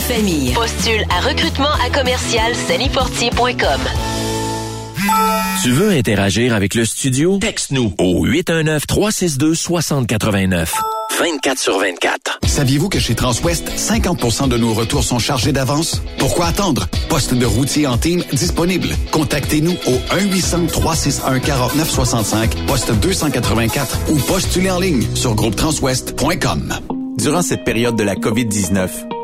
famille. Postule à recrutement à commercial salifortier.com. Tu veux interagir avec le studio? Texte-nous au 819-362-6089. 24 sur 24. Saviez-vous que chez Transwest, 50% de nos retours sont chargés d'avance? Pourquoi attendre? Poste de routier en team disponible. Contactez-nous au 1-800-361-4965, poste 284 ou postulez en ligne sur groupetranswest.com. Durant cette période de la COVID-19,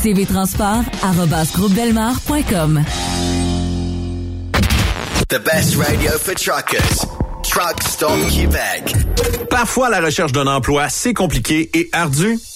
cvtransport.com The best radio for truckers. Truck Stop Québec. Parfois, la recherche d'un emploi, c'est compliqué et ardu.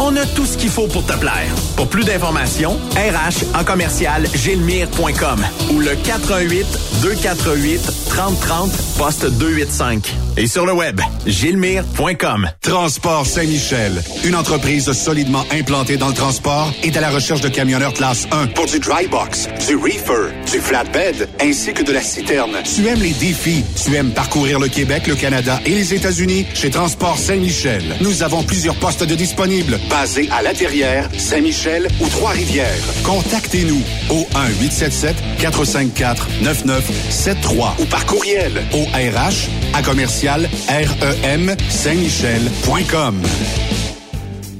On a tout ce qu'il faut pour te plaire. Pour plus d'informations, RH en commercial gilmire.com ou le 418 248 3030 poste 285. Et sur le web, gilmire.com. Transport Saint-Michel, une entreprise solidement implantée dans le transport et à la recherche de camionneurs classe 1 pour du dry box, du reefer, du flatbed ainsi que de la citerne. Tu aimes les défis, tu aimes parcourir le Québec, le Canada et les États-Unis? Chez Transport Saint-Michel. Nous avons plusieurs postes de disponibles basés à La Terrière, Saint-Michel ou Trois-Rivières. Contactez-nous au 1-877-454-9973 ou par courriel au RH à commercial REM Saint-Michel.com.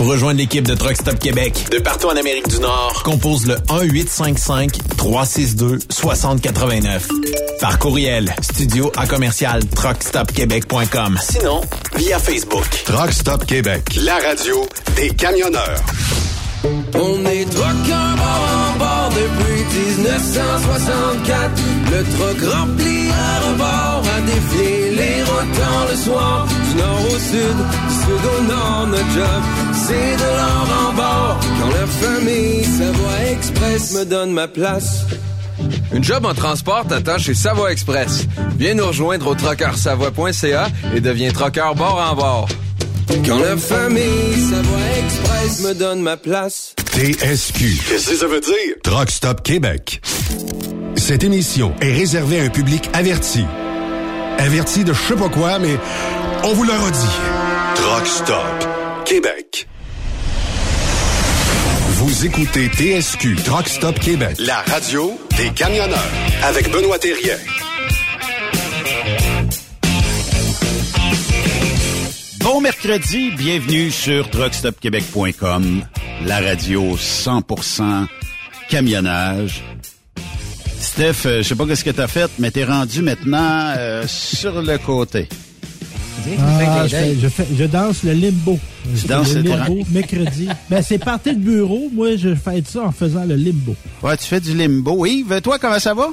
Pour rejoindre l'équipe de Truck Stop Québec, de partout en Amérique du Nord, compose le 1-855-362-6089. Par courriel, studio à commercial truckstopquebec.com. Sinon, via Facebook. Truck Stop Québec, la radio des camionneurs. On est truckers bord en bord depuis 1964. Le truck rempli à rebord a défié les routes le soir. Du nord au sud, du sud au nord, notre job, c'est de l'or en bord. Quand la famille Savoie Express me donne ma place. Une job en transport t'attend chez Savoie Express. Viens nous rejoindre au trockeursavoie.ca et deviens trockeur bord en bord. Quand la famille Savoie Express me donne ma place. TSQ. Qu'est-ce que ça veut dire? Truck Stop Québec. Cette émission est réservée à un public averti. Averti de je sais pas quoi, mais on vous le redit. Truck Stop Québec. Vous écoutez TSQ Truck Stop Québec, la radio des camionneurs avec Benoît Thérien. Bon mercredi, bienvenue sur truckstopquebec.com, la radio 100% camionnage. Steph, euh, je sais pas ce que t'as fait, mais t'es rendu maintenant euh, sur le côté. Ah, je, fais- je, fais- je danse le limbo. Tu danses le le limbo mercredi. ben, c'est parti de bureau. Moi, je fais ça en faisant le limbo. Ouais, tu fais du limbo. Yves, toi, comment ça va?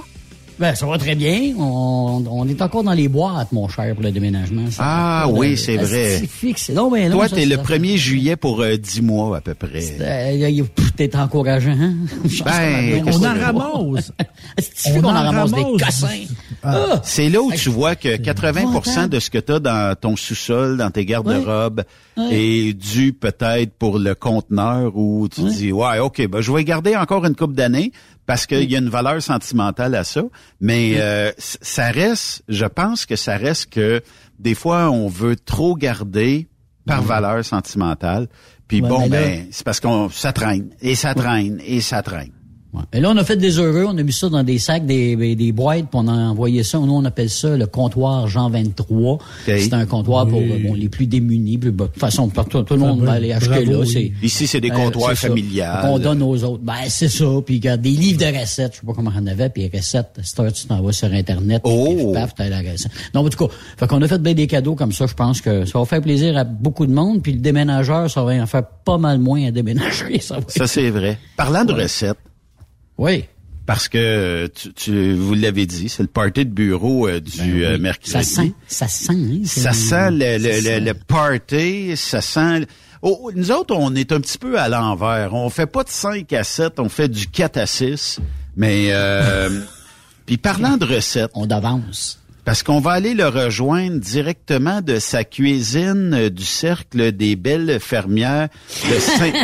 Ben, ça va très bien. On, on est encore dans les boîtes, mon cher, pour le déménagement. Ça Ah oui, c'est vrai. C'est fixe. Non, ben, non, toi, t'es le ça- 1er juillet pour euh, 10 mois à peu près. Euh, pff, T'es encourageant, hein? Ben, On en ramasse. Qu'on en ramasse des cossins? Ah! C'est là où tu vois que 80% de ce que tu as dans ton sous-sol, dans tes garde-robes, est dû peut-être pour le conteneur où tu dis, ouais, OK, ben, je vais garder encore une coupe d'années parce qu'il y a une valeur sentimentale à ça. Mais euh, ça reste, je pense que ça reste que des fois, on veut trop garder par valeur sentimentale. Puis Ouais, bon, ben, c'est parce qu'on ça traîne, et ça traîne, et ça traîne. Et là, on a fait des heureux, on a mis ça dans des sacs, des, des boîtes, puis on a envoyé ça. Nous, on appelle ça le comptoir Jean 23. C'est un comptoir pour euh, bon, les plus démunis. Plus, bah, de toute façon, partout, tout le monde va aller acheter bravo, là. oui. C'est, Ici, c'est des comptoirs c'est ça. familiales. Qu'on donne aux autres. Ben, c'est ça. Puis, regarde, des livres de recettes. Je sais pas comment on en avait. Puis, les recettes, c'est toi, tu t'en vas sur Internet. Oh! Puis, paf, t'as la recette. Non, en tout cas, fait qu'on a fait bien des cadeaux comme ça. Je pense que ça va faire plaisir à beaucoup de monde. Puis, le déménageur, ça va en faire pas mal moins à déménager. Ça, va Ça, c'est vrai. Parlant de Ouais. recettes. Oui. Parce que tu, tu- vous l'avez dit, c'est le party de bureau euh, du euh, mercredi. Ben Ça sent, ça sent, hein, Ça sent le, le, ça le- sent. le party, ça sent... Oh, nous autres, on est un petit peu à l'envers. On fait pas de 5 à 7, on fait du 4 à 6. Mais, euh, puis parlant de recettes... On avance. Parce qu'on va aller le rejoindre directement de sa cuisine euh, du cercle des belles fermières de Saint...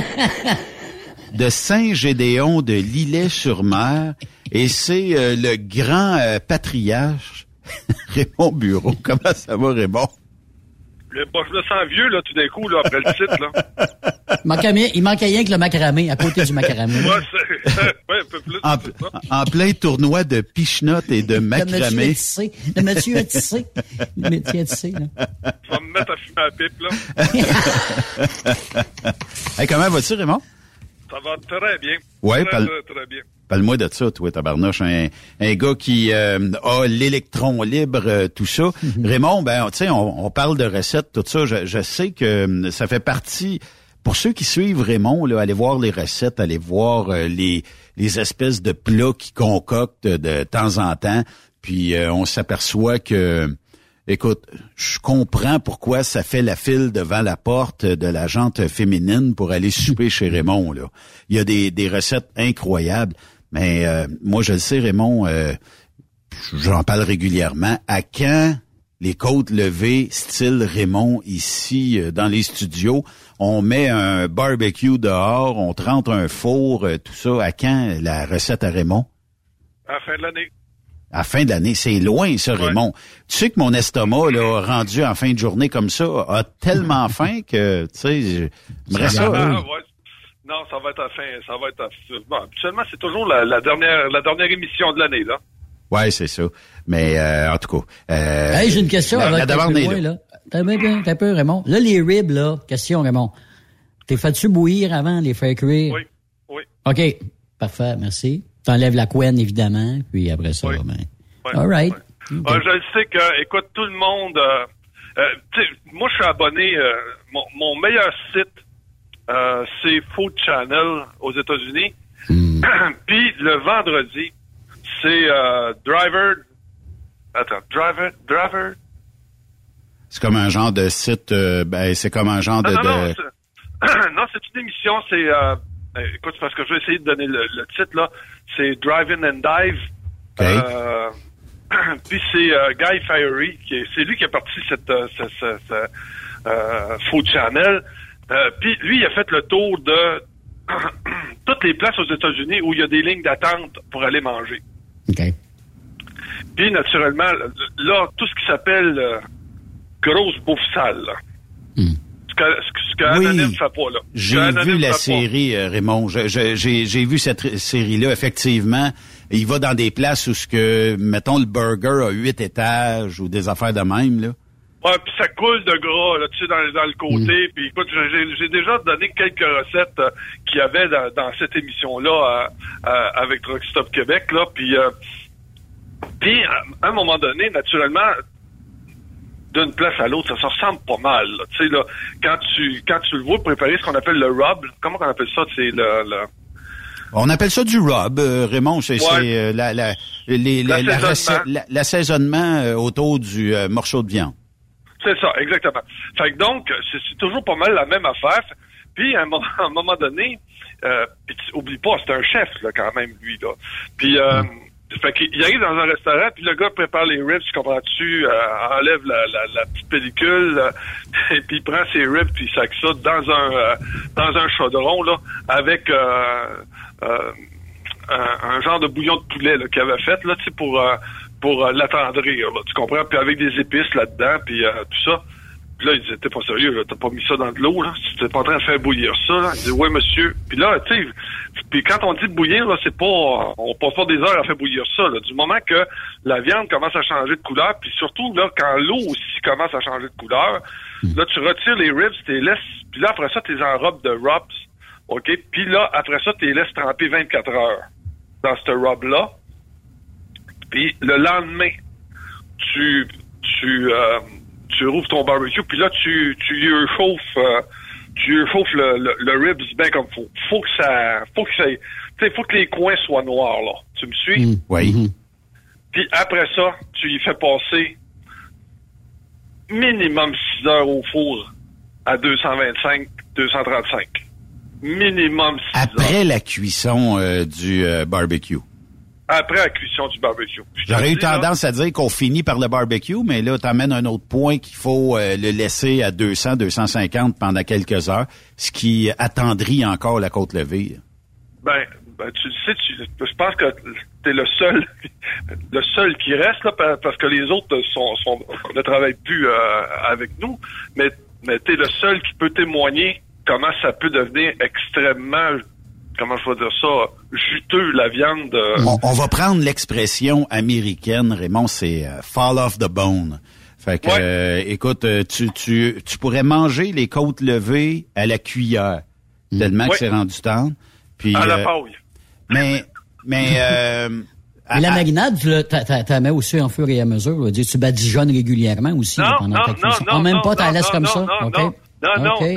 de Saint-Gédéon de Lillet-sur-Mer. Et c'est euh, le grand euh, patriarche, Raymond Bureau. Comment ça va, Raymond? Le, bon, je me sens vieux, là, tout d'un coup, là, après le titre, là. Il manquait, rien- il manquait rien que le macramé, à côté du macramé. Moi, c'est, ouais, un peu plus. En, en plein tournoi de pichenottes et de monsieur macramé. Le monsieur à tisser. Le métier à tisser, là. Tu vas me mettre à fumer la pipe, là. Hey, comment vas-tu, Raymond? Ça va très bien. Ouais, très, parle- très, très bien. Parle-moi de ça, toi, tabarnouche. Un, un gars qui euh, a l'électron libre, euh, tout ça. Raymond, ben, tu sais, on, on parle de recettes, tout ça. Je, je sais que hum, ça fait partie... Pour ceux qui suivent Raymond, là, allez voir les recettes, allez voir euh, les, les espèces de plats qu'il concocte de temps en temps. puis euh, on s'aperçoit que, écoute, je comprends pourquoi ça fait la file devant la porte de la jante féminine pour aller souper chez Raymond. Là. Il y a des, des recettes incroyables, mais euh, moi je le sais, Raymond, euh, j'en parle régulièrement. À quand les côtes levées style Raymond ici euh, dans les studios? On met un barbecue dehors, on trente un four, euh, tout ça. À quand la recette à Raymond? À la fin de l'année. À la fin de l'année, c'est loin ça, Raymond. Tu sais que mon estomac, là, rendu en fin de journée comme ça, a tellement faim que, tu sais, j'aimerais ça. Ouais. Non, ça va être à fin. Ça va être à... Bon, habituellement, c'est toujours la, la dernière, la dernière émission de l'année, là. Ouais, c'est ça. Mais euh, en tout cas. Euh, hey, j'ai une question la, avant la que loin, là. T'as bien, bien, t'as un peu, Raymond. Là, les ribs, là, question, Raymond. T'es fait-tu bouillir avant, les faire cuire? Oui, oui. OK. Parfait, merci. T'enlèves la couenne, évidemment, puis après ça, ben... Ouais, All right. Euh, je le sais que, écoute, tout le monde. euh, euh, tu sais, moi, je suis abonné. euh, mon, mon meilleur site, euh, c'est Food Channel aux États-Unis. Puis le vendredi, c'est euh, Driver. Attends, Driver, Driver? C'est comme un genre de site, euh, ben, c'est comme un genre de... Non, de- c'est- non, c'est une émission. C'est, écoute, c'est parce que je vais essayer de donner le, le titre là. C'est Drive-in and Dive. Euh, puis c'est euh, Guy Fieri, qui est, c'est lui qui a parti cette, euh, ce, ce- ce, euh, Food Channel. Puis lui, il a fait le tour de toutes les places aux États-Unis où il y a des lignes d'attente pour aller manger. Puis naturellement, là, tout ce qui s'appelle grosse bouffe sale. là. Ce que, ce que, ce que Oui. Anonyme fait pas là. Ce J'ai vu la série, euh, Raymond. J'ai vu cette série-là, effectivement. Il va dans des places où ce que, mettons, le burger a huit étages ou des affaires de même, là. Ouais, puis ça coule de gras, là, tu sais, dans, dans le côté. Puis écoute, j'ai déjà donné quelques recettes euh, qu'il y avait dans, dans cette émission-là euh, euh, avec Truck Stop Québec, là. Puis, euh, puis à un moment donné, naturellement, d'une place à l'autre, ça se ressemble pas mal. là. Tu sais, là, quand tu quand tu le vois préparer ce qu'on appelle le rub, comment on appelle ça? C'est le, le On appelle ça du rub, euh, Raymond. C'est Ouais. c'est, euh, la, la, les- la- la L'assaisonnement. la- euh, autour du euh, morceau de viande. C'est ça, exactement. Fait que donc, c'est toujours pas mal la même affaire. Puis, à un moment, à un moment donné, euh, puis oublie pas, c'est un chef, là, quand même, lui, là. Puis, euh, fait qu'il arrive dans un restaurant, puis le gars prépare les ribs, tu comprends-tu, euh, enlève la, la, la petite pellicule, euh, et puis il prend ses ribs, puis il sac ça dans un, euh, dans un chaudron, là, avec euh, euh, un, un genre de bouillon de poulet qu'il avait fait, là, tu sais, pour, euh, pour l'attendrir, tu comprends? Puis avec des épices là-dedans, puis tout ça. Puis là, il disait, t'es pas sérieux, là, t'as pas mis ça dans de l'eau, là? T'es pas en train de faire bouillir ça, là? Il dit, ouais, monsieur. Puis là, tu sais, puis quand on dit bouillir, là, c'est pas, on passe pas des heures à faire bouillir ça, là. Du moment que la viande commence à changer de couleur, puis surtout, là, quand l'eau aussi commence à changer de couleur, là, tu retires les ribs, tu les laisses, puis là, après ça, tu les enrobes de rubs, OK? Puis là, après ça, tu les laisses tremper 24 heures dans ce rub-là. Puis le lendemain, tu, tu, euh, tu rouvres ton barbecue, puis là, tu, tu y chauffes, euh, tu chauffes le, le, le ribs bien comme faut. Faut que ça, faut que ça, tu sais, faut que les coins soient noirs, là. Tu me suis? Oui. Puis après ça, tu y fais passer minimum 6 heures au four à 225, 235. Minimum 6 heures. Après la cuisson euh, du euh, barbecue. Après la cuisson du barbecue. J'aurais eu là, tendance à dire qu'on finit par le barbecue, mais là, tu amènes un autre point qu'il faut euh, le laisser à 200, 250 pendant quelques heures, ce qui attendrit encore la côte levée. Ben, ben, tu le sais, tu, je pense que t'es le seul, le seul qui reste là, pa- parce que les autres sont, sont ne travaillent plus euh, avec nous, mais mais t'es le seul qui peut témoigner comment ça peut devenir extrêmement, comment je vais dire ça, juteux la viande. euh, On, on va prendre l'expression américaine, Raymond, c'est euh, fall off the bone. Fait que, euh, écoute, euh, tu, tu, tu pourrais manger les côtes levées à la cuillère, tellement que Ouais. c'est rendu tendre. Puis, à la euh, paille. mais, mais, euh, Mais la marinade, tu la- mets aussi en fur et à mesure. là. Tu badigeonnes régulièrement aussi là, Non, pendant non, ta non, non, Ah, même non, pas, t'as non, laisses non, comme non, ça. Non, non, non, non,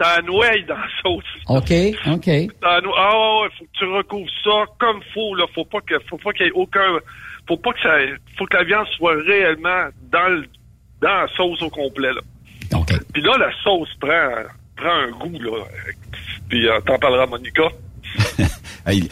OK. t'as- t'as un nouille dans la sauce. OK, OK. T'as un nou- Ah ouais, faut que tu recouvres ça comme faut, là. Faut pas que, faut pas qu'il y ait aucun, faut pas que ça, faut que la viande soit réellement dans le, dans la sauce au complet, là. Puis là, la sauce prend, prend un goût, là. Puis euh, t'en parleras, Monica. Hey,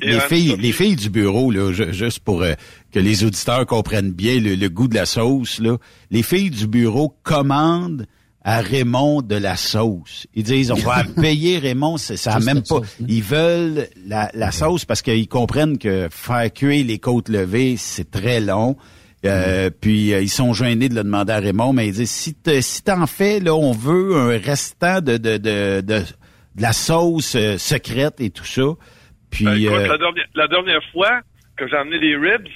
les, filles, les filles du bureau, là, ju- juste pour euh, que les auditeurs comprennent bien le, le goût de la sauce, là, les filles du bureau commandent à Raymond de la sauce. Ils disent, on va payer Raymond, c'est ça même pas. sauce, hein? Ils veulent la, la sauce parce qu'ils comprennent que faire cuire les côtes levées, c'est très long. Euh, Puis euh, ils sont gênés de le demander à Raymond, mais ils disent si si t'en fais là, on veut un restant de de de, de, de la sauce euh, secrète et tout ça. Puis Ben, écoute, euh, la, dernière, la dernière fois que j'ai amené les ribs,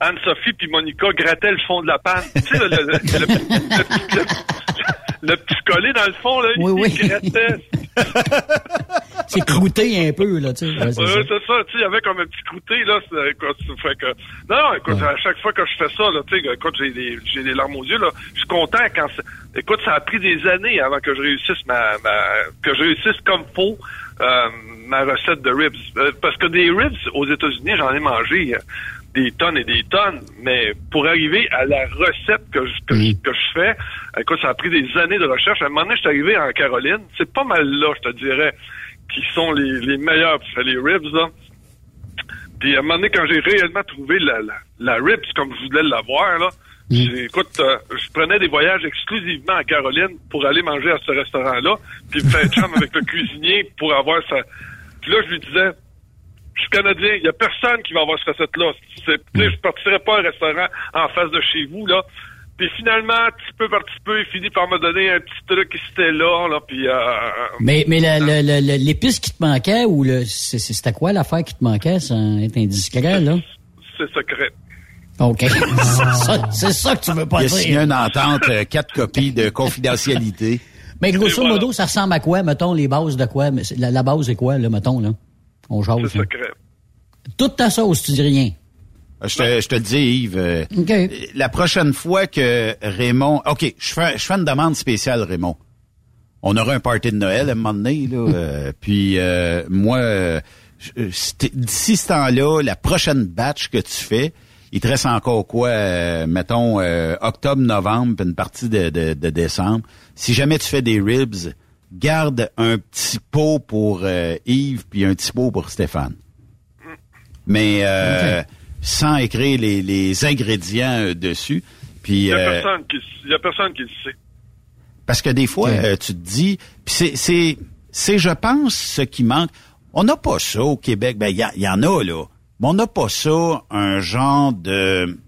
Anne-Sophie puis Monica grattaient le fond de la panne. tu sais, le, le, le- le- le petit- le- le petit collet dans le fond, là, Oui, oui. grattaient. C'est croûté un peu, là, tu sais. Ouais, c'est ça. tu sais, il y avait comme un petit croûté, là, écoute, ça fait que, non, non, écoute, à chaque fois que je fais ça, là, tu sais, écoute, j'ai des, j'ai des larmes aux yeux, là, je suis content quand, c'est- écoute, ça a pris des années avant que je réussisse ma, ma que je réussisse comme faut, euh, ma recette de ribs. Euh, parce que des ribs, aux États-Unis, j'en ai mangé euh, des tonnes et des tonnes, mais pour arriver à la recette que je, que, je- que je fais, écoute, ça a pris des années de recherche. À un moment donné, je suis arrivé en Caroline, c'est pas mal là, je te dirais, qui sont les, les meilleurs pour faire les ribs, là. Puis à un moment donné, quand j'ai réellement trouvé la, la, la ribs comme je voulais l'avoir, là, j'ai- écoute, euh, je prenais des voyages exclusivement à Caroline pour aller manger à ce restaurant-là, puis me faire chum avec le cuisinier pour avoir ça. Puis là, je lui disais, je suis canadien, il y a personne qui va avoir cette recette-là. C'est- tu sais, Je partirais pas à un restaurant en face de chez vous, là. Puis finalement, petit peu par petit peu, il finit par me donner un petit truc qui c'était là, là, puis... Euh, Mais, mais la- la- la- la- l'épice qui te manquait, ou le, c'était quoi l'affaire qui te manquait, sans être indiscret, là? c'est secret. OK. c'est ça, c'est ça que tu veux pas il a dire. signé une entente, euh, quatre copies de confidentialité. Mais grosso modo, ça ressemble à quoi, mettons, les bases de quoi? La, la base est quoi, là, mettons, là? On jase. C'est secret. Toute ta sauce, tu dis rien. Je te, je te le dis, Yves. euh, OK. La prochaine fois que Raymond... OK, je fais, je fais une demande spéciale, Raymond. On aura un party de Noël à un moment donné, là. euh, puis euh, moi, euh, d'ici ce temps-là, la prochaine batch que tu fais, il te reste encore quoi, euh, mettons, euh, octobre, novembre, puis une partie de, de, de décembre. Si jamais tu fais des ribs, garde un petit pot pour euh, Yves, puis un petit pot pour Stéphane. Mais euh, sans écrire les, les ingrédients euh, dessus. Puis Il y a euh, personne qui, il y a personne qui le sait. parce que des fois, euh, tu te dis, c'est, c'est, c'est, je pense, ce qui manque. On n'a pas ça au Québec. Ben, il y, a- il y en a là, mais on n'a pas ça, un genre de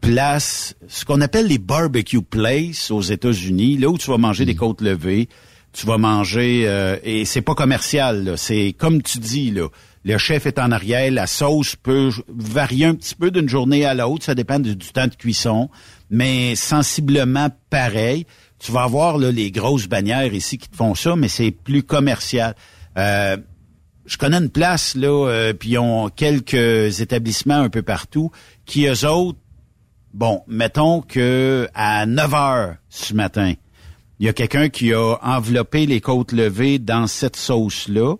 place, ce qu'on appelle les barbecue places aux États-Unis, là où tu vas manger des côtes levées, tu vas manger euh, et c'est pas commercial. C'est comme tu dis là. Le chef est en arrière, la sauce peut varier un petit peu d'une journée à l'autre, ça dépend du, du temps de cuisson, mais sensiblement pareil. Tu vas avoir là, les grosses bannières ici qui te font ça, mais c'est plus commercial. Euh, je connais une place là, euh, puis ils ont quelques établissements un peu partout qui eux autres, bon, mettons que à 9 heures ce matin, il y a quelqu'un qui a enveloppé les côtes levées dans cette sauce-là.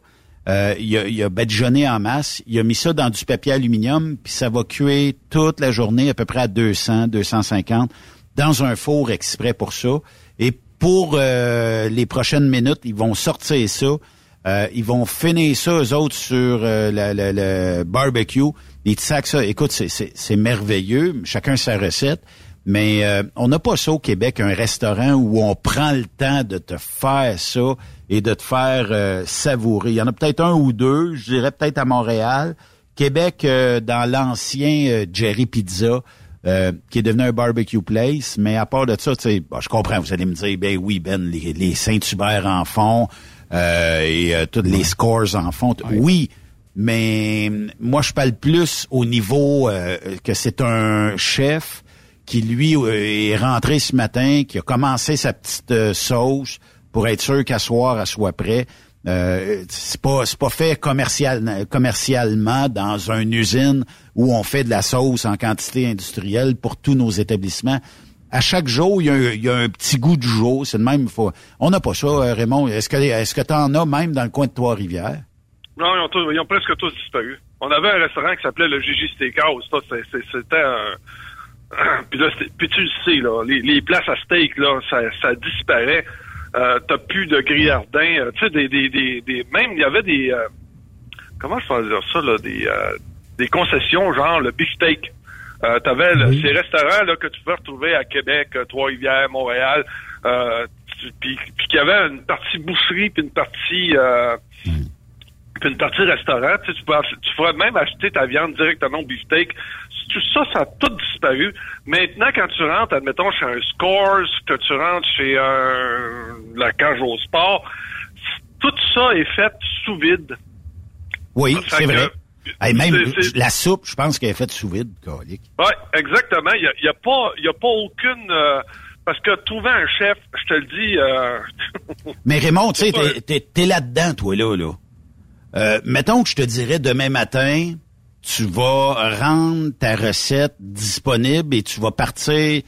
Euh, il, a, il a badigeonné en masse. Il a mis ça dans du papier aluminium, puis ça va cuire toute la journée à peu près à 200, 250 dans un four exprès pour ça. Et pour euh, les prochaines minutes, ils vont sortir ça. Euh, ils vont finir ça, eux autres, sur euh, le, barbecue. Ils te ça. Écoute, c'est merveilleux. Chacun sa recette. Mais euh, on n'a pas ça au Québec, un restaurant où on prend le temps de te faire ça et de te faire euh, savourer. Il y en a peut-être un ou deux, je dirais peut-être à Montréal. Québec, euh, dans l'ancien euh, Jerry Pizza, euh, qui est devenu un barbecue place. Mais à part de ça, tu sais, bon, je comprends, vous allez me dire, ben oui, Ben, les, les Saint-Hubert en font euh, et euh, tous les scores en font. Oui, mais moi, je parle plus au niveau euh, que c'est un chef qui, lui, euh, est rentré ce matin, qui a commencé sa petite euh, sauce pour être sûr qu'à soir, elle soit prêt. Euh, c'est pas pas fait commercial, commercialement dans une usine où on fait de la sauce en quantité industrielle pour tous nos établissements. À chaque jour, il y a, un- il y a un petit goût du jour. C'est de même. Faut, on n'a pas ça, euh, Raymond. Est-ce que est-ce que t'en as même dans le coin de Trois-Rivières? Non, ils ont, ils ont presque tous disparu. on avait un restaurant qui s'appelait le Gigi Steakhouse. C'était un... puis là, puis tu le sais, là, les, les places à steak, là, ça, ça disparaît. Euh, T'as plus de grillardins. euh, tu sais, des, des, des, des- même il y avait des... euh, comment je peux dire ça, là, des, euh, des concessions, genre le beefsteak. Euh, T'avais ces restaurants là que tu peux retrouver à Québec, euh, Trois-Rivières, Montréal, euh, puis qu'il y avait une partie boucherie puis une partie euh, puis une partie restaurant. Tu, sais, tu, peux, tu pourrais même acheter ta viande directement au beefsteak. Tout ça, ça a tout disparu. Maintenant, quand tu rentres, admettons, chez un Scores, que tu rentres chez un, la cage au sport, tout ça est fait sous vide. Oui, c'est vrai. Hey, même la soupe, je pense qu'elle est faite sous vide, colique. Oui, exactement. Il n'y a, y a pas, y a pas aucune... euh, parce que trouver un chef, je te le dis... euh, Mais Raymond, tu sais, t'es, t'es là-dedans, toi, là, là. Euh, mettons que je te dirais demain matin, tu vas rendre ta recette disponible et tu vas partir,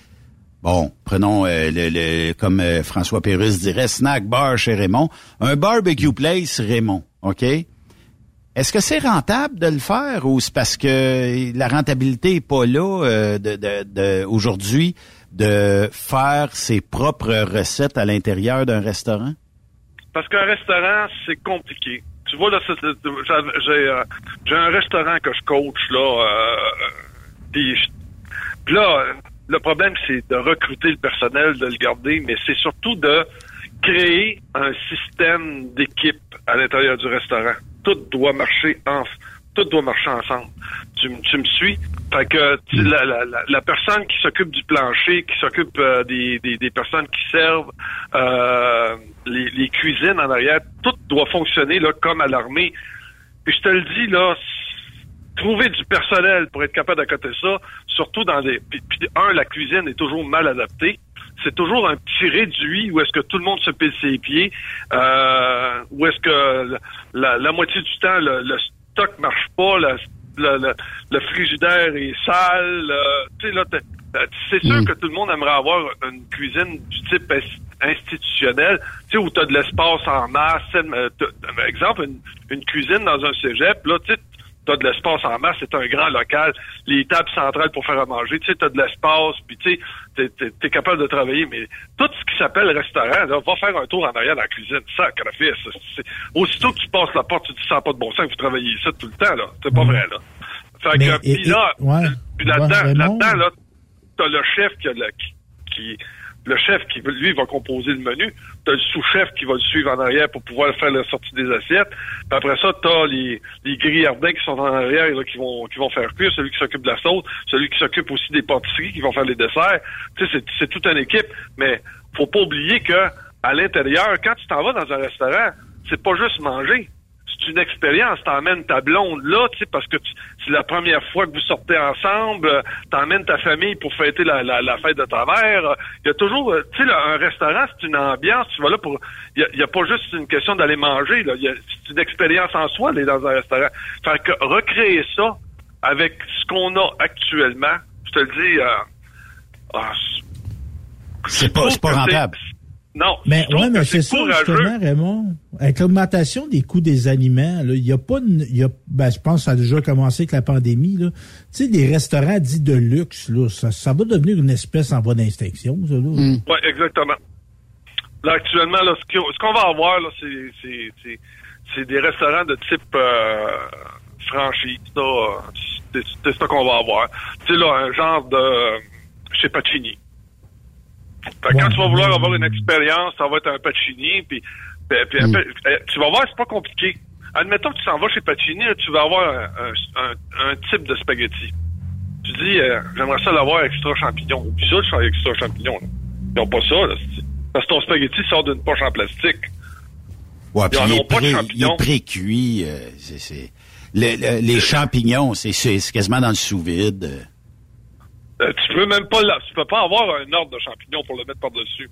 bon, prenons euh, le, le- comme euh, François Pérus dirait, snack bar chez Raymond, un barbecue place Raymond, OK? Est-ce que c'est rentable de le faire ou c'est parce que la rentabilité est pas là euh, aujourd'hui de faire ses propres recettes à l'intérieur d'un restaurant? Parce qu'un restaurant, c'est compliqué. Tu vois, là, euh, j'ai un restaurant que je coach, là. Euh, puis je- puis là, euh, le problème, c'est de recruter le personnel, de le garder, mais c'est surtout de créer un système d'équipe à l'intérieur du restaurant. Tout doit marcher en, tout doit marcher ensemble. Tu, tu me suis? Fait que tu- la, la, la, personne qui s'occupe du plancher, qui s'occupe euh, des, des, des personnes qui servent, euh, les, les cuisines en arrière, tout doit fonctionner là comme à l'armée. Puis je te le dis là, trouver du personnel pour être capable d'accoter ça, surtout dans des. Puis, un, la cuisine est toujours mal adaptée. C'est toujours un petit réduit où est-ce que tout le monde se pile ses pieds, euh, où est-ce que la, la moitié du temps le, le stock marche pas, le, le, le- le frigidaire est sale. euh, tu sais là, t'as- t'as- c'est sûr que tout le monde aimerait avoir une cuisine du type ins- institutionnel, tu sais où tu as de l'espace en masse. sais, euh, Par exemple, une, une cuisine dans un cégep, là, tu sais, t'as de l'espace en masse, c'est un grand local, les tables centrales pour faire à manger, tu sais, t'as de l'espace, puis tu sais, t'es, t'es- t'es capable de travailler, mais tout ce qui s'appelle restaurant, là, va faire un tour en arrière dans la cuisine, ça, fait, c'est, aussitôt que tu passes la porte, tu te sens pas de bon sens que vous travaillez ça tout le temps, là, c'est pas vrai, là. Fait Mais, que, et- puis là, ouais. puis là-dedans, Ouais, là-dedans, là, t'as le chef qui a le, qui- le chef qui, lui, va composer le menu. T'as le sous-chef qui va le suivre en arrière pour pouvoir faire la sortie des assiettes. Puis après ça, t'as les, les grillardins qui sont en arrière, là, qui vont, qui vont faire cuire, celui qui s'occupe de la sauce, celui qui s'occupe aussi des pâtisseries, qui vont faire les desserts. Tu sais, c'est, c'est toute une équipe. Mais faut pas oublier que, à l'intérieur, quand tu t'en vas dans un restaurant, c'est pas juste manger c'est une expérience. T'emmènes ta blonde là, tu sais, parce que c'est la première fois que vous sortez ensemble. T'emmènes ta famille pour fêter la, la, la fête de ta mère. Il y a toujours, euh, tu sais, un restaurant, c'est une ambiance. Tu vas là pour, il y a, il y a pas juste une question d'aller manger. Là, c'est une expérience en soi d'aller dans un restaurant. Fait que recréer ça avec ce qu'on a actuellement, je te le dis, euh, ah, C'est pas, pas rentable. Non. Mais ouais, mais c'est ça justement, Raymond. Avec l'augmentation des coûts des aliments, là, il y a pas, une- il y a, ben, je pense que ça a déjà commencé avec la pandémie. Là. Tu sais, des restaurants dits de luxe, là, ça, ça va devenir une espèce en voie d'extinction, ça. Là. Mm. Oui, exactement. Là, actuellement, là, ce qu'on ce qu'on va avoir, là, c'est- c'est c'est- c'est des restaurants de type euh, franchise. là. C'est c'est ça qu'on va avoir. Tu sais, là, un genre de chez Pacini. Fait que quand tu vas vouloir avoir une expérience, ça va être un Pacini, puis, peu- euh, tu vas voir, c'est pas compliqué. Admettons que tu s'en vas chez Pacini, là, tu vas avoir un, un- un- un type de spaghetti. Tu dis, euh, j'aimerais ça l'avoir extra champignon. Puis ça, je suis extra champignon. Là. Ils n'ont pas ça. Là, parce que ton spaghetti sort d'une poche en plastique. Ouais, Ils ont pas de pré- il champignons. est pré-cuit. euh, les champignons, c'est quasiment dans le sous-vide. Euh. Tu peux même pas la- tu peux pas avoir un ordre de champignons pour le mettre par-dessus.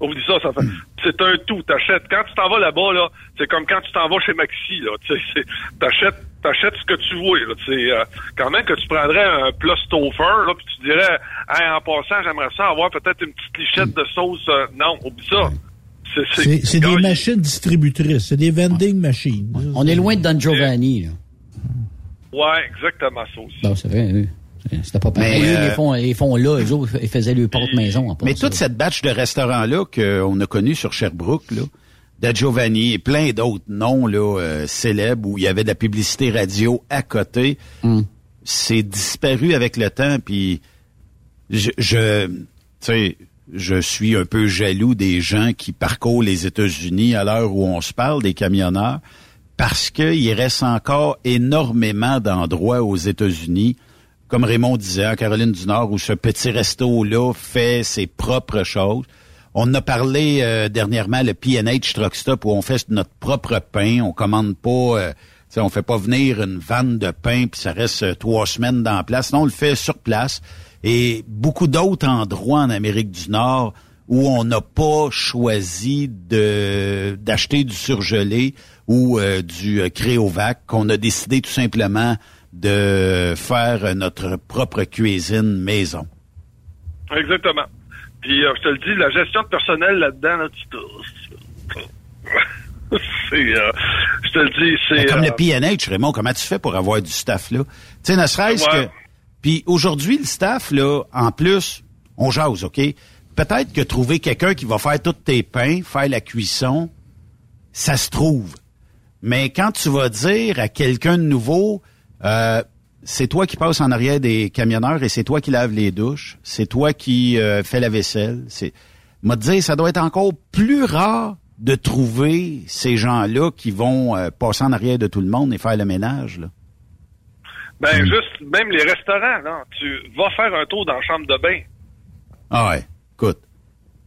Oublie ça, ça fait. C'est un tout. T'achètes. Quand tu t'en vas là-bas, là, c'est comme quand tu t'en vas chez Maxi, là. Tu sais, c'est- t'achètes, t'achètes ce que tu vois, là. C'est, euh, quand même que tu prendrais un plat stoffer, là, puis tu dirais, Hey, en passant, j'aimerais ça avoir peut-être une petite lichette de sauce. euh, non, oublie ça. C'est, C'est c'est des gars, machines distributrices, c'est des vending machines. On est loin de Don Giovanni, là. Ouais, exactement ça aussi. Non, c'est vrai, oui. C'était pas pareil. Mais, euh, les, fonds, les fonds là, eux autres, ils faisaient le porte-maison. en Mais toute cette batch de restaurants-là qu'on a connus sur Sherbrooke, là, de Giovanni et plein d'autres noms là, euh, célèbres où il y avait de la publicité radio à côté, c'est disparu avec le temps. Puis je, je tu sais, je suis un peu jaloux des gens qui parcourent les États-Unis à l'heure où on se parle, des camionneurs, parce qu'il reste encore énormément d'endroits aux États-Unis, comme Raymond disait, en Caroline du Nord, où ce petit resto-là fait ses propres choses. On a parlé euh, dernièrement le P&H Truck Stop où on fait notre propre pain, on commande pas, euh, on fait pas venir une vanne de pain puis ça reste euh, trois semaines dans la place. Non, on le fait sur place. Et beaucoup d'autres endroits en Amérique du Nord où on n'a pas choisi d'acheter du surgelé ou euh, du Créovac, qu'on a décidé tout simplement de faire notre propre cuisine maison. Exactement. Puis, euh, je te le dis, la gestion de personnel là-dedans, là, tu c'est, euh, je te le dis, c'est... Comme euh, le PNH, Raymond, comment tu fais pour avoir du staff là? Tu sais, ne serait-ce Ouais. que... Puis aujourd'hui, le staff, là, en plus, on jase, OK? Peut-être que trouver quelqu'un qui va faire tous tes pains, faire la cuisson, ça se trouve. Mais quand tu vas dire à quelqu'un de nouveau, euh, c'est toi qui passes en arrière des camionneurs et c'est toi qui laves les douches, c'est toi qui euh, fais la vaisselle, c'est... M'a dit, ça doit être encore plus rare de trouver ces gens-là qui vont euh, passer en arrière de tout le monde et faire le ménage. Là. Ben, juste, même les restaurants, tu vas faire un tour dans la chambre de bain. Ah ouais, écoute.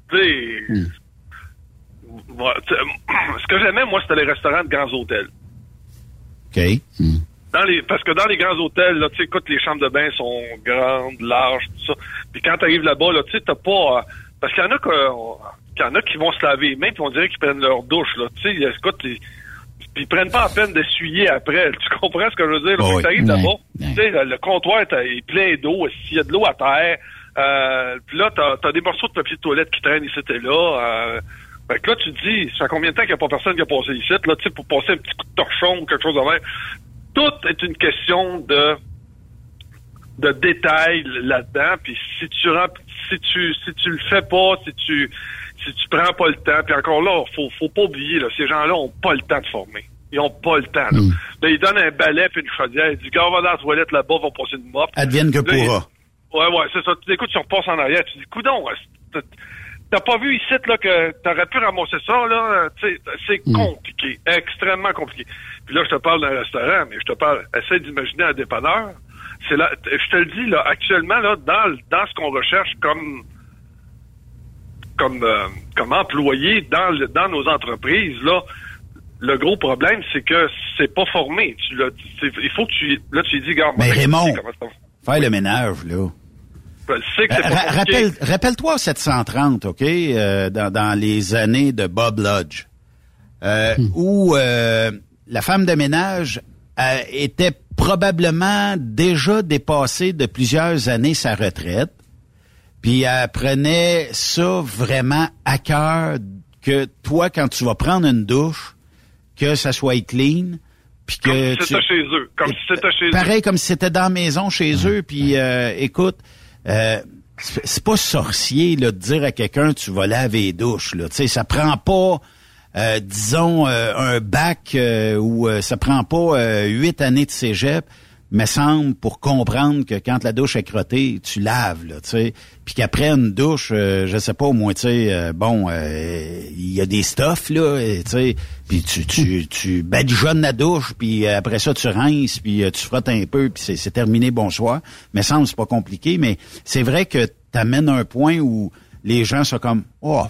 Tu- ce que j'aimais, moi, c'était les restaurants de grands hôtels. OK. Dans les, parce que dans les grands hôtels, là, tu sais, écoute, les chambres de bain sont grandes, larges, tout ça. Puis quand tu arrives là-bas, là, tu sais, t'as pas... euh, parce qu'il y en a que, qu'il y en a qui vont se laver les mains, puis on dirait qu'ils prennent leur douche, là. Tu sais, écoute, ils, ils prennent pas la peine d'essuyer après. Tu comprends ce que je veux dire? là? Oh oui. t'arrives là-bas, tu sais, le, comptoir est plein d'eau. S'il y a de l'eau à terre, euh, puis là, t'as as des morceaux de papier de toilette qui traînent ici et là. Euh, fait que là, tu te dis, ça fait combien de temps qu'il n'y a pas personne qui a passé ici, là, tu sais, pour passer un petit coup de torchon ou quelque chose de même. Tout est une question de de détails là-dedans. Puis si tu si tu si tu le fais pas, si tu si tu prends pas le temps, puis encore là, faut faut pas oublier là, ces gens-là ont pas le temps de former. Ils ont pas le temps. Là, Là, ils donnent un balai puis une chaudière. Ils disent, gars, on va dans la toilette là-bas, on va passer une mop. Advienne que Là, ils- pourra. Ouais, ouais, c'est ça. Tu écoutes, tu repasses en arrière, tu dis, coudon, t'as- pas vu ici là que t'aurais pu ramasser ça là, c'est compliqué, extrêmement compliqué. Puis là, je te parle d'un restaurant, mais je te parle, essaie d'imaginer un dépanneur. C'est là, je te le dis là, actuellement là, dans dans ce qu'on recherche comme comme euh, comme employé dans le- dans nos entreprises là. Le gros problème, c'est que c'est pas formé. Tu il faut que tu, là, tu dis, gars, Mais moi, Raymond, faire le ménage, là. Je le sais que c'est Ra- pas ra- compliqué. rappelle, rappelle-toi 730, OK, euh, dans, dans les années de Bob Lodge, euh, où euh, la femme de ménage euh, était probablement déjà dépassée de plusieurs années sa retraite, puis elle prenait ça vraiment à cœur que toi, quand tu vas prendre une douche, que ça soit clean, puis que Comme si tu- c'était chez eux. Comme si c'était chez eux. Pareil comme si c'était dans la maison chez eux. Puis euh, écoute, euh, c'est pas sorcier là, de dire à quelqu'un tu vas laver les douches. Là. Tu sais, ça prend pas, euh, disons, euh, un bac euh, ou euh, ça prend pas huit années de cégep, me semble, pour comprendre que quand la douche est crottée, tu laves, là, tu sais. Puis qu'après une douche, euh, je sais pas, au moins, tu sais, euh, bon, euh, il y a des stuffs, là, et, tu sais, puis tu, tu, tu badigeonnes la douche, puis euh, après ça, tu rinces, puis euh, tu frottes un peu, puis c'est, terminé, bonsoir. Me semble, c'est pas compliqué, mais c'est vrai que t'amènes un point où les gens sont comme, oh,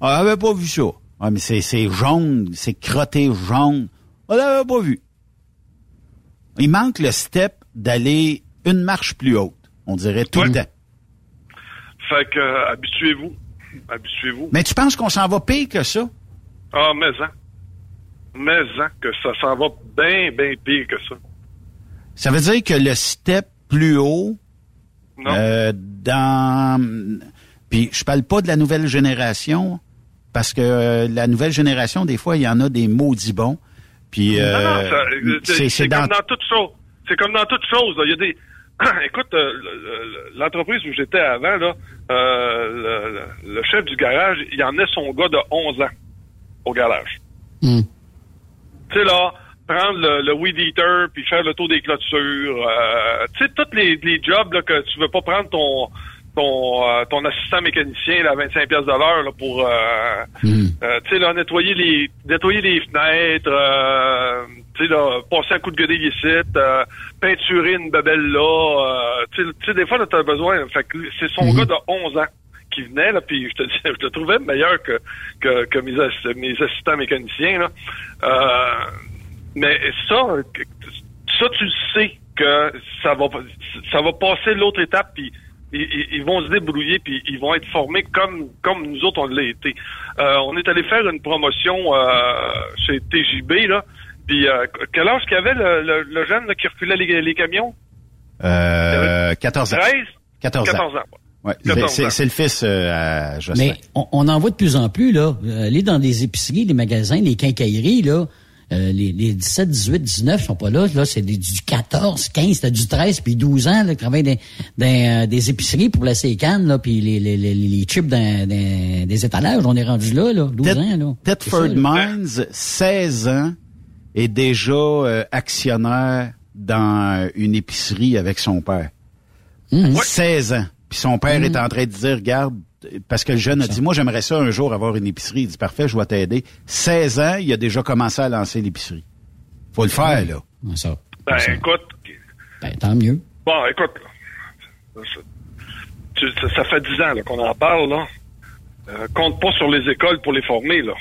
on avait pas vu ça. Ah, mais c'est, c'est jaune, c'est crotté jaune. On l'avait pas vu. Il manque le step d'aller une marche plus haute, on dirait tout le temps. Fait que, euh, habituez-vous. Habituez-vous. Mais tu penses qu'on s'en va pire que ça? Ah, mais en. Mais en, que ça s'en va bien, bien pire que ça. Ça veut dire que le step plus haut, Non. euh, dans... Puis je parle pas de la nouvelle génération, parce que euh, la nouvelle génération, des fois, il y en a des maudits bons. Puis non, non, euh, euh, c'est, comme dans... toute chose. c'est comme dans toute chose. là. Il y a des... Écoute, euh, le- le- l'entreprise où j'étais avant, là, euh, le, chef du garage, il emmenait son gars de 11 ans au garage. Hmm. Tu sais, là, prendre le, le weed eater, puis faire le tour des clôtures. euh, tu sais, tous les, les jobs là, que tu veux pas prendre ton ton, euh, ton assistant mécanicien là, à 25 pièces de l'heure là, pour euh, euh, tu sais là nettoyer les nettoyer les fenêtres euh, tu sais là passer un coup de gueule ici euh, peinturer une babelle là euh, tu sais- des fois tu as besoin fait que c'est son gars de 11 ans qui venait là puis je te dis je le trouvais meilleur que que, que mes, ass- mes assistants mécaniciens là. Euh, mais ça ça tu le sais que ça va ça va passer l'autre étape puis ils, vont se débrouiller puis ils vont être formés comme comme nous autres on l'a été. Euh, on est allé faire une promotion euh, chez TJB là. Puis euh, quel âge qu'il y avait le, le- le jeune là, qui reculait les, les camions? Euh, 14 ans. 13 14 ans. 14 ans. Ouais, 14 c'est- ans. c'est le fils euh, à. Mais on, on en voit de plus en plus, là. Euh, Aller dans des épiceries, des magasins, les quincailleries, là. Euh, les, les 17, 18, 19 sont pas là. Là, c'est du 14, 15, t'as du 13 puis 12 ans, là, qui travaillent dans, dans, euh, des épiceries pour laisser les cannes, là, puis les, les, les, les chips dans, dans des étalages. On est rendu là, là, 12 ans, là. Là. Mines, 16 ans, est déjà euh, actionnaire dans une épicerie avec son père. Mmh. 16 ans. Puis son père Mmh. est en train de dire, regarde, parce que le jeune a dit, moi j'aimerais ça un jour avoir une épicerie. Il dit, parfait, je vais t'aider. 16 ans, il a déjà commencé à lancer l'épicerie. Faut le faire, là. Ça. Ben écoute, Ben, tant mieux. bon écoute, ça, tu- ça- fait 10 ans qu'on en parle là. Euh, compte pas sur les écoles pour les former là.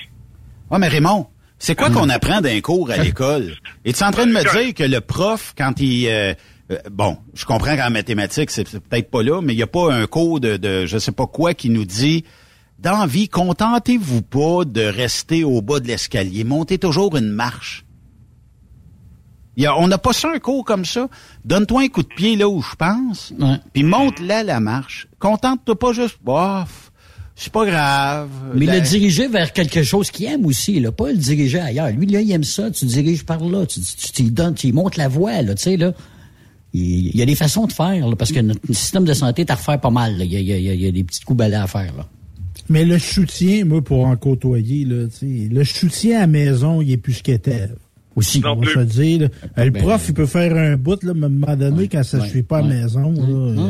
Ouais, mais Raymond, c'est quoi qu'on apprend d'un cours à l'école? Es-tu en train de me dire que le prof, quand il... euh, euh, bon, je comprends qu'en mathématiques, c'est peut-être pas là, mais il n'y a pas un cours de, de je sais pas quoi qui nous dit dans vie, contentez-vous pas de rester au bas de l'escalier. Montez toujours une marche. Il y a- on n'a pas ça un cours comme ça. Donne-toi un coup de pied là où je pense, puis monte là la marche. Contente-toi pas juste, bof, c'est pas grave. Mais le diriger vers quelque chose qu'il aime aussi, là, pas le diriger ailleurs. Lui, là, il aime ça, tu diriges par là, tu, tu, tu donnes, tu lui montres la voie, là, tu sais, là. Il y a des façons de faire, là, parce que notre système de santé est à refaire pas mal. là. Il y a, il y a- il y a- il y a des petits coups balais à faire. Là. Mais le soutien, moi, pour en côtoyer, là, le soutien à la maison, il est plus ce qu'il était. Aussi. On va se le dire. là. Euh, le Ben, prof, il peut faire un bout, là, mais à un moment donné, quand ça ne suit pas à la maison, là,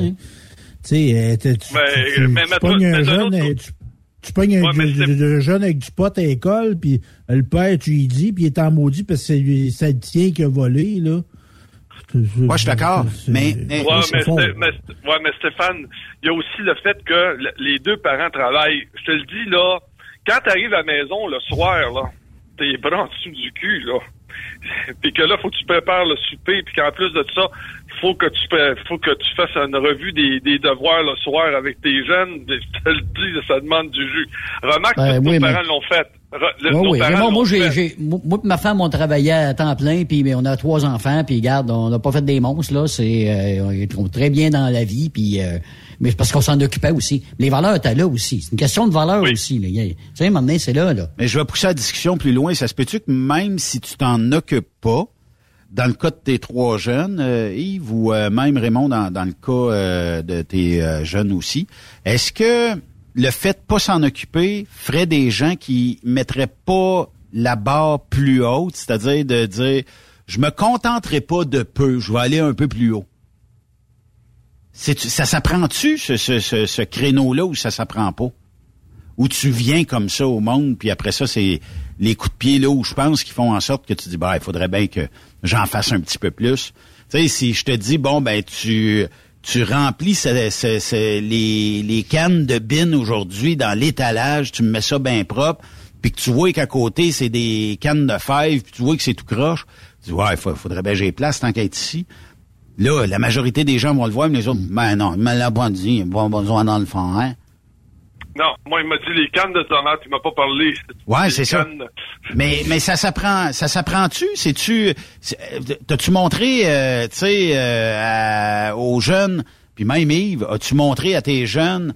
tu tu, mais pognes un jeune, autre tu, tu pognes un, Ouais, mais de- de- de jeune avec du pot à l'école, puis le père, tu lui dis, puis il est en maudit parce que c'est le tien qui a volé, là. Moi, je suis d'accord, mais... mais- Ouais, mais, ouais, mais Stéphane, il y a aussi le fait que le- les deux parents travaillent. Je te le dis, là, quand tu arrives à la maison le soir, là, tes bras en dessous du cul, là, puis que là, faut que tu prépares le souper, puis qu'en plus de ça, faut que tu faut que tu fasses une revue des, des devoirs le soir avec tes jeunes. Je te le dis, ça demande du jus. Remarque, Ben, nos oui, mais- parents l'ont fait. Le- Oui, nos oui. parents Raymond, moi, j'ai, moi, pis ma femme, on travaillait à temps plein, puis mais on a trois enfants, puis regarde, on n'a pas fait des monstres, là. C'est, euh, on est très bien dans la vie, puis euh, mais parce qu'on s'en occupait aussi. Les valeurs étaient là aussi. C'est une question de valeur aussi. Là. Tu sais, maintenant, c'est là, là. Mais je vais pousser la discussion plus loin. Ça se peut-tu que même si tu t'en occupes pas, dans le cas de tes trois jeunes, euh, Yves, ou euh, même Raymond, dans, dans le cas euh, de tes euh, jeunes aussi, est-ce que le fait de pas s'en occuper ferait des gens qui mettraient pas la barre plus haute, c'est-à-dire de dire je me contenterai pas de peu, je vais aller un peu plus haut. Ça s'apprend-tu ce, ce, ce, ce créneau-là ou ça s'apprend pas? Ou tu viens comme ça au monde, puis après ça, c'est les coups de pied là où je pense qui font en sorte que tu dis, bah, il faudrait bien que j'en fasse un petit peu plus. Tu sais, si je te dis, bon, ben, tu, tu remplis les, les cannes de bin aujourd'hui dans l'étalage, tu me mets ça bien propre, puis que tu vois qu'à côté, c'est des cannes de fèves, puis tu vois que c'est tout croche, tu dis, ouais, il faudrait bien j'ai place tant qu'être ici. Là, la majorité des gens vont le voir, mais les autres, ben non, il me l'a pas dit, il va besoin dans le fond, hein. Non, moi, il m'a dit les cannes de tomates. Il m'a pas parlé. Ouais, c'est ça. Mais mais ça s'apprend, ça s'apprend-tu? C'est-tu, c'est- euh, t'as-tu montré, euh, tu sais, euh, aux jeunes, puis même Yves, as-tu montré à tes jeunes,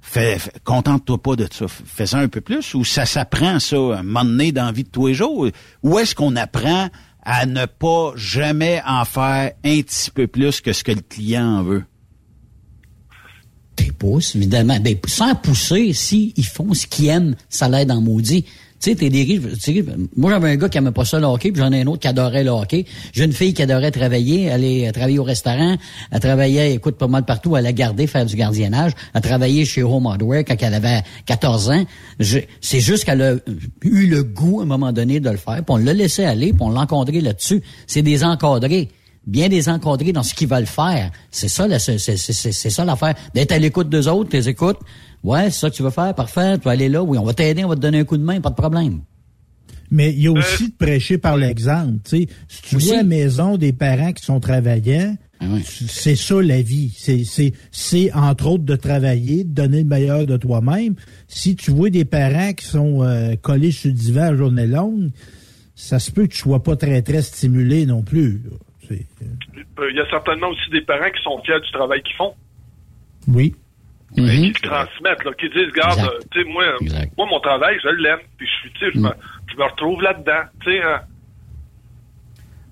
fais, fais- contente-toi pas de ça, fais ça un peu plus, ou ça s'apprend ça, un moment donné dans la vie de tous les jours? Où est-ce qu'on apprend à ne pas jamais en faire un petit peu plus que ce que le client en veut? Des pouces, évidemment. Ben, sans pousser, si ils font ce qu'ils aiment, ça l'aide en maudit. Tu sais, t'es des Moi, j'avais un gars qui aimait pas ça le hockey, puis j'en ai un autre qui adorait le hockey. J'ai une fille qui adorait travailler, aller euh, travailler au restaurant. Elle travaillait, écoute, pas mal partout. Elle a gardé, faire du gardiennage. Elle a travaillé chez Home Hardware quand elle avait 14 ans. C'est juste qu'elle a eu le goût, à un moment donné, de le faire. Puis on l'a laissé aller, puis on l'a encadré là-dessus. C'est des encadrés bien des encadrés dans ce qu'ils veulent faire. C'est ça, c'est, ça l'affaire. D'être à l'écoute d'eux autres, les écoutes. Ouais, c'est ça que tu veux faire, parfait, tu vas aller là, oui, on va t'aider, on va te donner un coup de main, pas de problème. Mais il y a aussi de prêcher par l'exemple. Tu sais, si tu vois à la maison des parents qui sont travaillants, ah c'est ça la vie. C'est, c'est, c'est entre autres de travailler, de donner le meilleur de toi-même. Si tu vois des parents qui sont euh, collés sur le divan à journée longue, ça se peut que tu sois pas très très stimulé non plus. Euh, il y a certainement aussi des parents qui sont fiers du travail qu'ils font. Oui. Mhm. Qui le transmettent, là, qui disent, regarde, euh, tu sais, moi, moi, mon travail, je l'aime, puis je suis, tu sais, je, me, mhm. je me retrouve là-dedans, tu sais. Hein.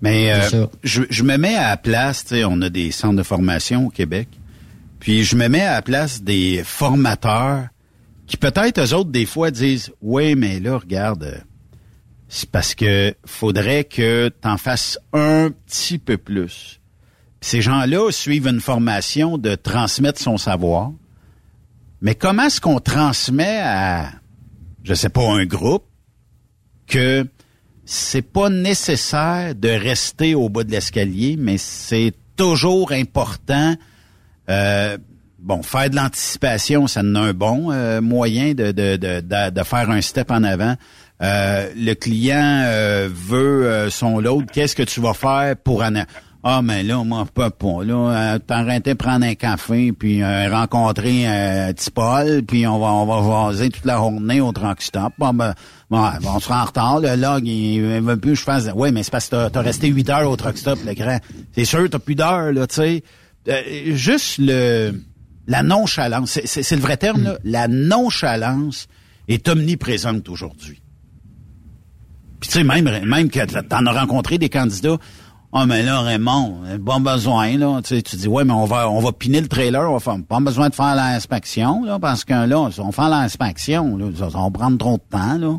Mais euh, je, je, me mets à la place, tu sais, on a des centres de formation au Québec, puis je me mets à la place des formateurs qui peut-être eux autres des fois disent, oui, mais là, regarde, c'est parce que faudrait que tu en fasses un petit peu plus. ces gens-là suivent une formation de transmettre son savoir. Mais comment est-ce qu'on transmet à, je sais pas, un groupe que c'est pas nécessaire de rester au bas de l'escalier, mais c'est toujours important. Euh, bon, faire de l'anticipation, ça a un bon euh, moyen de, de, de, de, faire un step en avant. Euh, le client veut son load. Qu'est-ce que tu vas faire pour en ah, mais là, moi, pas pas. Là, euh, de prendre un café, puis euh, rencontrer un petit Paul, puis on va on va vaser toute la journée au truck stop. Bon, ben, bon, on sera en retard. Le log, il, veut plus que je fasse... Oui, mais c'est parce que t'as as resté huit heures au truck stop, le grand. C'est sûr, t'as plus d'heures, là, tu sais. Euh, juste le la nonchalance, c'est le vrai terme, là. La nonchalance est omniprésente aujourd'hui. Puis tu sais, même, même que t'en as rencontré des candidats ah, mais là, Raymond, pas besoin, là. Tu, sais, tu dis, ouais, mais on va, on va piner le trailer, on va faire, pas besoin de faire l'inspection, là, parce que là, on fait l'inspection, là, ça, va prendre trop de temps, là.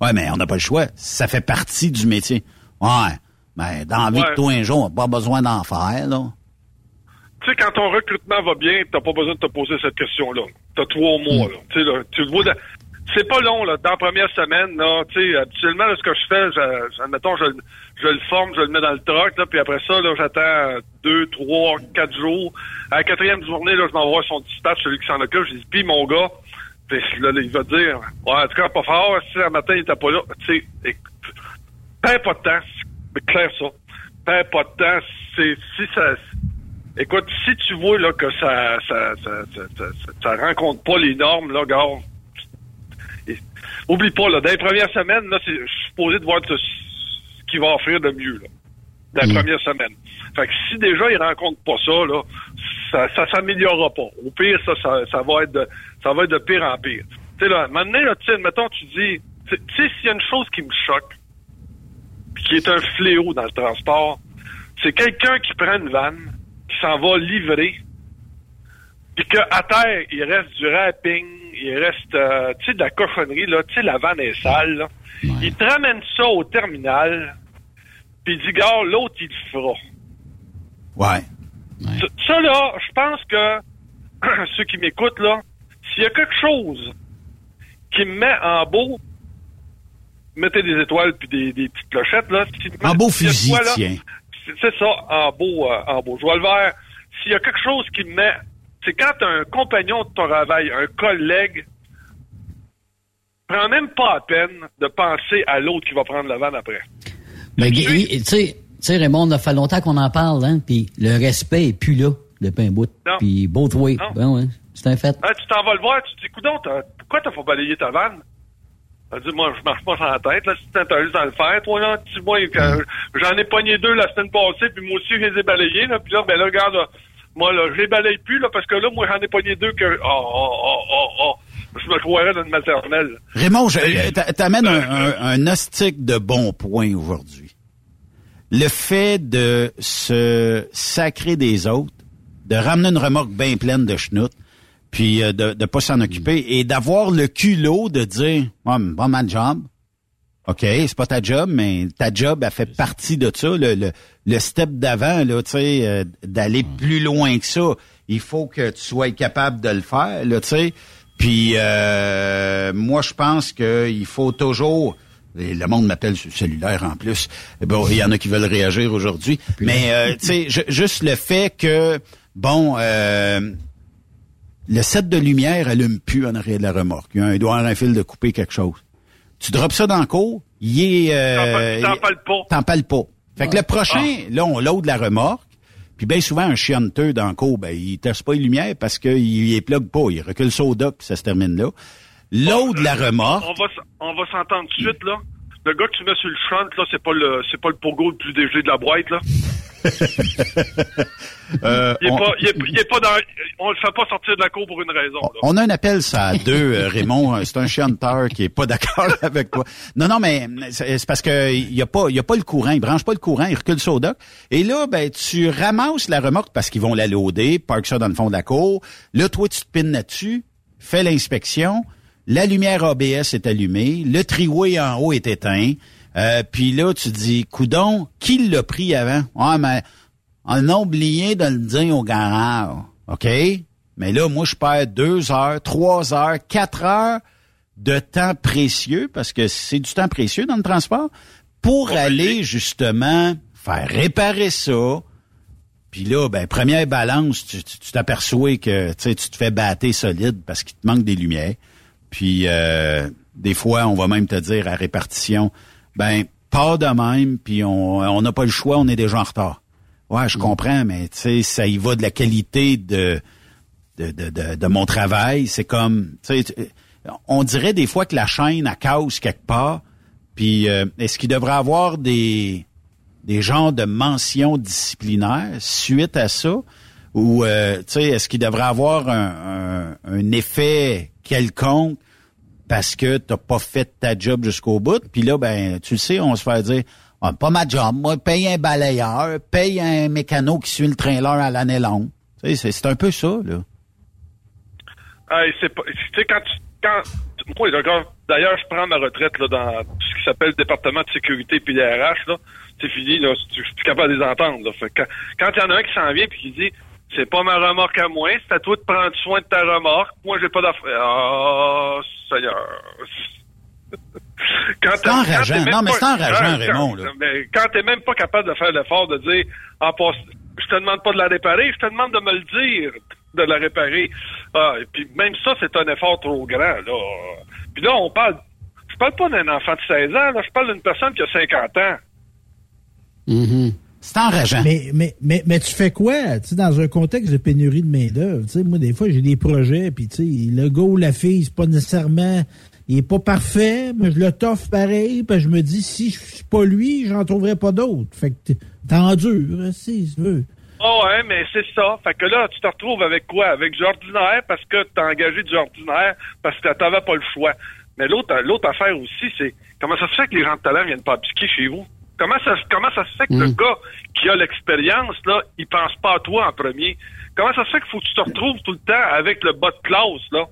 Ouais, mais on n'a pas le choix. Ça fait partie du métier. Ouais. Mais dans la vie de tous un jour, on n'a pas besoin d'en faire, là. Tu sais, quand ton recrutement va bien, t'as pas besoin de te poser cette question-là. T'as trois mois, là. Tu sais, là, tu le vois, c'est pas long, là. Dans la première semaine, là, tu sais, habituellement, là, ce que je fais, je, admettons, je, je le forme, je le mets dans le truck, là, puis après ça, là, j'attends deux, trois, quatre jours. À la quatrième journée, là, je m'envoie son dispatch, celui qui s'en occupe, je dis, puis mon gars, là, il va dire, ouais, en tout cas, pas fort, si un matin, il était pas là, tu sais, perds pas de temps, c'est clair ça. Perds pas de temps, c'est, si ça, écoute, si tu vois, là, que ça, ça, ça, ça, rencontre pas les normes, là, gars, oublie pas, là, dans les premières semaines, là, je suis supposé de voir ce, qui va offrir de mieux, là, la mm. première semaine. Fait que si déjà ils rencontrent pas ça, là, ça, ça s'améliorera pas. Au pire, ça, ça, va être de, ça va être de pire en pire. Tu sais, là, maintenant, là, tu sais, mettons, tu dis, tu sais, s'il y a une chose qui me choque, qui est un fléau dans le transport, c'est quelqu'un qui prend une vanne, qui s'en va livrer, puis qu'à terre, il reste du wrapping, il reste, euh, tu sais, de la cochonnerie, là, tu sais, la vanne est sale, là. Il te ramène ça au terminal, puis il dit, gars, l'autre, il le fera. Ouais. Ça, là, je pense que ceux qui m'écoutent, là, s'il y a quelque chose qui me met en beau, mettez des étoiles puis des, petites clochettes, là. en beau fusil, tiens. C'est ça, en beau, euh, en beau. Je vois le vert. S'il y a quelque chose qui me met, c'est quand un compagnon de ton travail, un collègue, prend même pas la peine de penser à l'autre qui va prendre la vanne après. Mais tu sais, tu sais, Raymond, ça fait longtemps qu'on en parle, hein, puis le respect est plus là depuis un bout. Puis both way. Ben ouais, c'est un fait. tu t'en vas le voir, tu te dis, coudon, pourquoi t'as pas balayé ta vanne? Dit, moi, je marche pas sans la tête, là, si t'es juste dans le faire, toi, là, tu vois, j'en ai pogné deux la semaine passée, puis moi aussi, je les ai balayés, là, puis là, ben là, regarde, moi, là, je les balaye plus, là, parce que là, moi, j'en ai pogné deux que, oh, oh, oh, oh, oh, je me croirais dans une maternelle. Raymond, t'amènes un, un, un de bons points aujourd'hui. le fait de se sacrer des autres, de ramener une remorque bien pleine de schnout, puis euh, de ne pas s'en occuper et d'avoir le culot de dire oh, bon ma job. OK, c'est pas ta job, mais ta job a fait partie de ça. Le, le, le step d'avant, là, tu sais, euh, d'aller plus loin que ça. Il faut que tu sois capable de le faire, là, tu sais. Puis euh, moi, je pense qu'il faut toujours. et le monde m'appelle cellulaire en plus. Bon, il y en a qui veulent réagir aujourd'hui. Mais euh, tu sais, ju- juste le fait que bon, euh, le set de lumière allume plus en arrière de la remorque. Il y a un doigt, un fil de couper quelque chose. Tu drops ça dans le cours, il est... Euh, T'en parles pas. T'en parles pas. Fait que le prochain, là, on load la remorque, puis bien souvent, un chianteux dans le cours, ben, il teste pas les lumières parce qu'il il plug pas. Il recule ça au puis ça se termine là. Load la remorque. On va, s- on va s'entendre tout de suite, là. Le gars que tu mets sur le front, là, c'est pas le, c'est pas le pogo le plus dégelé de la boîte, là. Euh, Il est on- pas, il est, il est pas dans, on le fait pas sortir de la cour pour une raison, là. On a un appel, ça, à deux, euh, Raymond. Euh, C'est un chanteur qui est pas d'accord avec toi. Non, non, mais c'est parce que il y a pas, il a pas le courant. Il branche pas le courant, il recule au dock. Et là, ben, tu ramasses la remorque parce qu'ils vont la loader, park ça dans le fond de la cour. Là, toi, tu te pines là-dessus, fais l'inspection. La lumière ABS est allumée, le triway en haut est éteint. Euh, puis là, tu dis, coudon, qui l'a pris avant? Ah, mais on a oublié de le dire au garage. OK? Mais là, moi, je perds deux heures, trois heures, quatre heures de temps précieux, parce que c'est du temps précieux dans le transport, pour aller justement faire réparer ça. Puis là, ben, première balance, tu tu- tu t'aperçois que tu te fais battre solide parce qu'il te manque des lumières. Puis euh, des fois, on va même te dire à répartition, ben, pas de même, puis on on n'a pas le choix, on est déjà en retard. Ouais, je comprends, mais tu sais, ça y va de la qualité de de, de, de, de mon travail. C'est comme, tu sais, tu- on dirait des fois que la chaîne a casse quelque part. Puis euh, est-ce qu'il devrait avoir des des genres de mentions disciplinaires suite à ça? Ou, euh, tu sais, est-ce qu'il devrait avoir un, un, un effet quelconque parce que t'as pas fait ta job jusqu'au bout? Puis là, ben, tu le sais, on se fait dire, ah, pas ma job, moi, paye un balayeur, paye un mécano qui suit le trailer à l'année longue. C'est- un peu ça, là. C'est pas, tu sais, quand tu, quand, moi, d'ailleurs, je prends ma retraite, là, dans ce qui s'appelle le département de sécurité puis les RH. C'est fini, là. Je suis capable de les entendre, quand il y en a un qui s'en vient puis qui dit, c'est pas ma remorque à moi, c'est à toi de prendre soin de ta remorque. Moi, j'ai pas d'affaires. Ah, Seigneur. Quand C'est quand enrageant. Non, mais pas- c'est enrageant, quand- Raymond, mais quand t'es même pas capable de faire l'effort de dire, en passe, je te demande pas de la réparer, je te demande de me le dire, de la réparer. Ah, et puis même ça, c'est un effort trop grand, là. Puis là, on parle, je parle pas d'un enfant de 16 ans, là, je parle d'une personne qui a 50 ans. C'est enrageant. Mais, mais, mais, mais tu fais quoi, tu sais, dans un contexte de pénurie de main-d'œuvre? Tu sais, moi, des fois, j'ai des projets, puis tu sais, le gars ou la fille, c'est pas nécessairement, il est pas parfait, mais je le toffe pareil, puis je me dis, si je suis pas lui, j'en trouverai pas d'autres. Fait que t'es- t'endures, hein, si tu veux. Oh ouais, mais c'est ça. Fait que là, tu te retrouves avec quoi? Avec du ordinaire parce que t'as engagé du ordinaire parce que t'avais pas le choix. Mais l'autre, l'autre affaire aussi, c'est comment ça se fait que les gens de talent viennent pas piquer chez vous? Comment ça, comment ça se fait que le gars qui a l'expérience, là, il pense pas à toi en premier? Comment ça se fait qu'il faut que tu te retrouves tout le temps avec le bas de classe, là?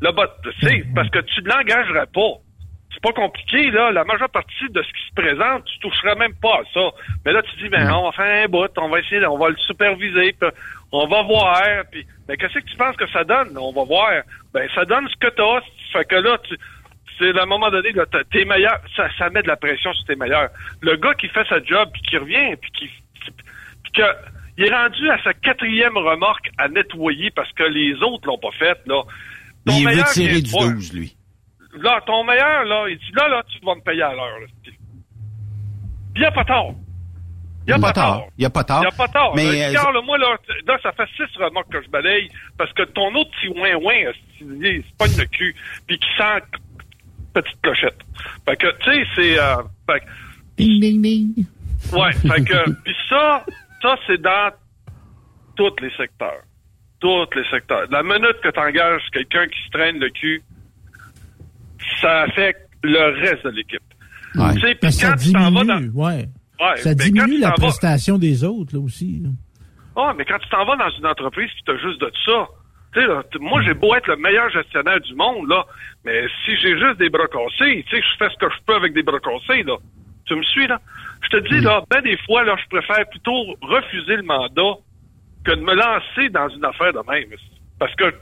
Le bas de, parce que tu ne l'engagerais pas. C'est pas compliqué, là. La majeure partie de ce qui se présente, tu toucherais même pas à ça. Mais là, tu dis, ben, on va faire un bout, on va essayer, on va le superviser, puis on va voir, puis, mais qu'est-ce que tu penses que ça donne? On va voir. Ben, ça donne ce que t'as. Fait que là, tu, c'est à un moment donné, là, t'es meilleur, ça, ça met de la pression sur tes meilleurs. Le gars qui fait sa job, puis qui revient, puis qui, puis que, il est rendu à sa quatrième remorque à nettoyer parce que les autres l'ont pas fait, là. Ton Il veut meilleur tirer du te voir. 12, lui. Là, ton meilleur, là, il dit, là, là, tu dois me payer à l'heure, là. Il n'y a pas tort. Il n'y a, pas tort. Il y a pas tort. Il n'y a pas tort. Mais, euh, là, moi, là, là, ça fait six remorques que je balaye parce que ton autre petit ouin-ouin, il se pogne le cul puis qui sent petite clochette. Fait que, tu sais, c'est... Euh, fait Ding, ding, ding. Ouais, fait que, puis ça, ça, c'est dans tous les secteurs. Tous les secteurs. La minute que tu engages quelqu'un qui se traîne le cul, ça affecte le reste de l'équipe. Ouais. Tu sais, puis ça quand tu t'en vas dans... diminue, ouais. Ouais, ça diminue la vas- prestation des autres, là, aussi. là. Ah, mais quand tu t'en vas dans une entreprise qui t'as juste de ça, là, moi, j'ai beau être le meilleur gestionnaire du monde, là, mais si j'ai juste des bras cassés, tu sais, je fais ce que je peux avec des bras cassés, là. Tu me suis, là? Je te dis, là, ben des fois, là, je préfère plutôt refuser le mandat que de me lancer dans une affaire de même. Parce que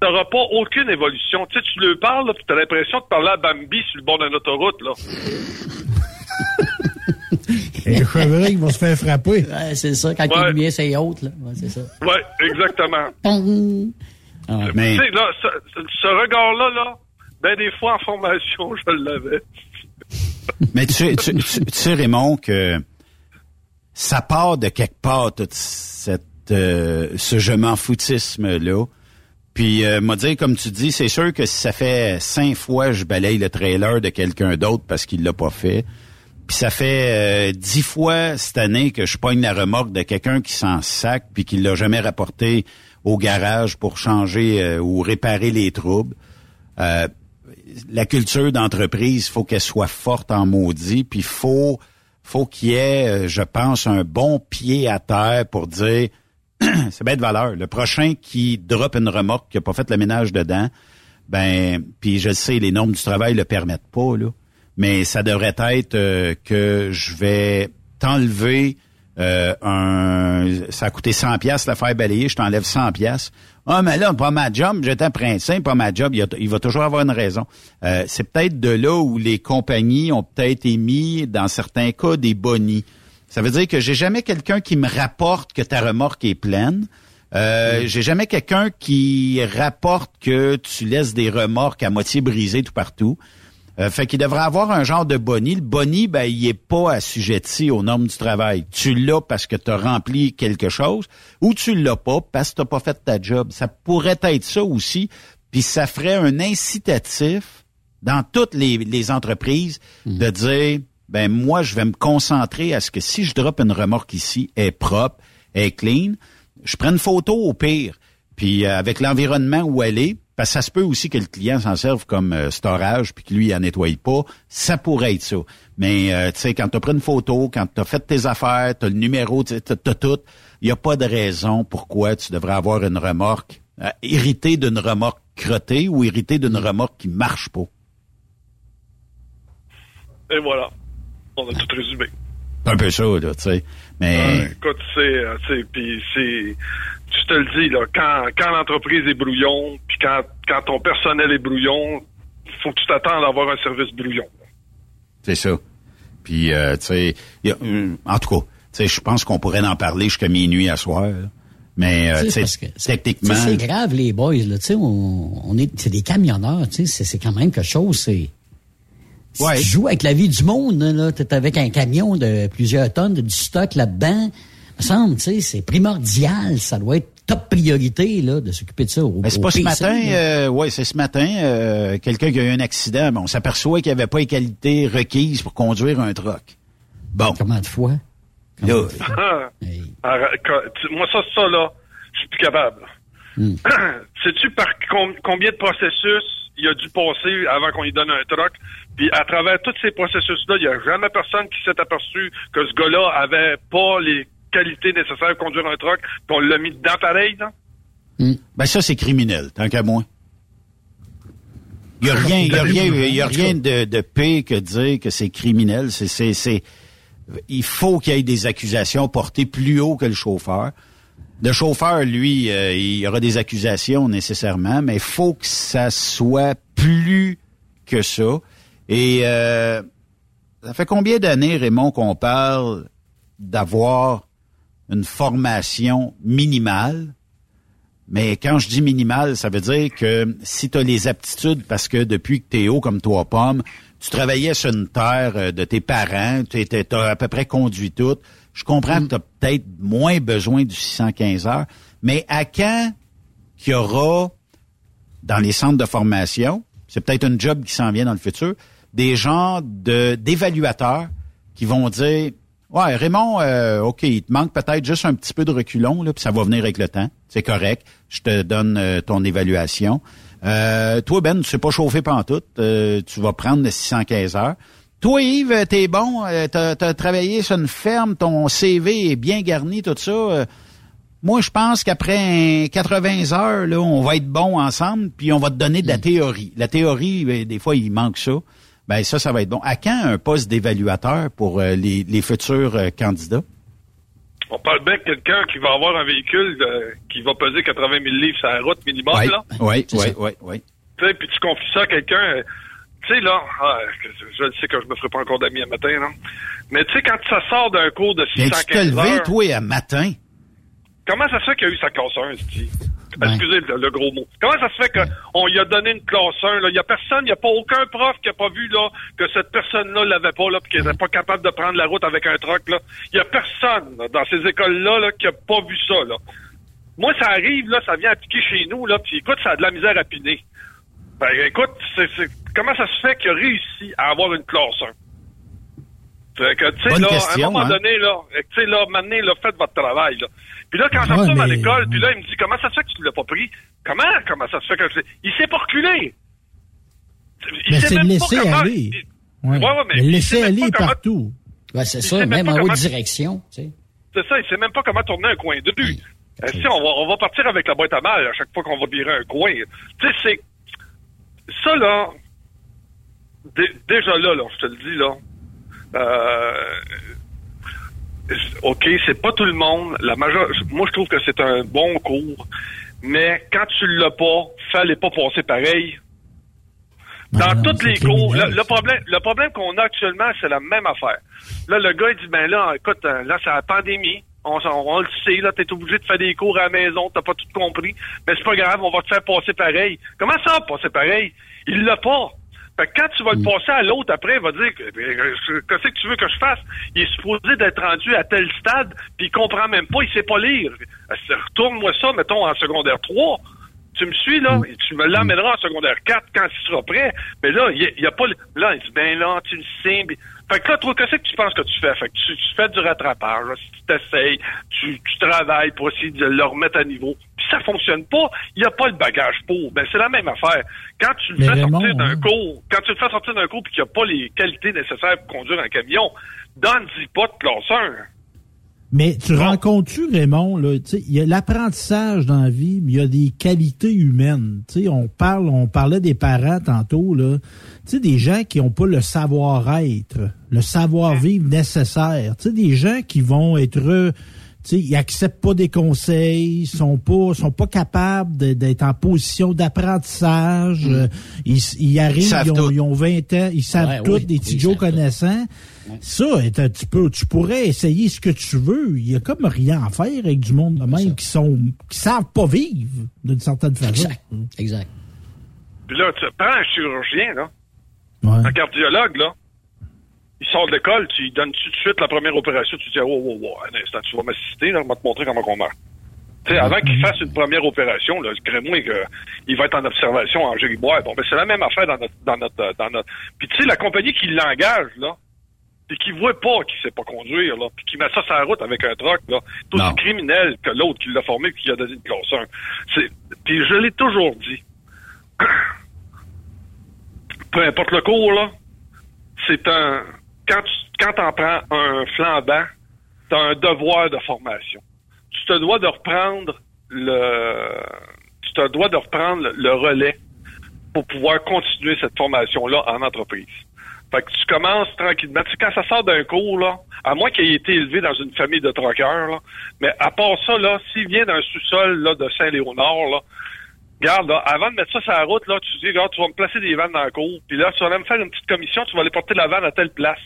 t'auras pas aucune évolution. Tu sais, tu lui parles, là, t'as l'impression de parler à Bambi sur le bord d'une autoroute, là. Et le chevreuil va se faire frapper. Ouais, c'est ça. Quand les lumières, c'est haute, là. Ouais, c'est ça. Ouais, exactement. Ah, mais- Tu sais, là, ce, ce regard-là, là, ben des fois en formation, je l'avais. Mais tu, sais- tu, tu- tu sais, Raymond, que ça part de quelque part, toute cette, euh, ce je m'en foutisme-là. Puis, euh, m'a dire, comme tu dis, c'est sûr que si ça fait cinq fois que je balaye le trailer de quelqu'un d'autre parce qu'il l'a pas fait, puis ça fait euh, dix fois cette année que je pogne la remorque de quelqu'un qui s'en sac puis qui l'a jamais rapporté au garage pour changer euh, ou réparer les troubles. Euh, la culture d'entreprise, faut qu'elle soit forte en maudit, puis faut faut qu'il y ait, euh, je pense, un bon pied à terre pour dire c'est bien de valeur. Le prochain qui drop une remorque qui a pas fait le ménage dedans, ben, puis je sais, les normes du travail le permettent pas là, mais ça devrait être euh, que je vais t'enlever euh, un, ça a coûté 100 pièces la faire balayer, je t'enlève 100 pièces. Ah mais là pas ma job, j'étais un principe, pas ma job, il, y a- il va toujours avoir une raison. Euh, c'est peut-être de là où les compagnies ont peut-être émis dans certains cas des bonnies. Ça veut dire que j'ai jamais quelqu'un qui me rapporte que ta remorque est pleine. Euh, J'ai jamais quelqu'un qui rapporte que tu laisses des remorques à moitié brisées tout partout. Euh, fait qu'il devrait avoir un genre de boni. Le boni, ben, il est pas assujetti aux normes du travail. Tu l'as parce que tu as rempli quelque chose ou tu l'as pas parce que tu pas fait ta job. Ça pourrait être ça aussi. Puis ça ferait un incitatif dans toutes les, les entreprises de dire, ben moi, je vais me concentrer à ce que si je drop une remorque ici, elle est propre, elle est clean, je prends une photo au pire, puis euh, avec l'environnement où elle est, parce que ça se peut aussi que le client s'en serve comme euh, storage, puis que lui, il en nettoie pas, ça pourrait être ça. Mais euh, tu sais, quand tu as pris une photo, quand tu as fait tes affaires, tu as le numéro, tu as tout, il n'y a pas de raison pourquoi tu devrais avoir une remorque, euh, hérité d'une remorque crottée ou hérité d'une remorque qui marche pas. Et voilà. On a tout résumé. C'est un peu ça, là, tu sais. Mais... Ouais, écoute, c'est, puis c'est, tu te le dis là, quand, quand l'entreprise est brouillon, quand, quand ton personnel est brouillon, faut que tu t'attendes à avoir un service brouillon. C'est ça. Puis, euh, tu sais, y a, hum, en tout cas, tu sais, je pense qu'on pourrait en parler jusqu'à minuit à soir. là. Mais, euh, parce que techniquement... C'est grave, les boys, là. Tu sais, on, on est, c'est des camionneurs, tu sais. C'est, quand même quelque chose, c'est. Si tu joues avec la vie du monde, là, t'es avec un camion de plusieurs tonnes, de, du stock là-dedans. Me semble, tu sais, c'est primordial. Ça doit être top priorité, là, de s'occuper de ça. Au, Mais c'est pas ce matin, euh, ouais, c'est ce matin, euh, quelqu'un qui a eu un accident, mais on s'aperçoit qu'il n'y avait pas les qualités requises pour conduire un truck. Bon. Comment de fois? Là, quand- tu- moi, ça, ça, là, je suis plus capable. Hmm. Sais-tu par com- combien de processus il a dû passer avant qu'on lui donne un truck? Puis à travers tous ces processus-là, il n'y a jamais personne qui s'est aperçu que ce gars-là avait pas les qualités nécessaires pour conduire un truck, puis on l'a mis dedans pareil, là? Ben ça, c'est criminel, tant qu'à moi. Il y a rien, il y a rien, il y a rien de, de pire que dire que c'est criminel. Il faut qu'il y ait des accusations portées plus haut que le chauffeur. Le chauffeur, lui, euh, il y aura des accusations nécessairement, mais il faut que ça soit plus que ça. Et euh, ça fait combien d'années, Raymond, qu'on parle d'avoir une formation minimale? Mais quand je dis minimale, ça veut dire que si tu as les aptitudes, parce que depuis que tu es haut comme toi, pomme, tu travaillais sur une terre euh, de tes parents, tu as à peu près conduit tout. Je comprends que tu as peut-être moins besoin du 615 heures, mais à quand qu'il y aura dans les centres de formation, c'est peut-être un job qui s'en vient dans le futur, des gens de d'évaluateurs qui vont dire Ouais, Raymond, euh, OK, il te manque peut-être juste un petit peu de reculon, là, puis ça va venir avec le temps. C'est correct. Je te donne euh, ton évaluation. Euh, toi, Ben, tu sais pas chauffer pantoute. Euh, tu vas prendre le 615 heures. Toi, Yves, t'es bon, euh, t'as as travaillé sur une ferme, ton CV est bien garni, tout ça. Euh, moi, je pense qu'après 80 heures, là, on va être bon ensemble, puis on va te donner de la théorie. La théorie, ben, des fois, il manque ça. Ben ça, ça va être bon. À quand un poste d'évaluateur pour euh, les, les, futurs euh, candidats? On parle bien de quelqu'un qui va avoir un véhicule de, qui va peser 80 000 livres sur la route minimum, là. Oui, oui, oui, oui. Tu sais, puis tu confies ça à quelqu'un... Euh, tu sais, là, ah, je sais que je me ferai pas encore d'amis à matin, là. Mais tu sais, quand ça sort d'un cours de 615 heures... tu te levé, toi, à matin? Comment ça se fait qu'il y a eu sa classe 1, Excusez le, gros mot. Comment ça se fait qu'on lui a donné une classe 1? Il n'y a personne, il n'y a pas aucun prof qui n'a pas vu là, que cette personne-là l'avait pas, là, puis qu'il n'était pas capable de prendre la route avec un truck. Il n'y a personne dans ces écoles-là là, qui n'a pas vu ça. Là. Moi, ça arrive, là, ça vient appliquer chez nous, là, puis écoute, ça a de la misère à piner. Ben, écoute, comment ça se fait qu'il a réussi à avoir une classe 1? Fait que, tu sais, là, à un moment hein? donné, là, tu sais, là, maintenant, là, faites votre travail, là. Puis là, quand je retourne à l'école, puis là, il me dit, comment ça se fait que tu ne l'as pas pris? Comment? Comment ça se fait que tu... Il s'est pas reculé. Il mais c'est le laisser aller. Ouais. Ouais, ouais, mais le laisser aller partout. Ouais, c'est ça, même en haute direction, tu sais. C'est ça, il sait même pas comment tourner un coin de rue. Euh, si on va, on va partir avec la boîte à mal à chaque fois qu'on va virer un coin. Tu sais, c'est... Ça, là... Déjà là, là, je te le dis, là... Euh, OK, c'est pas tout le monde. La majeure, moi, je trouve que c'est un bon cours. Mais quand tu l'as pas, fallait pas passer pareil. Dans toutes tous les cours, le, problème, le problème qu'on a actuellement, c'est la même affaire. Là, le gars, il dit, ben là, écoute, euh, là, c'est la pandémie. On, on, le sait, là, t'es obligé de faire des cours à la maison, t'as pas tout compris. Mais c'est pas grave, on va te faire passer pareil. Comment ça, passer pareil? Il l'a pas. Fait que quand tu vas le mm. passer à l'autre après, il va dire euh, qu'est-ce que tu veux que je fasse? Il est supposé d'être rendu à tel stade, puis il comprend même pas, il sait pas lire. Euh, retourne-moi ça, mettons, en secondaire 3. Tu me suis, là? Mm. Tu me l'emmèneras en secondaire 4 quand il sera prêt. Mais là, il n'y a, pas... Là, il dit, ben là, tu le sais. Fait que là, toi, qu'est-ce que tu penses que tu fais? Fait que tu, fais du rattrapage, tu t'essayes, tu, tu travailles pour essayer de le remettre à niveau. Puis ça fonctionne pas, il n'y a pas le bagage pour. Ben, c'est la même affaire. Quand tu le fais sortir d'un hein. cours, quand tu le fais sortir d'un cours puis qu'il n'y a pas les qualités nécessaires pour conduire un camion, donne-y pas de classeur. Mais tu rencontres-tu, Raymond, là, il y a l'apprentissage dans la vie, mais il y a des qualités humaines. sais, on parle, on parlait des parents tantôt, là. Tu sais, des gens qui n'ont pas le savoir-être, le savoir-vivre nécessaire. Tu sais, des gens qui vont être ils acceptent pas des conseils, sont pas sont pas capables d'être en position d'apprentissage. Mm. Euh, ils, ils, arrivent, ils ont, 20 ans, ils savent tout, des petits Joe connaissants. Ça, tu peux, tu pourrais essayer ce que tu veux. Il y a comme rien à faire avec du monde de même qui sont qui savent pas vivre d'une certaine façon. Exact. exact. Puis là, tu prends un chirurgien, là. Un cardiologue, là il sort de l'école, tu lui donnes tout de suite la première opération, tu dis, oh, oh, oh, un instant, tu vas m'assister, là, je vais te montrer comment on meurt. Tu sais, avant qu'il fasse une première opération, là, crée-moi qu'il va être en observation en gériboire. Bon, ben, c'est la même affaire dans notre, dans notre, dans notre. Puis, tu sais, la compagnie qui l'engage, là, puis qui voit pas qu'il sait pas conduire, là, puis qui met ça sur la route avec un truck, là, c'est aussi criminel que l'autre qui l'a formé puis qui a donné une classe 1. C'est, puis je l'ai toujours dit. Peu importe le cours, là, c'est un, quand tu quand en prends un flambant, tu as un devoir de formation. Tu te dois de reprendre le tu te dois de reprendre le, relais pour pouvoir continuer cette formation-là en entreprise. Fait que tu commences tranquillement. Tu quand ça sort d'un cours, là, à moins qu'il ait été élevé dans une famille de troqueurs, mais à part ça, s'il vient d'un sous-sol de Saint-Léonard, Regarde, là, avant de mettre ça sur la route, là, tu dis, regarde, tu vas me placer des vannes dans la cour, puis là, tu vas me faire une petite commission, tu vas aller porter la vanne à telle place.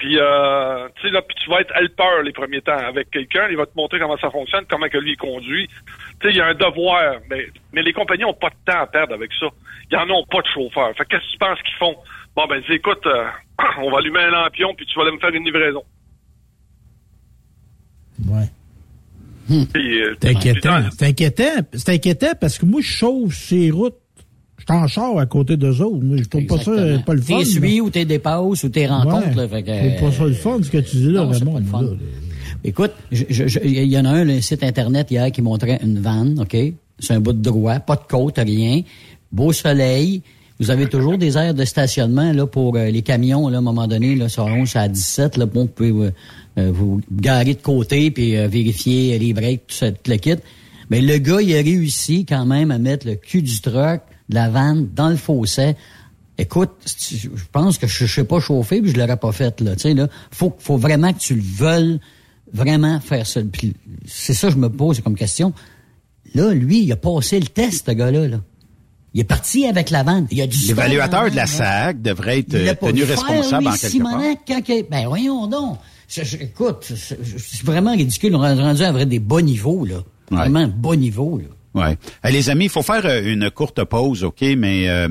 Puis, euh, tu sais, là, puis tu vas être helper les premiers temps avec quelqu'un. Il va te montrer comment ça fonctionne, comment que lui il conduit. Tu sais, il y a un devoir. Mais, mais les compagnies ont pas de temps à perdre avec ça. Ils en ont pas de chauffeur. Fait qu'est-ce que tu penses qu'ils font? Bon, ben, dis, écoute, euh, on va allumer un lampion, puis tu vas aller me faire une livraison. Ouais. Euh, c'est inquiétant. C'est inquiétant. C'est inquiétant parce que moi, je chauffe ces routes je t'en char à côté d'eux autres. Moi, je trouve pas ça pas le fun. T'es suis ou t'es dépasses ou t'es rencontres. Ouais, fait que, pas ça le fun, ce que tu dis là, vraiment. Écoute, il y en a un, le site Internet hier qui montrait une vanne, OK? C'est un bout de droit, pas de côte, rien. Beau soleil. Vous avez toujours des aires de stationnement là pour euh, les camions là, à un moment donné là sur 11 à 17 là bon, vous pouvez euh, euh, vous garer de côté puis vérifier les breaks tout, ça, tout le kit. Mais le gars il a réussi quand même à mettre le cul du truck de la vanne dans le fossé. Écoute, je pense que je, ne sais pas chauffer puis je l'aurais pas fait là, tu là, faut faut vraiment que tu le veuilles vraiment faire ça. c'est ça que je me pose comme question. Là, lui, il a passé le test, ce gars-là. Là. Il est parti avec la vente. Il a L'évaluateur de la SAC devrait être euh, tenu responsable en quelque part. Quand, ben voyons donc. Écoute, c'est vraiment ridicule. On a rendu à vrai des bons niveaux, là. Vraiment bons niveaux, là. Ouais. les amis, il faut faire euh, une courte pause, OK? Mais euh,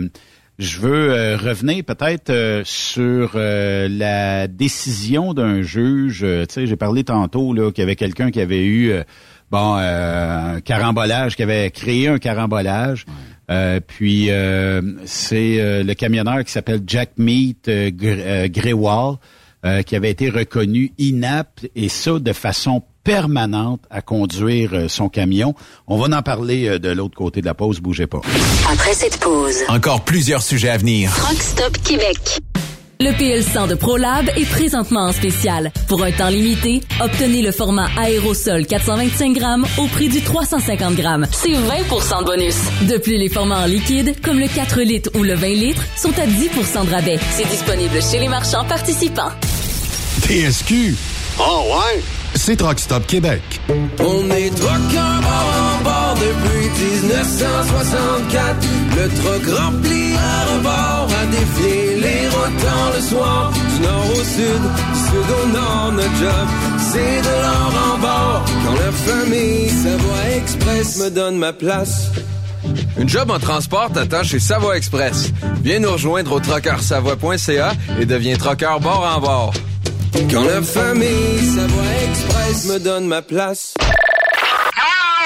je veux revenir peut-être sur la décision d'un juge. tu sais, j'ai parlé tantôt là qu'il y avait quelqu'un qui avait eu bon un carambolage, qui avait créé un carambolage. Euh, puis euh, c'est euh, le camionneur qui s'appelle Jack Meat Grewal qui avait été reconnu inapte et ça de façon permanente à conduire son camion. On va en parler de l'autre côté de la pause, bougez pas. Après cette pause, encore plusieurs sujets à venir. Rockstop Québec. Le PL100 de ProLab est présentement en spécial. Pour un temps limité, obtenez le format aérosol 425 grammes au prix du 350 grammes. C'est 20% de bonus. De plus, les formats en liquide, comme le 4 litres ou le 20 litres, sont à 10% de rabais. C'est disponible chez les marchands participants. TSQ. Oh ouais? C'est Truck Stop Québec. On est truckers en bord depuis 1964. Le truck rempli à rebord a défié routes le soir. Du nord au sud, du sud au nord, notre job, c'est de l'or en bord. Quand la famille Savoie Express me donne ma place. Une job en transport t'attend chez Savoie Express. Viens nous rejoindre au trockeursavoie.ca et deviens trockeur bord en bord. Quand la famille Savoie Express me donne ma place.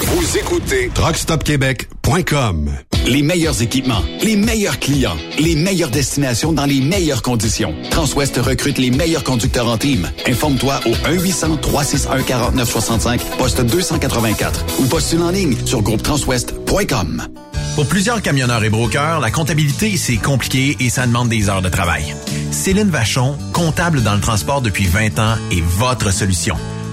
Vous écoutez truckstopquebec.com. Les meilleurs équipements, les meilleurs clients, les meilleures destinations dans les meilleures conditions. Transwest recrute les meilleurs conducteurs en team. Informe-toi au 1-800-361-4965, poste 284 ou postule en ligne sur groupetranswest.com. Pour plusieurs camionneurs et brokers, la comptabilité, c'est compliqué et ça demande des heures de travail. Céline Vachon, comptable dans le transport depuis 20 ans, est votre solution.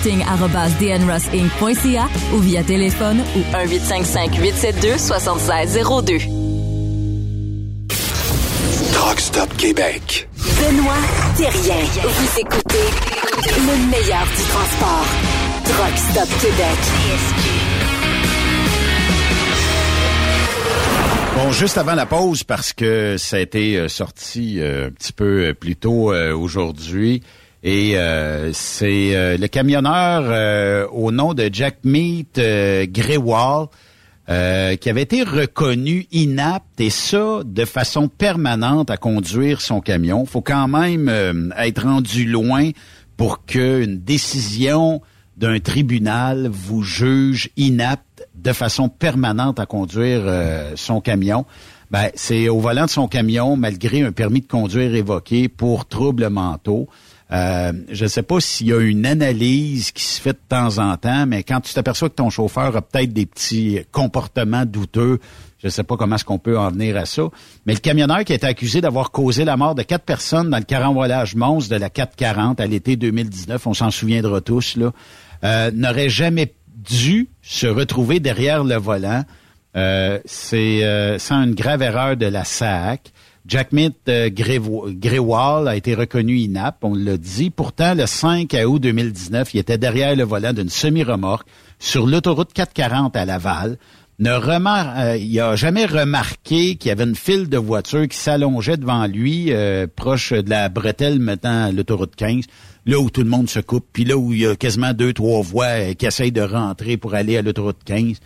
recruiting.dnrossinc.ca ou via téléphone ou 1-855-872-7602. Truck Stop Québec. Benoît Thérien. Vous écoutez le meilleur du transport. Truck Stop Québec. Bon, juste avant la pause, parce que ça a été euh, sorti euh, un petit peu euh, plus tôt euh, aujourd'hui, et euh, c'est euh, le camionneur euh, au nom de Jack Meat euh, Grewal euh, qui avait été reconnu inapte et ça de façon permanente à conduire son camion. faut quand même euh, être rendu loin pour qu'une décision d'un tribunal vous juge inapte de façon permanente à conduire son camion. Ben, c'est au volant de son camion, malgré un permis de conduire évoqué pour troubles mentaux. Euh, je ne sais pas s'il y a une analyse qui se fait de temps en temps, mais quand tu t'aperçois que ton chauffeur a peut-être des petits comportements douteux, je ne sais pas comment est-ce qu'on peut en venir à ça. Mais le camionneur qui a été accusé d'avoir causé la mort de quatre personnes dans le carambolage monstre de la 440 à l'été 2019, on s'en souviendra tous, là, euh, n'aurait jamais dû se retrouver derrière le volant. Euh, c'est euh, sans une grave erreur de la SAC. Jack Mitt euh, a été reconnu inapte, on l'a dit. Pourtant, le 5 août 2019, il était derrière le volant d'une semi-remorque sur l'autoroute 440 à Laval. Ne euh, il a jamais remarqué qu'il y avait une file de voitures qui s'allongeait devant lui, euh, proche de la bretelle mettant l'autoroute 15, là où tout le monde se coupe, puis là où il y a quasiment deux, trois voies qui essayent de rentrer pour aller à l'autoroute 15.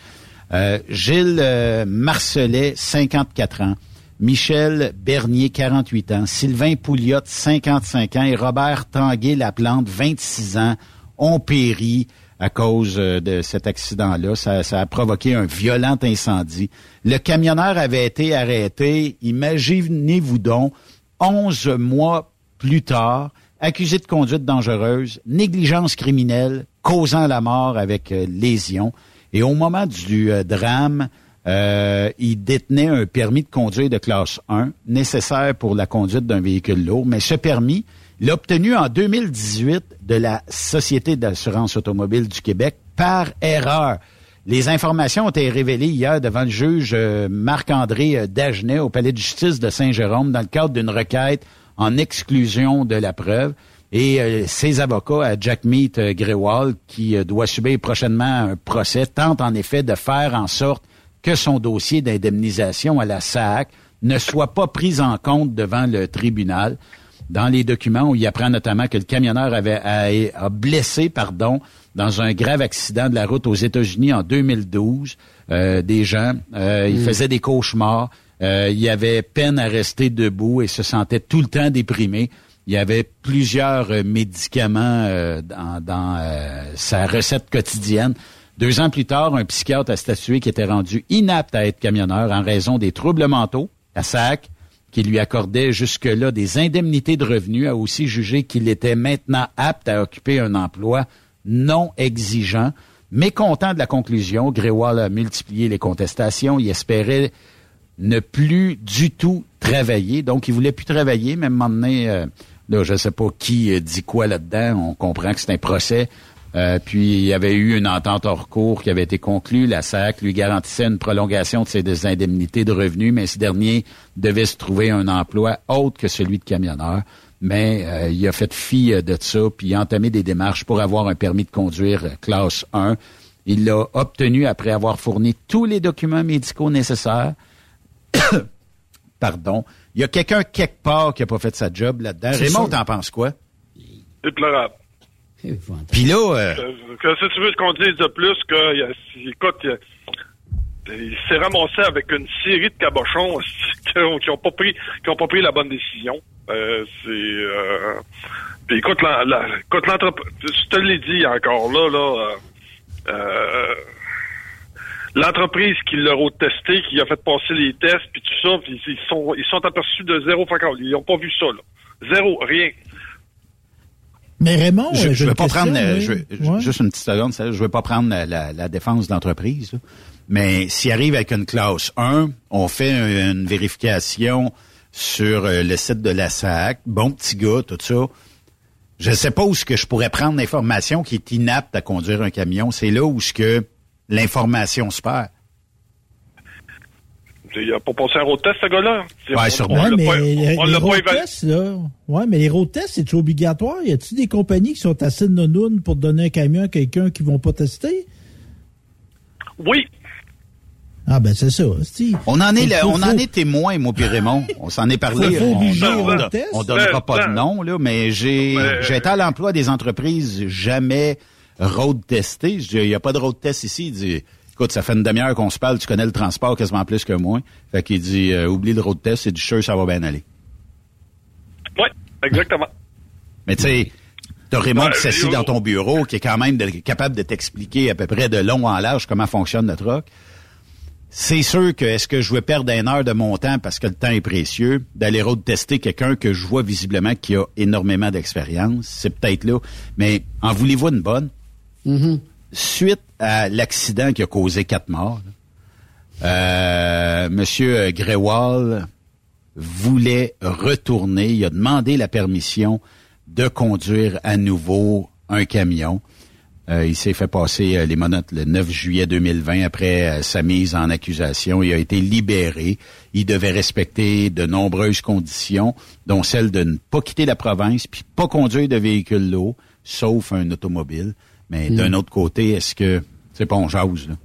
Euh, Gilles Marcelet, 54 ans. Michel Bernier, 48 ans. Sylvain Pouliot, 55 ans. Et Robert Tanguay-Laplante, 26 ans, ont péri à cause euh, de cet accident-là. Ça, ça a provoqué un violent incendie. Le camionneur avait été arrêté, imaginez-vous donc, 11 mois plus tard, accusé de conduite dangereuse, négligence criminelle, causant la mort avec euh, lésion. Et au moment du euh, drame, euh, il détenait un permis de conduire de classe 1, nécessaire pour la conduite d'un véhicule lourd, mais ce permis, il l'a obtenu en 2018 de la Société d'assurance automobile du Québec par erreur. Les informations ont été révélées hier devant le juge euh, Marc-André euh, Dagenet au Palais de justice de Saint-Jérôme dans le cadre d'une requête en exclusion de la preuve. Et euh, ses avocats à Jack Meat Grewal, qui doit subir prochainement un procès, tentent en effet de faire en sorte que son dossier d'indemnisation à la SAC ne soit pas pris en compte devant le tribunal. Dans les documents, où il apprend notamment que le camionneur avait a, a blessé, pardon, dans un grave accident de la route aux États-Unis en 2012, euh, des gens. Euh, Il Mm. faisait des cauchemars. Euh, il avait peine à rester debout et se sentait tout le temps déprimé. Il y avait plusieurs euh, médicaments euh, dans, dans, euh, sa recette quotidienne. Deux ans plus tard, un psychiatre a statué qu'il était rendu inapte à être camionneur en raison des troubles mentaux, la SAC, qui lui accordait jusque-là des indemnités de revenus, a aussi jugé qu'il était maintenant apte à occuper un emploi non exigeant. Mécontent de la conclusion, Gréwal a multiplié les contestations. Il espérait ne plus du tout travailler. Donc, il voulait plus travailler, même moment euh, je sais pas qui euh, dit quoi là-dedans. On comprend que c'est un procès Euh, puis il y avait eu une entente hors cours qui avait été conclue. La SAC lui garantissait une prolongation de ses indemnités de revenus, mais ce dernier devait se trouver un emploi autre que celui de camionneur. Mais euh, il a fait fi de ça, puis il a entamé des démarches pour avoir un permis de conduire classe 1. Il l'a obtenu après avoir fourni tous les documents médicaux nécessaires. Pardon. Il y a quelqu'un quelque part qui n'a pas fait sa job là-dedans. Raymond, t'en penses quoi? Déplorable. Puis là... Euh... Que, si tu veux qu'on dise de plus que, écoute, il, s'est ramassé avec une série de cabochons qui n'ont pas pris qui ont pas pris la bonne décision. Euh, c'est... Euh, puis écoute, l'entreprise... Je te l'ai dit encore là, là... Euh, euh l'entreprise qui l'a testé, qui a fait passer les tests, puis tout ça, ils sont, ils sont aperçus de zéro facteur. Ils n'ont pas vu ça, là. Zéro, rien. Mais Raymond, je, ne vais pas prendre, juste une petite seconde, je vais pas prendre la, défense de l'entreprise, mais s'il arrive avec une classe 1, on fait une, vérification sur euh, le site de la SAC, bon petit gars, tout ça. Je ne sais pas où ce que je pourrais prendre l'information qui est inapte à conduire un camion. C'est là où ce que l'information se perd. Il n'a pas passé un road test, ce gars-là. Oui, sûrement. mais les, road tests, là. Ouais, mais les road tests, c'est obligatoire? Y a-t-il des compagnies qui sont assez non pour donner un camion à quelqu'un qui ne vont pas tester? Oui. Ah ben c'est ça. On en est on en est témoin, moi puis Raymond. On s'en est parlé. on, ne donnera pas de nom là, mais j'ai j'ai été à l'emploi des entreprises jamais road testé. Je dis, il n'y a pas de road test ici. Écoute, ça fait une demi-heure qu'on se parle, tu connais le transport quasiment plus que moi. Fait qu'il dit, euh, oublie le road test, c'est du sûr, ça va bien aller. Oui, exactement. Mais tu sais, t'as Raymond qui s'assied dans ton bureau, qui est quand même capable de t'expliquer à peu près de long en large comment fonctionne le truck. C'est sûr que est-ce que je veux perdre une heure de mon temps parce que le temps est précieux, d'aller road tester quelqu'un que je vois visiblement qui a énormément d'expérience, c'est peut-être là. Mais en voulez-vous une bonne? Mm-hmm. Suite à l'accident qui a causé quatre morts, euh, Monsieur Gréwal voulait retourner. Il a demandé la permission de conduire à nouveau un camion. Euh, il s'est fait passer euh, les monotes le 9 juillet 2020 après euh, sa mise en accusation. Il a été libéré. Il devait respecter de nombreuses conditions, dont celle de ne pas quitter la province puis pas conduire de véhicule lourd, sauf un automobile. Mais d'un hmm. autre côté, est-ce que c'est pas on jase, là?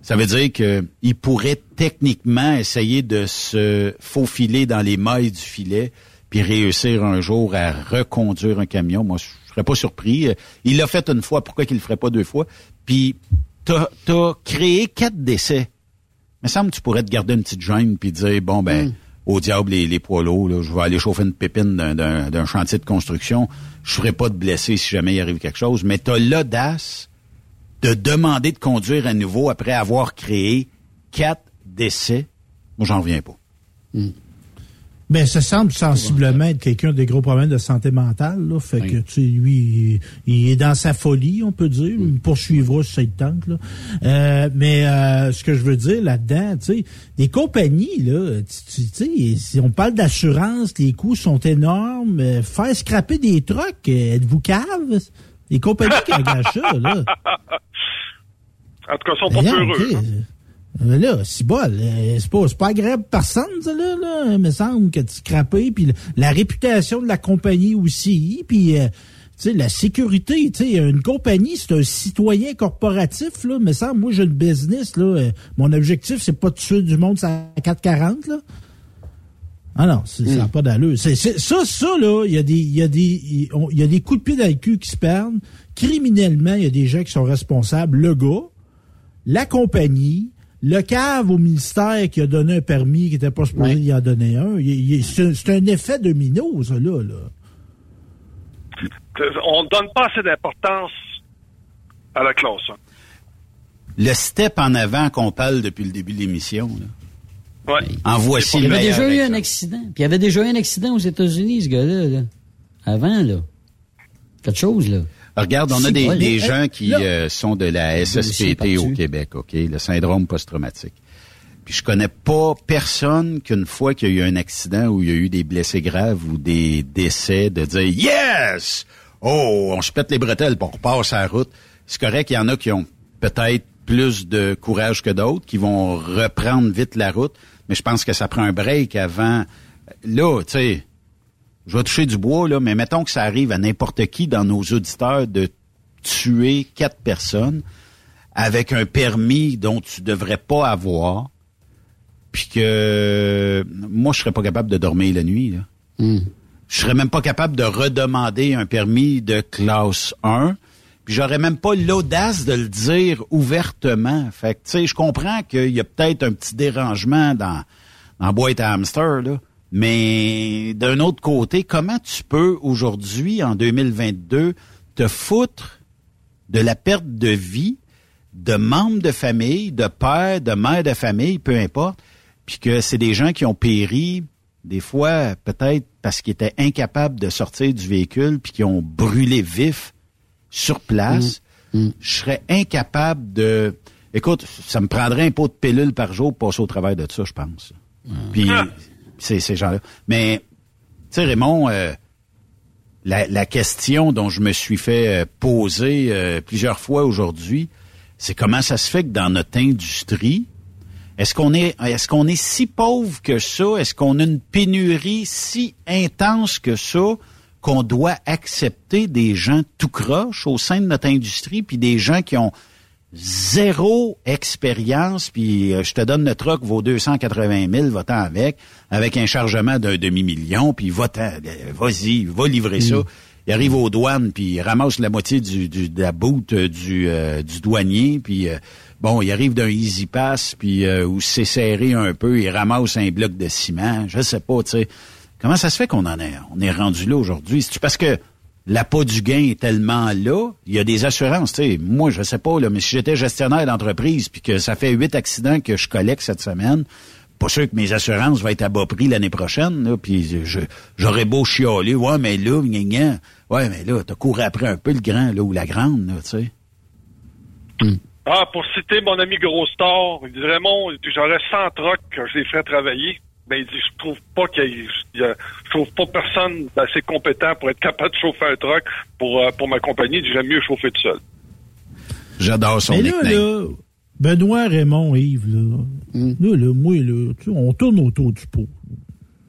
Ça veut dire qu'il pourrait techniquement essayer de se faufiler dans les mailles du filet puis réussir un jour à reconduire un camion. Moi, je serais pas surpris. Il l'a fait une fois, pourquoi qu'il le ferait pas deux fois? Puis t'as as créé quatre décès. Il me semble que tu pourrais te garder une petite gêne puis dire bon ben hmm. Au diable les, les poids lourds, là, je vais aller chauffer une pépine d'un chantier de construction je ferai pas de blessé si jamais il arrive quelque chose, mais tu l'audace de demander de conduire à nouveau après avoir créé quatre décès. Moi, j'en reviens pas. Hmm. Ben, ça semble sensiblement être quelqu'un des gros problèmes de santé mentale. Là. Fait que, tu sais, lui, il, est dans sa folie, on peut dire. Il poursuivra sur cette tente. Là. Euh, mais euh, ce que je veux dire là-dedans, tu sais, les compagnies, là, tu sais, si on parle d'assurance, les coûts sont énormes. Euh, faire scraper des trucks, euh, êtes-vous cave? Les compagnies qui engagent ça, là. En tout cas, ils sont pas heureux. Hein. Là, c'est bol. C'est pas, pas agréable personne, ça, là, là. Il me semble que tu scrapé, puis la réputation de la compagnie aussi, puis la sécurité, tu sais, une compagnie, c'est un citoyen corporatif, là, mais ça, moi, j'ai le business, là, euh, mon objectif, c'est pas de tuer du monde à 440, là. Ah non, ça n'a hmm. pas d'allure. ça, ça, là, il y a des, il y a des, il y a des coups de pied dans le cul qui se perdent. Criminellement, il y a des gens qui sont responsables. Le gars, la compagnie, le cave au ministère qui a donné un permis qui n'était pas supposé y en donner un. C'est un effet domino, ça, là, là on ne donne pas assez d'importance à la classe. Hein. Le step en avant qu'on parle depuis le début de l'émission. Ouais. En voici Il y avait déjà eu un accident. Puis il y avait déjà eu un accident aux États-Unis, ce gars-là. Avant, là. Quelque chose, là. Regarde, on a des, gens qui euh, sont de la SSPT au Québec, OK? Le syndrome post-traumatique. Puis je connais pas personne qu'une fois qu'il y a eu un accident où il y a eu des blessés graves ou des décès, de dire Yes! oh, on se pète les bretelles, pour on repart sur la route. C'est correct, il y en a qui ont peut-être plus de courage que d'autres, qui vont reprendre vite la route, mais je pense que ça prend un break avant. Là, tu sais, je vais toucher du bois, là, mais mettons que ça arrive à n'importe qui dans nos auditeurs de tuer quatre personnes avec un permis dont tu devrais pas avoir, puis que moi, je serais pas capable de dormir la nuit. Là. Hmm. Je serais même pas capable de redemander un permis de classe 1. Puis j'aurais même pas l'audace de le dire ouvertement. Fait que, tu sais, je comprends qu'il y a peut-être un petit dérangement dans, dans boîte à hamster, là. Mais d'un autre côté, comment tu peux aujourd'hui, en 2022, te foutre de la perte de vie de membres de famille, de pères, de mères de famille, peu importe, puis que c'est des gens qui ont péri, des fois peut-être parce qu'ils étaient incapables de sortir du véhicule, puis qui ont brûlé vif sur place. Mm. Je serais incapable de... Écoute, ça me prendrait un pot de pilule par jour pour passer au travail de ça, je pense. Puis c'est ces gens-là. Mais, tu sais, Raymond, euh, la, la question dont je me suis fait euh, poser euh, plusieurs fois aujourd'hui, c'est comment ça se fait que dans notre industrie, est-ce qu'on est, est-ce qu'on est si pauvre que ça? Est-ce qu'on a une pénurie si intense que ça qu'on doit accepter des gens tout croche au sein de notre industrie, puis des gens qui ont zéro expérience, puis euh, je te donne le truck, vaut 280 000, va-t'en avec, avec un chargement d'un demi-million, puis va-t'en, euh, vas-y, va livrer ça. Il arrive aux douanes, puis il ramasse la moitié du, du- de la boute euh, du, euh, du douanier, puis euh, bon, il arrive d'un Easy Pass, puis euh, où c'est serré un peu, il ramasse un bloc de ciment, je sais pas, tu sais. Comment ça se fait qu'on en est, on est rendu là aujourd'hui? C'est parce que l'appât du gain est tellement là, il y a des assurances, tu sais. Moi, je sais pas, là, mais si j'étais gestionnaire d'entreprise, puis que ça fait huit accidents que je collecte cette semaine, pas sûr que mes assurances vont être à bas prix l'année prochaine, puis j'aurais beau chialer, ouais, mais là, gna, gna. ouais, mais là, t'as couru après un peu le grand, là, ou la grande, tu sais. Ah, pour citer mon ami Gros Star, il dit Raymond, j'aurais 100 trucks que je les ferais travailler. Ben, il dit, je trouve pas qu'il y ait- il y a- je trouve pas personne assez compétent pour être capable de chauffer un truck pour, euh, pour ma compagnie. Il dit, j'aime mieux chauffer tout seul. J'adore son Mais là, nickname. là, Benoît, Raymond, Yves, là, Hmm. là, là, moi, là, tu sais, on tourne autour du pot.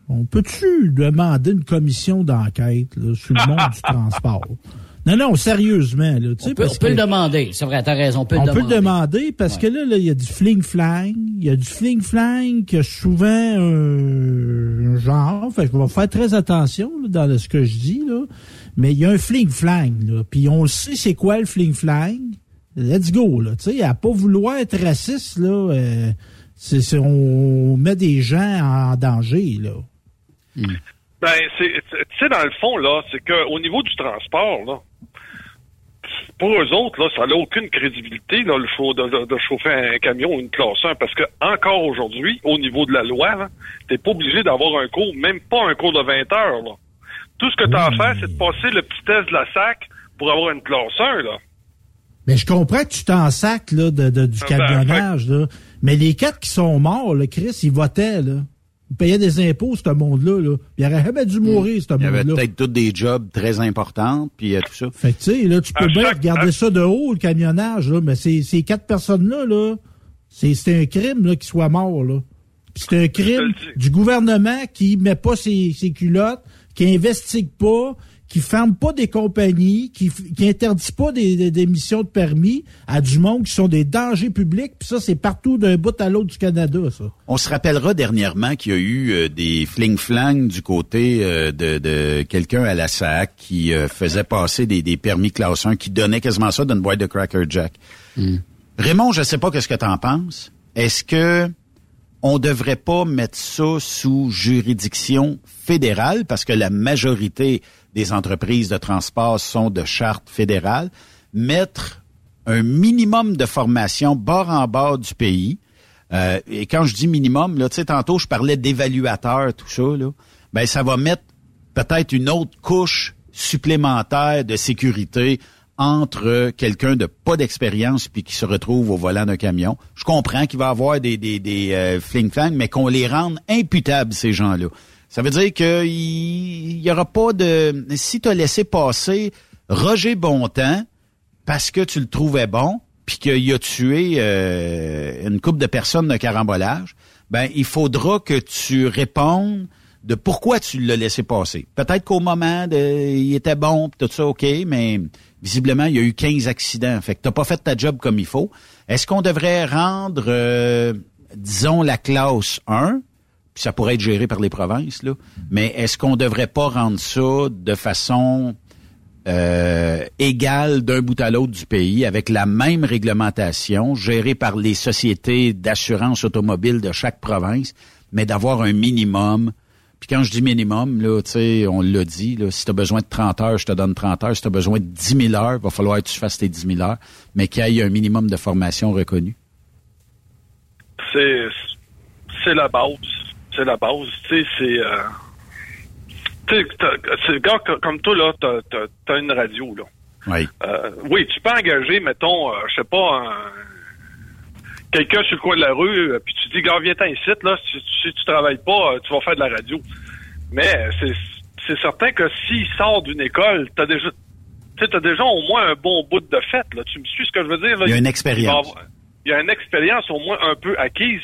On peut-tu demander une commission d'enquête sur le monde du transport? Non, non, sérieusement, là, tu sais, On peut, parce on peut que le demander. C'est vrai, t'as raison, on peut on le peut demander. le demander parce que là, là, il y a du fling-flang. Il y a du fling-flang qui a souvent un genre. Fait que je vais faire très attention là, dans le- ce que je dis, là. Mais il y a un fling-flang, là. Puis on le sait c'est quoi le fling-flang. Let's go, là. Tu sais, à pas vouloir être raciste, là, euh, c'est, c'est- on met des gens en danger, là. Ben, tu sais, dans le fond, là, c'est qu'au niveau du transport, là, pour eux autres, là, ça n'a aucune crédibilité, là, le de, de- de chauffer un camion ou une classe 1, parce que encore aujourd'hui, au niveau de la loi, là, t'es pas obligé d'avoir un cours, même pas un cours de 20 heures, là. Tout ce que tu as à faire, c'est de passer le petit test de la SAC pour avoir une classe 1, là. Mais je comprends que tu t'en sacs là, de, de- du Ah ben, camionnage, là. Mais les quatre qui sont morts, là, Chris, ils votaient, là. Ils payaient des impôts, ce monde-là, là. Il aurait jamais dû mourir, ce Il y avait monde-là. peut-être tous des jobs très importants, puis euh, tout ça. Fait que, tu sais, là, tu peux À bien chaque- regarder à- ça de haut, le camionnage, là, mais ces, ces quatre personnes-là, là, c'est, c'est un crime, là, qu'ils soient morts, là. C'est un crime du gouvernement qui met pas ses, ses culottes, qui investigue pas, qui ferme pas des compagnies, qui, qui interdit pas des, des, des missions de permis à du monde qui sont des dangers publics, puis ça, c'est partout d'un bout à l'autre du Canada, ça. On se rappellera dernièrement qu'il y a eu euh, des fling-flang du côté euh, de, de quelqu'un à la SAC qui euh, faisait passer des, des permis classe 1, qui donnait quasiment ça d'une boîte de Cracker Jack. Raymond, je sais pas qu'est-ce que tu en penses. Est-ce que on devrait pas mettre ça sous juridiction fédérale? Parce que la majorité des entreprises de transport sont de charte fédérale, mettre un minimum de formation bord en bord du pays. Euh, et quand je dis minimum, là, tu sais, tantôt je parlais d'évaluateurs, tout ça, là, ben ça va mettre peut-être une autre couche supplémentaire de sécurité entre quelqu'un de pas d'expérience puis qui se retrouve au volant d'un camion. Je comprends qu'il va avoir des, des, des euh, fling-flang, mais qu'on les rende imputables, ces gens-là. Ça veut dire qu'il y aura pas de... Si tu as laissé passer Roger Bontemps, parce que tu le trouvais bon, puis qu'il a tué euh, une couple de personnes de carambolage, ben il faudra que tu répondes de pourquoi tu l'as laissé passer. Peut-être qu'au moment de, il était bon, pis tout ça, ok, mais visiblement il y a eu 15 accidents. Fait que t'as pas fait ta job comme il faut. Est-ce qu'on devrait rendre, euh, disons la classe 1, puis ça pourrait être géré par les provinces là, mais est-ce qu'on devrait pas rendre ça de façon euh, égale d'un bout à l'autre du pays avec la même réglementation gérée par les sociétés d'assurance automobile de chaque province, mais d'avoir un minimum? Puis quand je dis minimum, là, on l'a dit, là, si tu as besoin de 30 heures, je te donne 30 heures. Si tu as besoin de 10 000 heures, il va falloir que tu fasses tes 10 000 heures, mais qu'il y ait un minimum de formation reconnu. C'est, c'est la base. C'est la base. Tu sais, c'est... Euh tu sais, gars comme toi, là, t'as, as une radio, là. Oui. Euh, oui, tu peux engager, mettons, euh, je sais pas, quelqu'un sur le coin de la rue, euh, puis tu dis, gars, viens t'en ici, là, si, si, tu travailles pas, tu vas faire de la radio. Mais c'est, certain que s'il sort d'une école, t'as déjà, tu as déjà au moins un bon bout de fête, là. Tu me suis ce que je veux dire? Là? Il y a une expérience il y a une expérience au moins un peu acquise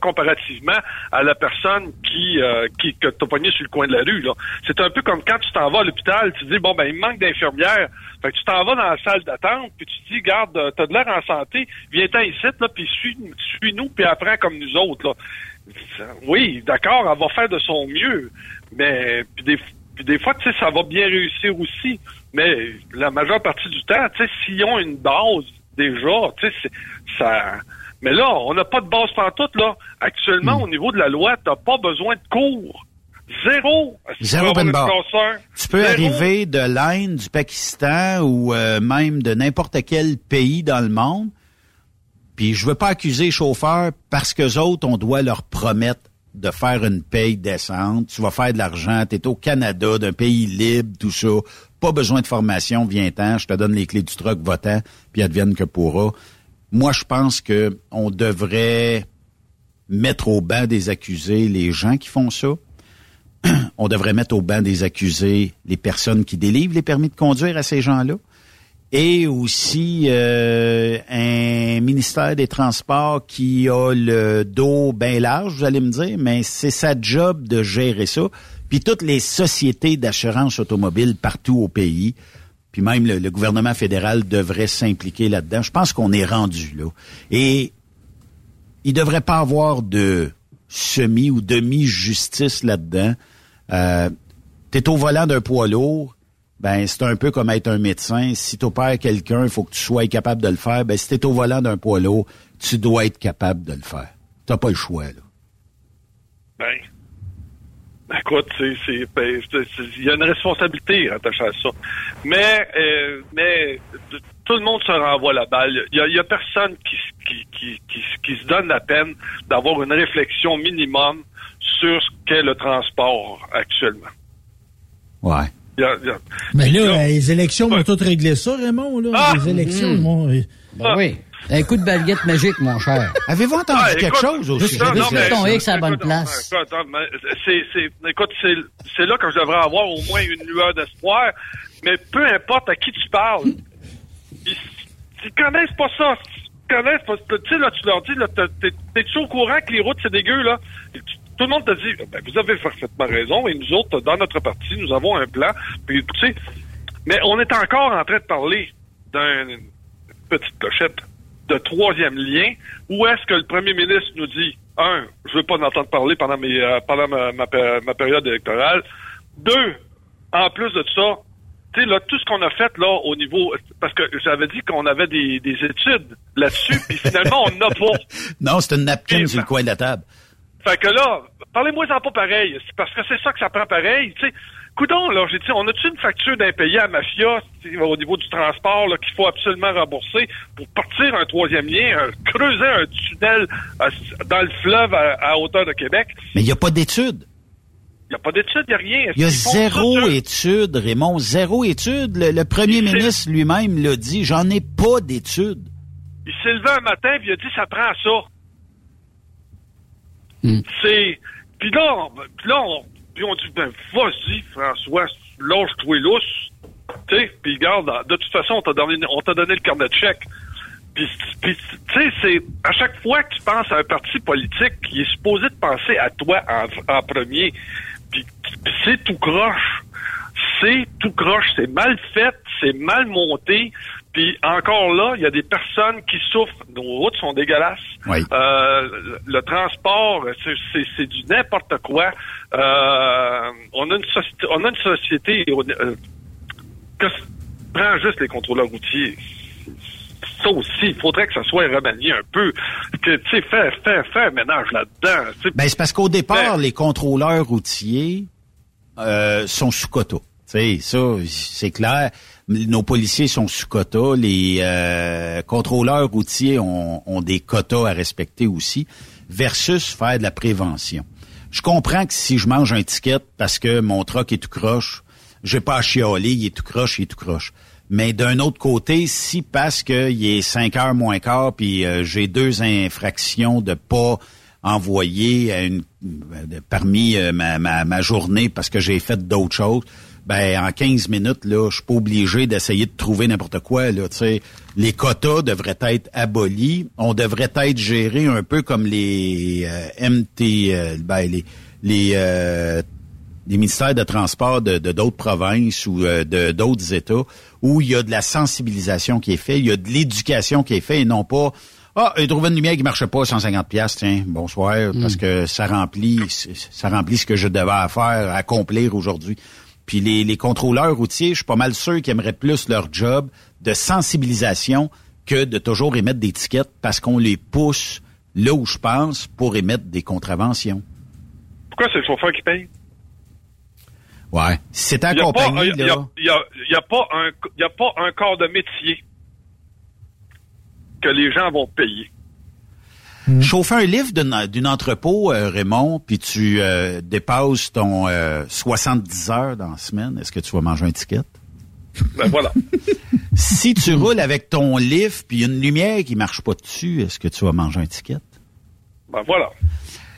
comparativement à la personne qui, euh, qui que t'as sur le coin de la rue. C'est un peu comme quand tu t'en vas à l'hôpital, tu dis bon ben il manque d'infirmières. Fait que tu t'en vas dans la salle d'attente, puis tu te dis garde, euh, t'as de l'air en santé, viens-t'en ici, là, puis suis, suis-nous, puis apprends comme nous autres. Là. Oui, d'accord, elle va faire de son mieux, mais puis des, puis des fois, tu sais, ça va bien réussir aussi. Mais la majeure partie du temps, tu sais, s'ils ont une base déjà, tu sais, ça. Mais là, on n'a pas de base tout là. Actuellement, Hmm. au niveau de la loi, t'as pas besoin de cours. Zéro. Zéro casseur. Tu peux Zéro. arriver de l'Inde, du Pakistan ou euh, même de n'importe quel pays dans le monde. Puis je veux pas accuser les chauffeurs parce que autres, on doit leur promettre de faire une paye décente. Tu vas faire de l'argent. Tu es au Canada, d'un pays libre, tout ça. Pas besoin de formation, viens-t'en, je te donne les clés du truck, va-t'en, puis advienne que pourra. Moi, je pense que on devrait mettre au banc des accusés les gens qui font ça on devrait mettre au banc des accusés les personnes qui délivrent les permis de conduire à ces gens-là. Et aussi euh, un ministère des Transports qui a le dos bien large, vous allez me dire, mais c'est sa job de gérer ça. Puis toutes les sociétés d'assurance automobile partout au pays, puis même le, le gouvernement fédéral devrait s'impliquer là-dedans. Je pense qu'on est rendu là. Et il devrait pas avoir de semi ou demi-justice là-dedans. Euh, T'es au volant d'un poids lourd, ben c'est un peu comme être un médecin. Si tu opères quelqu'un, il faut que tu sois capable de le faire. Ben si t'es au volant d'un poids lourd, tu dois être capable de le faire. T'as pas le choix là. Ben, écoute, c'est, c'est, ben, c'est- c'est- il y a une responsabilité attachée à ça. Mais, euh, mais tout le monde se renvoie la balle. Il y a, il y a personne qui, qui, qui, qui, se donne la peine d'avoir une réflexion minimum sur ce qu'est le transport actuellement. Ouais. Il y a- il y a- Mais là, les élections vont toutes régler ça, Raymond. Là. Ah! les élections, vont... euh, Ben oui. Un coup de baguette magique, mon cher. Avez-vous entendu Ah, quelque écoute, chose aussi? non, non, mais- ton X à la bonne écoute, place. écoute, attends, mais c'est, c'est, écoute, c'est, c'est là que je devrais avoir au moins une lueur d'espoir. Mais peu importe à qui tu parles, ils, ils connaissent pas ça. Ils connaissent pas. Tu sais, là, tu leur dis, là, t'es, t'es-tu au courant que les routes, c'est dégueu, là? Et tu- tout le monde te dit, ben, vous avez parfaitement raison, et nous autres, dans notre parti, nous avons un plan. Puis, tu sais, mais on est encore en train de parler d'une petite clochette de troisième lien, où est-ce que le premier ministre nous dit, un, je veux pas en entendre parler pendant, mes, euh, pendant ma, ma péri- ma période électorale. Deux, en plus de ça, tu sais, là, tout ce qu'on a fait, là, au niveau, parce que j'avais dit qu'on avait des, des études là-dessus, puis finalement, on n'a pas. Non, c'est une napkin sur le coin de la table. Fait que là, parlez-moi-en pas pareil. Parce que c'est ça que ça prend pareil. Tu sais, coudon, là, j'ai dit, on a-tu une facture d'impayé à Mafia au niveau du transport là, qu'il faut absolument rembourser pour partir un troisième lien, un- creuser un tunnel euh, dans le fleuve à, à hauteur de Québec? Mais il n'y a pas d'études. Il n'y a pas d'études, il n'y a rien. Il y a zéro étude, Raymond, zéro étude. Le, le premier Il s'est- ministre lui-même l'a dit, j'en ai pas d'études. Il s'est levé un matin il a dit ça prend ça. Hmm. C'est. Puis là, on- puis là, on, on dit ben vas-y, François, lâche-toi lousse. Tu sais, puis regarde, de toute façon, on t'a donné, on t'a donné le carnet de chèque. Puis, tu sais, c'est à chaque fois que tu penses à un parti politique, il est supposé de penser à toi en, en premier. Puis c'est tout croche. C'est tout croche. C'est mal fait, c'est mal monté. Puis encore là, il y a des personnes qui souffrent. Nos routes sont dégueulasses. Oui. Euh, le, transport, c'est- du n'importe quoi. Euh, on a une société, on a une société. euh, que prends juste les contrôleurs routiers. Ça aussi, il faudrait que ça soit remanié un peu. Que tu sais, fais, fais, fais un ménage là-dedans. Ben, c'est parce qu'au départ, les contrôleurs routiers euh, sont sous sais, ça, c'est clair. Nos policiers sont sous quota. Les euh, contrôleurs routiers ont, des quotas à respecter aussi, versus faire de la prévention. Je comprends que si je mange un ticket parce que mon truck est tout croche, j'ai pas à chialer, il est tout croche, il est tout croche. Mais d'un autre côté, si parce qu'il est 5 heures moins quart, puis euh, j'ai deux infractions de pas envoyer une, euh, parmi ma, ma, ma journée parce que j'ai fait d'autres choses, ben en 15 minutes, là, je suis pas obligé d'essayer de trouver n'importe quoi. Là, tu sais. les quotas devraient être abolis. On devrait être géré un peu comme les euh, MT, euh, ben, les, les, euh, les ministères de transport de d'autres provinces ou euh, de d'autres États où il y a de la sensibilisation qui est faite, il y a de l'éducation qui est faite et non pas ah, j'ai trouvé une lumière qui marchait pas, 150 pièces, tiens, bonsoir, parce que ça remplit, ça remplit ce que je devais faire, accomplir aujourd'hui. Puis les, les contrôleurs routiers, je suis pas mal sûr qu'ils aimeraient plus leur job de sensibilisation que de toujours émettre des tickets parce qu'on les pousse là où je pense pour émettre des contraventions. Pourquoi c'est le chauffeur qui paye? Ouais. A pas- accompagné, il y a- y a pas un corps de métier que les gens vont payer. Chauffer un livre d'une entrepôt, euh, Raymond, puis tu euh, dépasses ton euh, 70 heures dans la semaine, est-ce que tu vas manger un ticket? Ben voilà. si tu roules avec ton livre puis une lumière qui marche pas dessus, est-ce que tu vas manger un ticket? Ben voilà.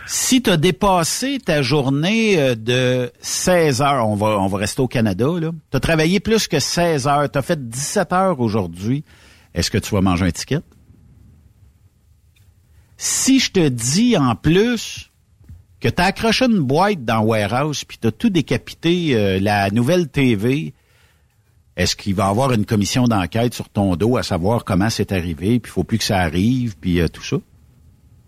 Si tu as dépassé ta journée euh, de 16 heures, on va, on va rester au Canada, là. Tu as travaillé plus que 16 heures, tu as fait 17 heures aujourd'hui, est-ce que tu vas manger un ticket? Si je te dis en plus que tu as accroché une boîte dans Warehouse puis tu as tout décapité euh, la nouvelle TV, est-ce qu'il va y avoir une commission d'enquête sur ton dos à savoir comment c'est arrivé, puis il faut plus que ça arrive, puis euh, tout ça?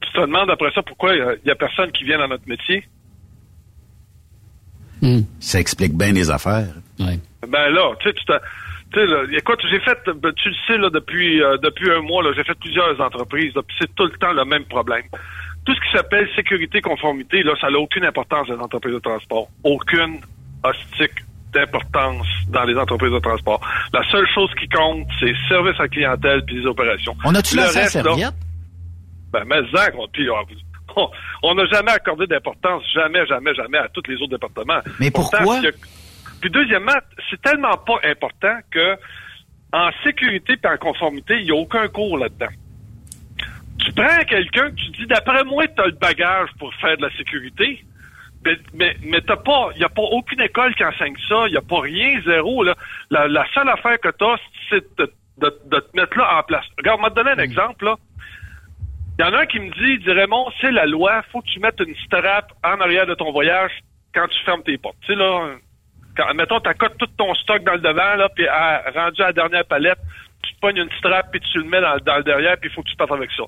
Tu te demandes après ça pourquoi il y, a personne qui vient dans notre métier? Ça explique bien les affaires. Ben là, tu sais, là, écoute, j'ai fait, ben, tu le sais, là, depuis, euh, depuis un mois, j'ai fait plusieurs entreprises, puis c'est tout le temps le même problème. Tout ce qui s'appelle sécurité, conformité, là, ça n'a aucune importance dans les entreprises de transport. Aucune hostique d'importance dans les entreprises de transport. La seule chose qui compte, c'est service à clientèle puis les opérations. On a-tu la là, serviette? ben, mais ça, on- puis, on- on n'a jamais accordé d'importance, jamais, jamais, jamais à tous les autres départements. Mais Pourtant, pourquoi? Puis deuxièmement, c'est tellement pas important que en sécurité et en conformité, il n'y a aucun cours là-dedans. Tu prends quelqu'un que tu dis, d'après moi, tu as le bagage pour faire de la sécurité, mais, mais, mais t'as pas, il n'y a pas aucune école qui enseigne ça, il n'y a pas rien, zéro. Là. La, la seule affaire que tu as, c'est de, de- de te mettre là en place. Regarde, on va te donner un exemple. là. Il y en a un qui me dit, dit Raymond, c'est la loi, faut que tu mettes une strap en arrière de ton voyage quand tu fermes tes portes. Tu sais, là, quand, mettons, t'accotes tout ton stock dans le devant, là, puis à- rendu à la dernière palette, tu te pognes une strap, puis tu le mets dans, dans le derrière, puis il faut que tu partes avec ça.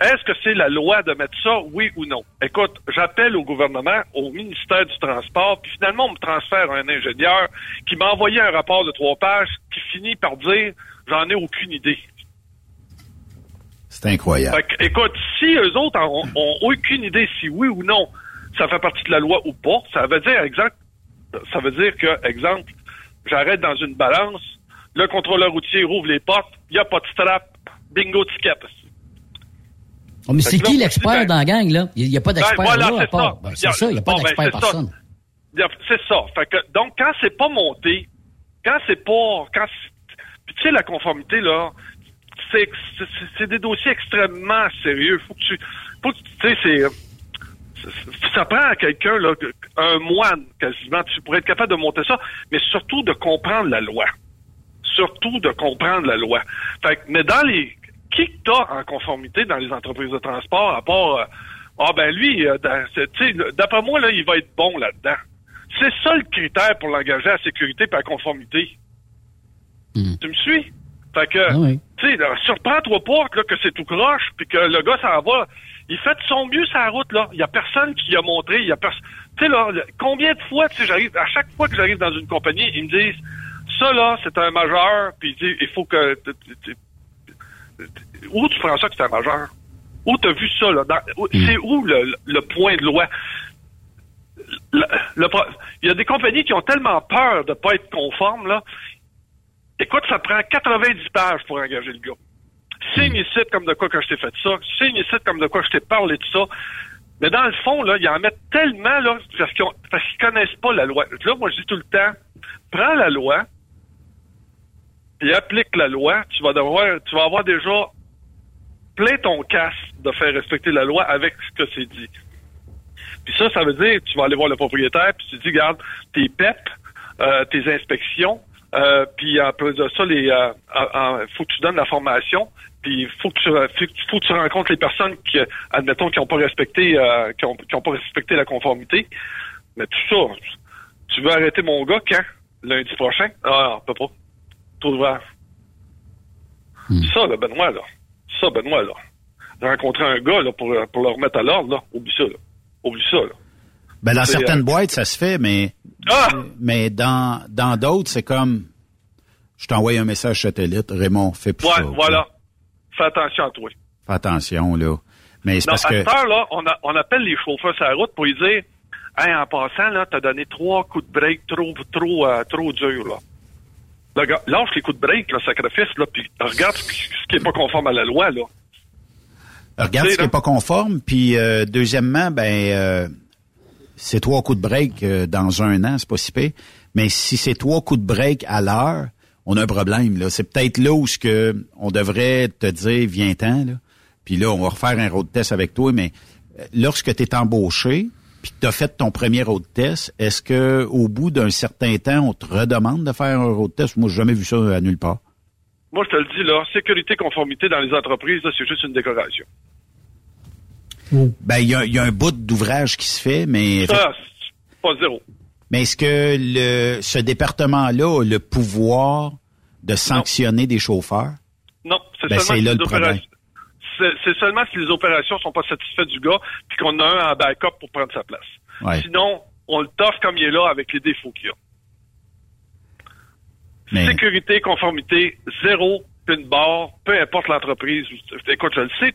Est-ce que c'est la loi de mettre ça, oui ou non? Écoute, j'appelle au gouvernement, au ministère du Transport, puis finalement, on me transfère un ingénieur qui m'a envoyé un rapport de trois pages qui finit par dire, j'en ai aucune idée. C'est incroyable. Que, écoute, si eux autres ont, ont aucune idée si oui ou non ça fait partie de la loi ou pas, ça veut dire exemple, ça veut dire que, exemple, j'arrête dans une balance, le contrôleur routier rouvre les portes, il n'y a pas de strap, bingo ticket. Oh, mais c'est qui l'expert ben- dans la gang, là? Il n'y a pas d'expert Ben, voilà, là, à part. Ben, c'est ça, il n'y a pas bon, ben, d'expert personne. C'est ça. Fait que, donc, quand c'est pas monté, quand c'est pas, quand puis tu sais, la conformité, là, c'est, des dossiers extrêmement sérieux. Faut que tu, faut que, tu sais, c'est- ça prend quelqu'un, là, un moine, quasiment, tu pourrais être capable de monter ça, mais surtout de comprendre la loi. surtout de comprendre la loi. Fait que, mais dans les qui que t'as en conformité dans les entreprises de transport, à part euh, Ah ben lui, euh, d'après moi, là, il va être bon là-dedans. C'est ça le critère pour l'engager à la sécurité et à la conformité. Tu me suis? Fait que, tu sais, surprends-toi pas là, que c'est tout croche, puis que le gars s'en va. Il fait de son mieux sa route, là. Il y a personne qui a montré, il y a personne. Tu sais, là, combien de fois, tu sais, j'arrive, à chaque fois que j'arrive dans une compagnie, ils me disent, ça, là, c'est un majeur, puis ils disent, il faut que. Où tu prends ça que c'est un majeur? Où t'as vu ça, là? Où- C'est où le, le point de loi? Le- le pro- il y a des compagnies qui ont tellement peur de pas être conformes, là. Écoute, ça prend 90 pages pour engager le gars. Signe ici comme de quoi que je t'ai fait ça. Signe ici comme de quoi je t'ai parlé de ça. Mais dans le fond, là, ils en mettent tellement, là, parce qu'ils qu'ils connaissent pas la loi. Là, moi, je dis tout le temps, prends la loi, et applique la loi. Tu vas tu vas avoir déjà plein ton casse de faire respecter la loi avec ce que c'est dit. Puis ça, ça veut dire, tu vas aller voir le propriétaire, puis tu dis, regarde, tes PEP, euh, tes inspections, euh, puis en plus de ça, les, euh, faut que tu donnes la formation, puis faut que tu, faut que- tu rencontres les personnes qui, admettons, qui n'ont pas respecté, euh, qui ont, qui ont pas respecté la conformité. Mais tout ça, tu veux arrêter mon gars quand? Lundi prochain? Ah, on peut pas. Tout ouvert. Ça, là, Benoît, là. Ça, Benoît, là. Rencontrer un gars, là, pour, pour le remettre à l'ordre, là. Oublie ça, là. Oublie ça, là. Ben, dans certaines euh, boîtes, ça se fait, mais, Ah! mais dans, dans d'autres, c'est comme, je t'envoie un message satellite, Raymond, fais plus Ouais, ça. voilà. Fais attention à toi. Fais attention, là. Mais c'est parce à que, heure, là, on, a- on appelle les chauffeurs sur la route pour lui dire Hey, en passant, là, t'as donné trois coups de break trop, trop, euh, trop durs, là. Gars, lâche les coups de break, le sacrifice, là, puis regarde ce qui, ce qui est pas conforme à la loi, là. regarde ce qui là. est pas conforme, puis euh, deuxièmement, ben, euh, c'est trois coups de break dans un an, c'est pas si pire. Mais si c'est trois coups de break à l'heure, on a un problème, là. C'est peut-être là où ce que on devrait te dire, viens-t'en, là. Puis là, on va refaire un road test avec toi, mais euh, lorsque tu es embauché, puis que tu as fait ton premier road test, est-ce que au bout d'un certain temps, on te redemande de faire un road test? Moi, j'ai jamais vu ça à nulle part. Moi, je te le dis, là, sécurité, conformité dans les entreprises, là, c'est juste une décoration. Ben, il y a, il y a un bout d'ouvrage qui se fait, mais... Ça, c'est pas zéro. Mais est-ce que le, ce département-là a le pouvoir de sanctionner des chauffeurs? Non, c'est Ben, seulement c'est là le problème. seulement si les opérations sont pas satisfaites du gars, puis qu'on a un en backup pour prendre sa place. Ouais. Sinon, on le toffe comme il est là avec les défauts qu'il a. Mais- Sécurité, conformité, zéro, une barre, peu importe l'entreprise. Écoute, je le sais.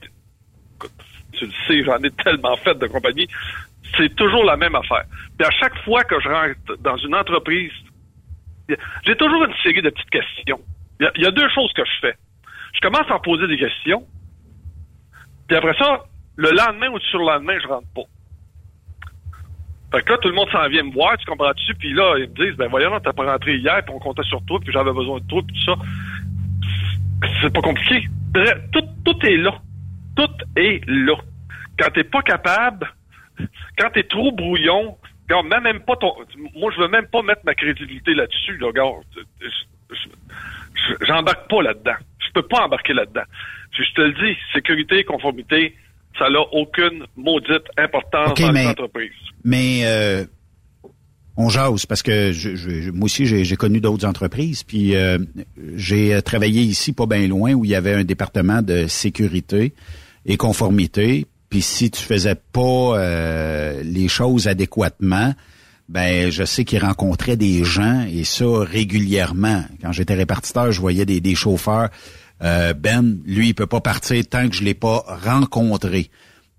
Écoute, tu le sais, j'en ai tellement fait de compagnie. C'est toujours la même affaire. Puis à chaque fois que je rentre dans une entreprise, j'ai toujours une série de petites questions. Il y a- deux choses que je fais. Je commence à en poser des questions. Puis après ça, le lendemain ou le surlendemain, je rentre pas. Fait que là, tout le monde s'en vient me voir, tu comprends-tu? Puis là, ils me disent, ben voyons, t'as pas rentré hier, puis on comptait sur toi, puis j'avais besoin de toi, puis tout ça. C'est pas compliqué. Tout, tout est là. Tout est là. Quand t'es pas capable, quand t'es trop brouillon, quand même, même pas ton... Moi, je veux même pas mettre ma crédibilité là-dessus, là, je- J'embarque pas là-dedans. Je peux pas embarquer là-dedans. Je, te le dis, sécurité, conformité, ça n'a aucune maudite importance dans les mais- entreprises. Mais euh, on jase parce que je, je- moi aussi j'ai j'ai connu d'autres entreprises puis euh, j'ai euh, travaillé ici pas bien loin où il y avait un département de sécurité et conformité puis si tu faisais pas euh, les choses adéquatement ben je sais qu'ils rencontraient des gens et ça régulièrement. Quand j'étais répartiteur je voyais des, des chauffeurs. Euh, Ben lui il peut pas partir tant que je l'ai pas rencontré.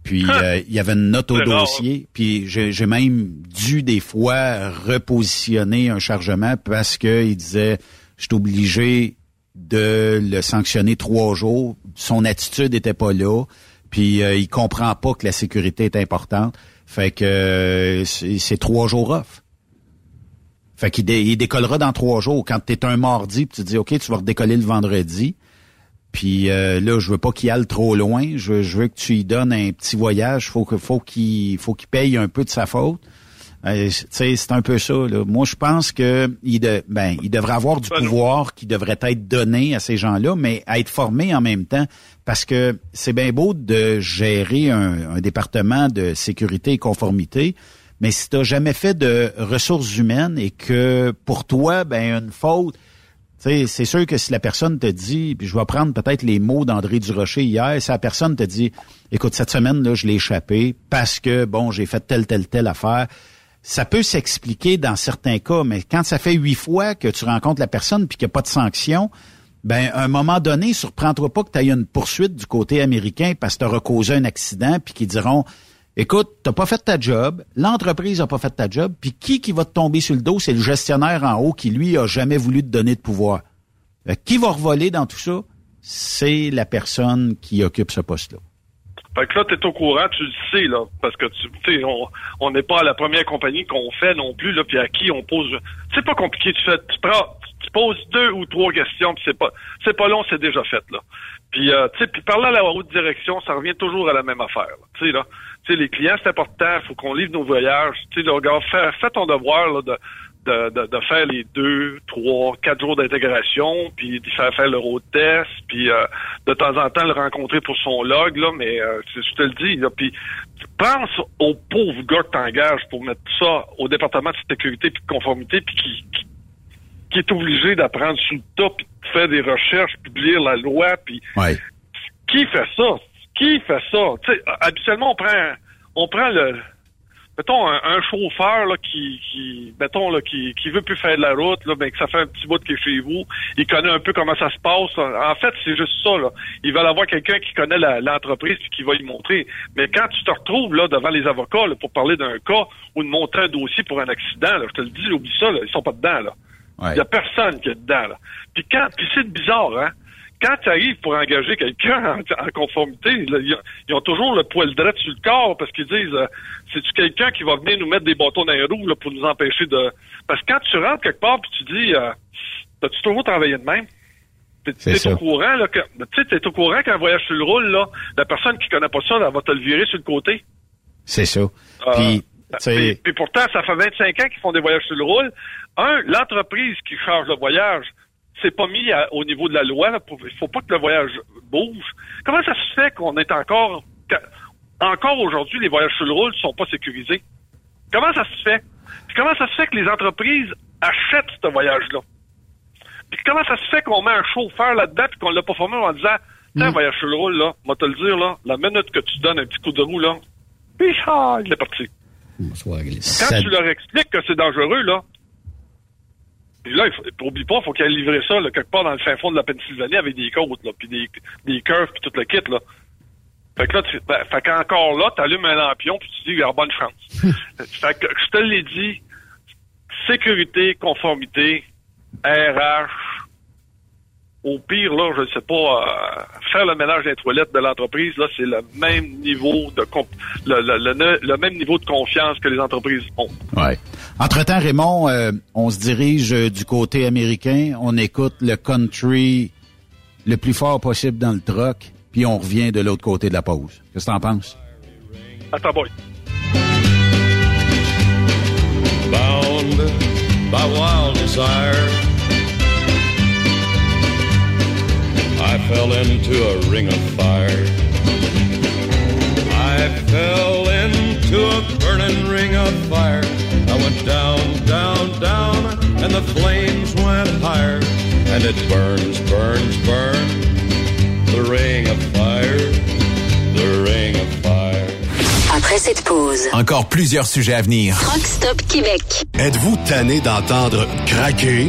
Puis euh, il y avait une note au dossier, puis j'ai j'ai même dû des fois repositionner un chargement parce que il disait je suis obligé de le sanctionner trois jours. Son attitude était pas là, puis euh, il comprend pas que la sécurité est importante. Fait que euh, c'est trois jours off. Fait qu'il il décollera dans trois jours. Quand tu es un mardi, tu dis OK, tu vas redécoller le vendredi. Puis euh, là, je veux pas qu'il aille trop loin. Je, veux que tu lui donnes un petit voyage. Faut faut qu'il faut qu'il paye un peu de sa faute. Euh, c'est un peu ça. Là. Moi, je pense que il, de, ben, il devrait avoir du pouvoir qui devrait être donné à ces gens-là, mais à être formé en même temps, parce que c'est bien beau de gérer un, un, département de sécurité et conformité, mais si tu n'as jamais fait de ressources humaines et que pour toi, ben une faute, c'est sûr que si la personne te dit, puis je vais prendre peut-être les mots d'André Durocher hier, si la personne te dit, écoute, cette semaine, là, je l'ai échappé parce que, bon, j'ai fait telle, telle, telle affaire, ça peut s'expliquer dans certains cas, mais quand ça fait huit fois que tu rencontres la personne puis qu'il n'y a pas de sanction, ben à un moment donné, surprends-toi pas que tu aies une poursuite du côté américain parce que tu causé un accident puis qu'ils diront Écoute, t'as pas fait ta job, l'entreprise a pas fait ta job, puis qui qui va te tomber sur le dos, c'est le gestionnaire en haut qui lui a jamais voulu te donner de pouvoir. Euh, qui va revoler dans tout ça? C'est la personne qui occupe ce poste-là. Fait que là, tu es au courant, tu le sais, là, parce que tu sais, on n'est pas à la première compagnie qu'on fait non plus, là, puis à qui on pose. C'est pas compliqué, tu fais, tu prends, tu poses deux ou trois questions, puis c'est pas, c'est pas long, c'est déjà fait, là. Puis, euh, tu sais, puis parler à la haute direction, ça revient toujours à la même affaire, tu sais, là les clients, c'est important. Faut qu'on livre nos voyages. Tu sais, regarde, fais, ton devoir là, de, de, de, faire les deux, trois, quatre jours d'intégration, puis de faire faire le road test, puis euh, de temps en temps le rencontrer pour son log, là, mais euh, je te le dis, là, puis pense au pauvre gars que t'engages pour mettre ça au département de sécurité puis de conformité, puis qui, qui, est obligé d'apprendre sous le tas, puis de faire des recherches, puis de lire la loi, puis qui fait ça? Qui fait ça? sais, habituellement, on prend, on prend le, mettons, un, chauffeur là, qui, qui, mettons, là, qui, qui veut plus faire de la route, là, ben, que ça fait un petit bout qu'il est chez vous, il connaît un peu comment ça se passe. En fait, c'est juste ça. Là. Ils veulent avoir quelqu'un qui connaît l'entreprise et qui va lui montrer. Mais quand tu te retrouves là devant les avocats pour parler d'un cas ou de monter un dossier pour un accident, là, je te le dis, oublie ça, là, ils sont pas dedans. là. Il y a personne qui est dedans. Là. Puis quand, puis c'est bizarre, hein? Quand tu arrives pour engager quelqu'un en, conformité, ils, ont toujours le poil droit sur le corps parce qu'ils disent euh, c'est-tu quelqu'un qui va venir nous mettre des bâtons dans les roues là, pour nous empêcher de. Parce que quand tu rentres quelque part puis tu dis euh, T'as-tu toujours travaillé de même? T'es au courant, là, que, tu sais, t'es au courant qu'un voyage sur le roule, là, la personne qui connaît pas ça, elle va te le virer sur le côté. C'est ça. Euh, puis, puis, pourtant, ça fait 25 ans qu'ils font des voyages sur le roule. Un, l'entreprise qui charge le voyage, c'est pas mis au niveau de la loi. Il faut pas que le voyage bouge. Comment ça se fait qu'on est encore... Encore aujourd'hui, les voyages sur le roule sont pas sécurisés? Comment ça se fait? comment ça se fait que les entreprises achètent ce voyage-là? Puis comment ça se fait qu'on met un chauffeur là-dedans et qu'on l'a pas formé en disant Tiens, mm. voyage sur le roule, là, moi te le dire, là, la minute que tu donnes un petit coup de roue, là, puis, il est parti. Quand tu leur expliques que c'est dangereux, là, puis là, il oublie pas, il faut qu'elle livre ça là, quelque part dans le fin fond de la Pennsylvanie avec des côtes, là, puis des, des curves, puis tout le kit. Là. Fait que là, tu, ben, fait qu'encore là, tu allumes un lampion, puis tu dis, il y a bonne chance. fait que je te l'ai dit, sécurité, conformité, RH, au pire, là, je ne sais pas, euh, faire le ménage des toilettes de l'entreprise, là, c'est le même niveau de le, même niveau de confiance que les entreprises ont. Ouais. Entre-temps, Raymond, euh, on se dirige euh, du côté américain, on écoute le country le plus fort possible dans le truck, puis on revient de l'autre côté de la pause. Qu'est-ce que t'en penses? Attends, boy. Bound by wild desire fell into a ring of fire. I fell into a burning ring of fire. I went down, down, down, and the flames went higher. And it burns, burns, burns. The ring of fire, the ring of fire. Après cette pause, encore plusieurs sujets à venir. Rockstop Québec. Êtes-vous tanné d'entendre craquer?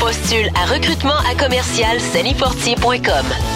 Postule à recrutement à commercial sanifortier.com.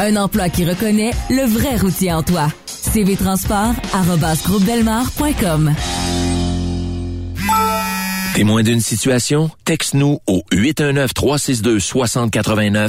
Un emploi qui reconnaît le vrai routier en toi. cvtransport.com Témoin d'une situation? Texte-nous au 819-362-6089,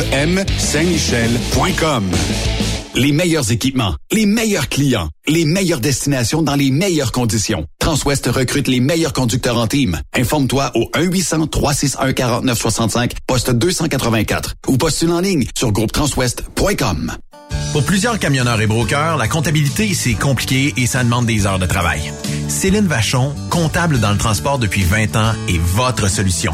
Saint-Michel.com. Les meilleurs équipements, les meilleurs clients, les meilleures destinations dans les meilleures conditions. Transwest recrute les meilleurs conducteurs en team. Informe-toi au 1-800-361-4965, poste 284 ou postule en ligne sur groupetranswest.com. Pour plusieurs camionneurs et brokers, la comptabilité, c'est compliqué et ça demande des heures de travail. Céline Vachon, comptable dans le transport depuis 20 ans, est votre solution.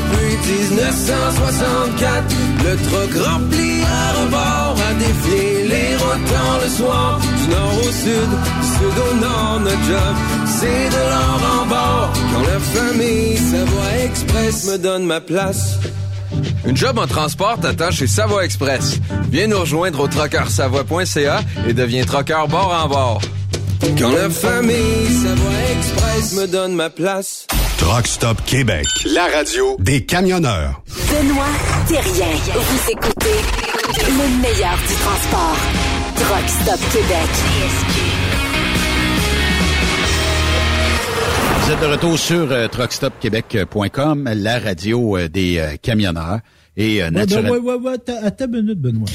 Depuis 1964. Le truck rempli à rebord a défié les routes le soir. Du nord au sud, du sud au nord, notre job, c'est de l'or en bord. Quand la famille Savoie Express me donne ma place. Une job en transport t'attend chez Savoie Express. Viens nous rejoindre au trockeursavoie.ca et deviens trockeur bord en bord. Quand la famille Savoie Express me donne ma place. Truck Stop Québec, la radio des camionneurs. Benoît Thérien. Vous écoutez le meilleur du transport. Truck Stop Québec. Vous êtes de retour sur euh, truckstopquebec.com, la radio euh, des euh, camionneurs. Et euh, Ouais, naturellement... ben, ouais, ouais, ouais, attends, une minute, Benoît.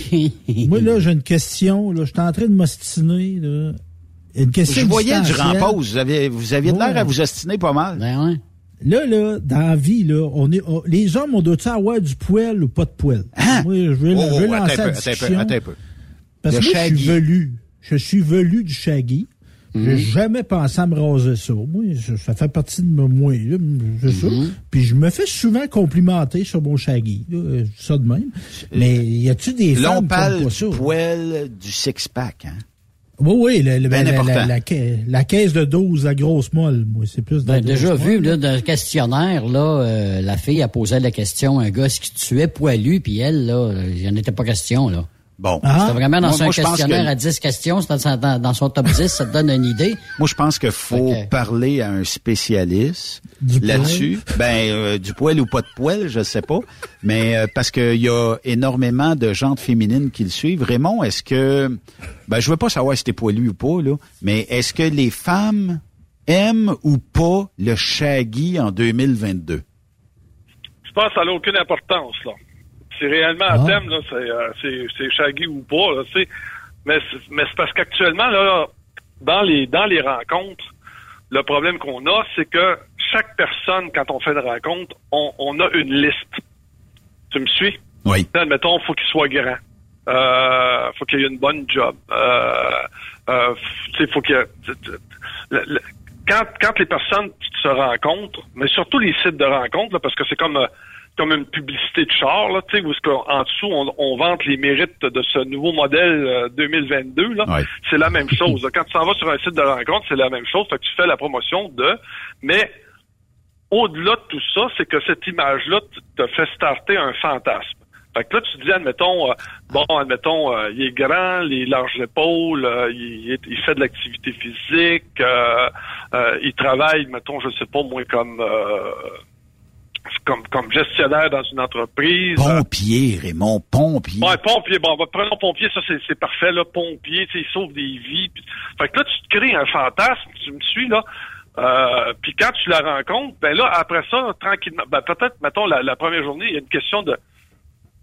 Moi, là, j'ai une question. Là, je suis en train de m'ostiner. Là. Une question Je voyais du existentielle. rempause. Vous avez, vous aviez de l'air Ouais. à vous ostiner pas mal. Ben Là, là, dans la vie, là, on est, on- les hommes, on doit-tu avoir du poêle ou pas de poêle? Moi, je veux, Oh, je veux oh, lancer la discussion. attends un peu. Parce que moi, je suis velu. Je suis velu du shaggy. Mhm. J'ai jamais pensé à me raser ça. Moi, ça, ça fait partie de moi. là, c'est ça. Mhm. Puis je me fais souvent complimenter sur mon shaggy. là, euh, ça de même. Mais y a-tu des femmes qui pas ça? poêle du six-pack. Hein? Oui, oui, le- le- Ben la, la, important. la, ca- la caisse de 12, la grosse molle, moi, c'est plus Ben, déjà vu, là, dans le questionnaire, là, euh, la fille a posé la question à un gars, est-ce qu'il tuait poilu, puis elle, là, il n'y en était pas question, là. Bon. C'était vraiment dans Moi- pense questionnaire que- à 10 questions, c'est dans, dans- dans son top 10, ça te donne une idée. Moi, je pense qu'il faut parler à un spécialiste là-dessus. Ben, euh, du poêle ou pas de poêle, je sais pas. Mais euh, parce qu'il y a énormément de gens féminines qui le suivent. Raymond, est-ce que... Ben, je veux pas savoir si t'es poilu ou pas, là. Mais est-ce que les femmes aiment ou pas le shaggy en 2022? Je pense que ça n'a aucune importance, là. C'est réellement Ah. un thème, là, c'est, euh, c'est, shaggy ou pas, là, tu sais. Mais, c'est, mais c'est parce qu'actuellement, là, dans les, dans les rencontres, le problème qu'on a, c'est que chaque personne, quand on fait une rencontre, on, on a une liste. Tu me suis? Oui. Admettons, faut qu'il soit grand. Euh, faut qu'il ait une bonne job. Euh, euh, faut qu'il y quand, quand les personnes se rencontrent, mais surtout les sites de rencontres, là, parce que c'est comme euh, comme une publicité de char, là, tu sais, où est-ce qu'en- en dessous, on, on vante les mérites de ce nouveau modèle euh, 2022, là. Ouais. C'est la même chose. là. Quand tu s'en vas sur un site de rencontre, c'est la même chose. Fait que tu fais la promotion de, mais au-delà de tout ça, c'est que cette image-là te fait starter un fantasme. Fait que là, tu te dis, admettons, euh, bon, admettons, euh, il est grand, il est large épaules, euh, il, il fait de l'activité physique, euh, euh, il travaille, mettons, je sais pas, moi, comme, euh, comme, comme gestionnaire dans une entreprise. Pompier, Raymond, pompier. Ouais, pompier. Bon, bah, prenons pompier, ça c'est, c'est parfait, là. Pompier, tu sais, il sauve des vies. Puis- Fait que là, tu te crées un fantasme, tu me suis, là. Euh, puis quand tu la rencontres, ben là, après ça, tranquillement, ben peut-être, mettons, la, la première journée, il y a une question de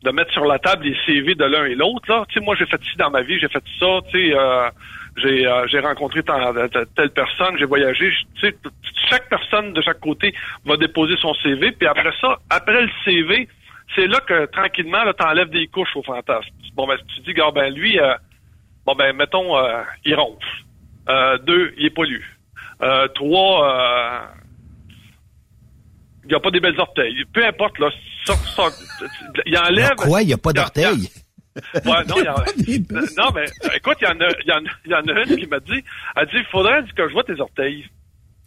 de mettre sur la table les CV de l'un et l'autre. Là, tu sais, moi j'ai fait ci dans ma vie, j'ai fait ça. Tu sais, euh, j'ai euh, j'ai rencontré de- telle personne, j'ai voyagé. Tu sais, chaque personne de chaque côté va déposer son CV. Puis après ça, après le CV, c'est là que tranquillement, là, t'enlèves des couches au fantasme. Bon ben, tu dis, gars, ben lui, euh, bon ben, mettons, euh, il ronfle. Euh, deux, il est pollu. Euh, trois, euh, il n'y a pas des belles orteils. Peu importe, là, ça, ça, il enlève. Quoi, il n'y a pas d'orteil? Ouais, non, il y en a- non, mais euh, écoute, il y en a, il y en a, il y en a une qui m'a dit, elle dit, il faudrait que je vois tes orteils.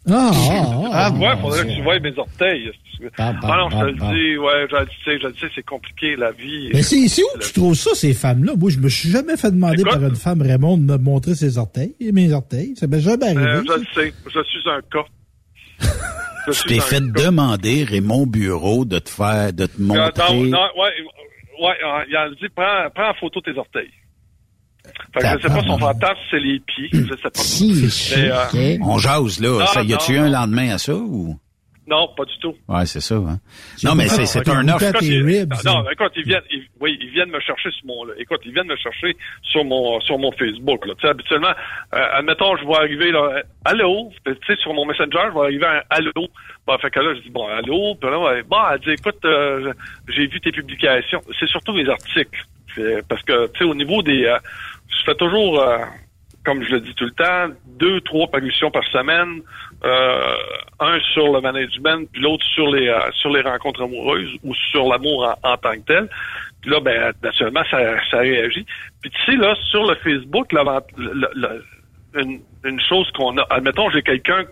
Ah, ah, Ah, ah, ouais, mon faudrait que tu vois mes orteils. Ah non, je te le dis, ouais, je le sais, je le sais, c'est compliqué, la vie. Mais c'est c'est où tu trouves ça, ces femmes-là? Moi, je me suis jamais fait demander Écoute. par une femme, Raymond, de me montrer ses orteils, et mes orteils. Ça m'est jamais arrivé. Euh, je le sais, je suis un cas. Je Tu suis t'es un fait cas. demander, Raymond Bureau, de te faire, de te Euh, montrer. Non, non, ouais, ouais, il a dit, prends, prends en photo tes orteils. Fait que je sais pas son fantasme, c'est les pieds. Je sais pas. Mais, euh, On jase, là. Non, ça, y a-tu un lendemain à ça ou? Non, pas du tout. Ouais, c'est ça, hein. Non, mais c'est, c'est un offre. Écoute, ils- non, écoute, ils viennent, ils- oui, ils viennent me chercher sur mon, là. écoute, ils viennent me chercher sur mon, sur mon Facebook, là. Tu sais, habituellement, euh, admettons, je vois arriver, là, allô, tu sais, sur mon Messenger, je vois arriver un allô. Bon, fait que là, je dis, bon, allô, puis là, ouais, bon, elle dit, écoute, euh, j'ai vu tes publications. C'est surtout mes articles. Parce que, tu sais, au niveau des, euh, je fais toujours, euh, comme je le dis tout le temps, deux, trois parutions par semaine, euh, un sur le management, puis l'autre sur les euh, sur les rencontres amoureuses ou sur l'amour en, tant que tel. Puis là, ben, naturellement, ça, réagit. Puis tu sais, là, sur le Facebook, le- une, une chose qu'on a, admettons, j'ai quelqu'un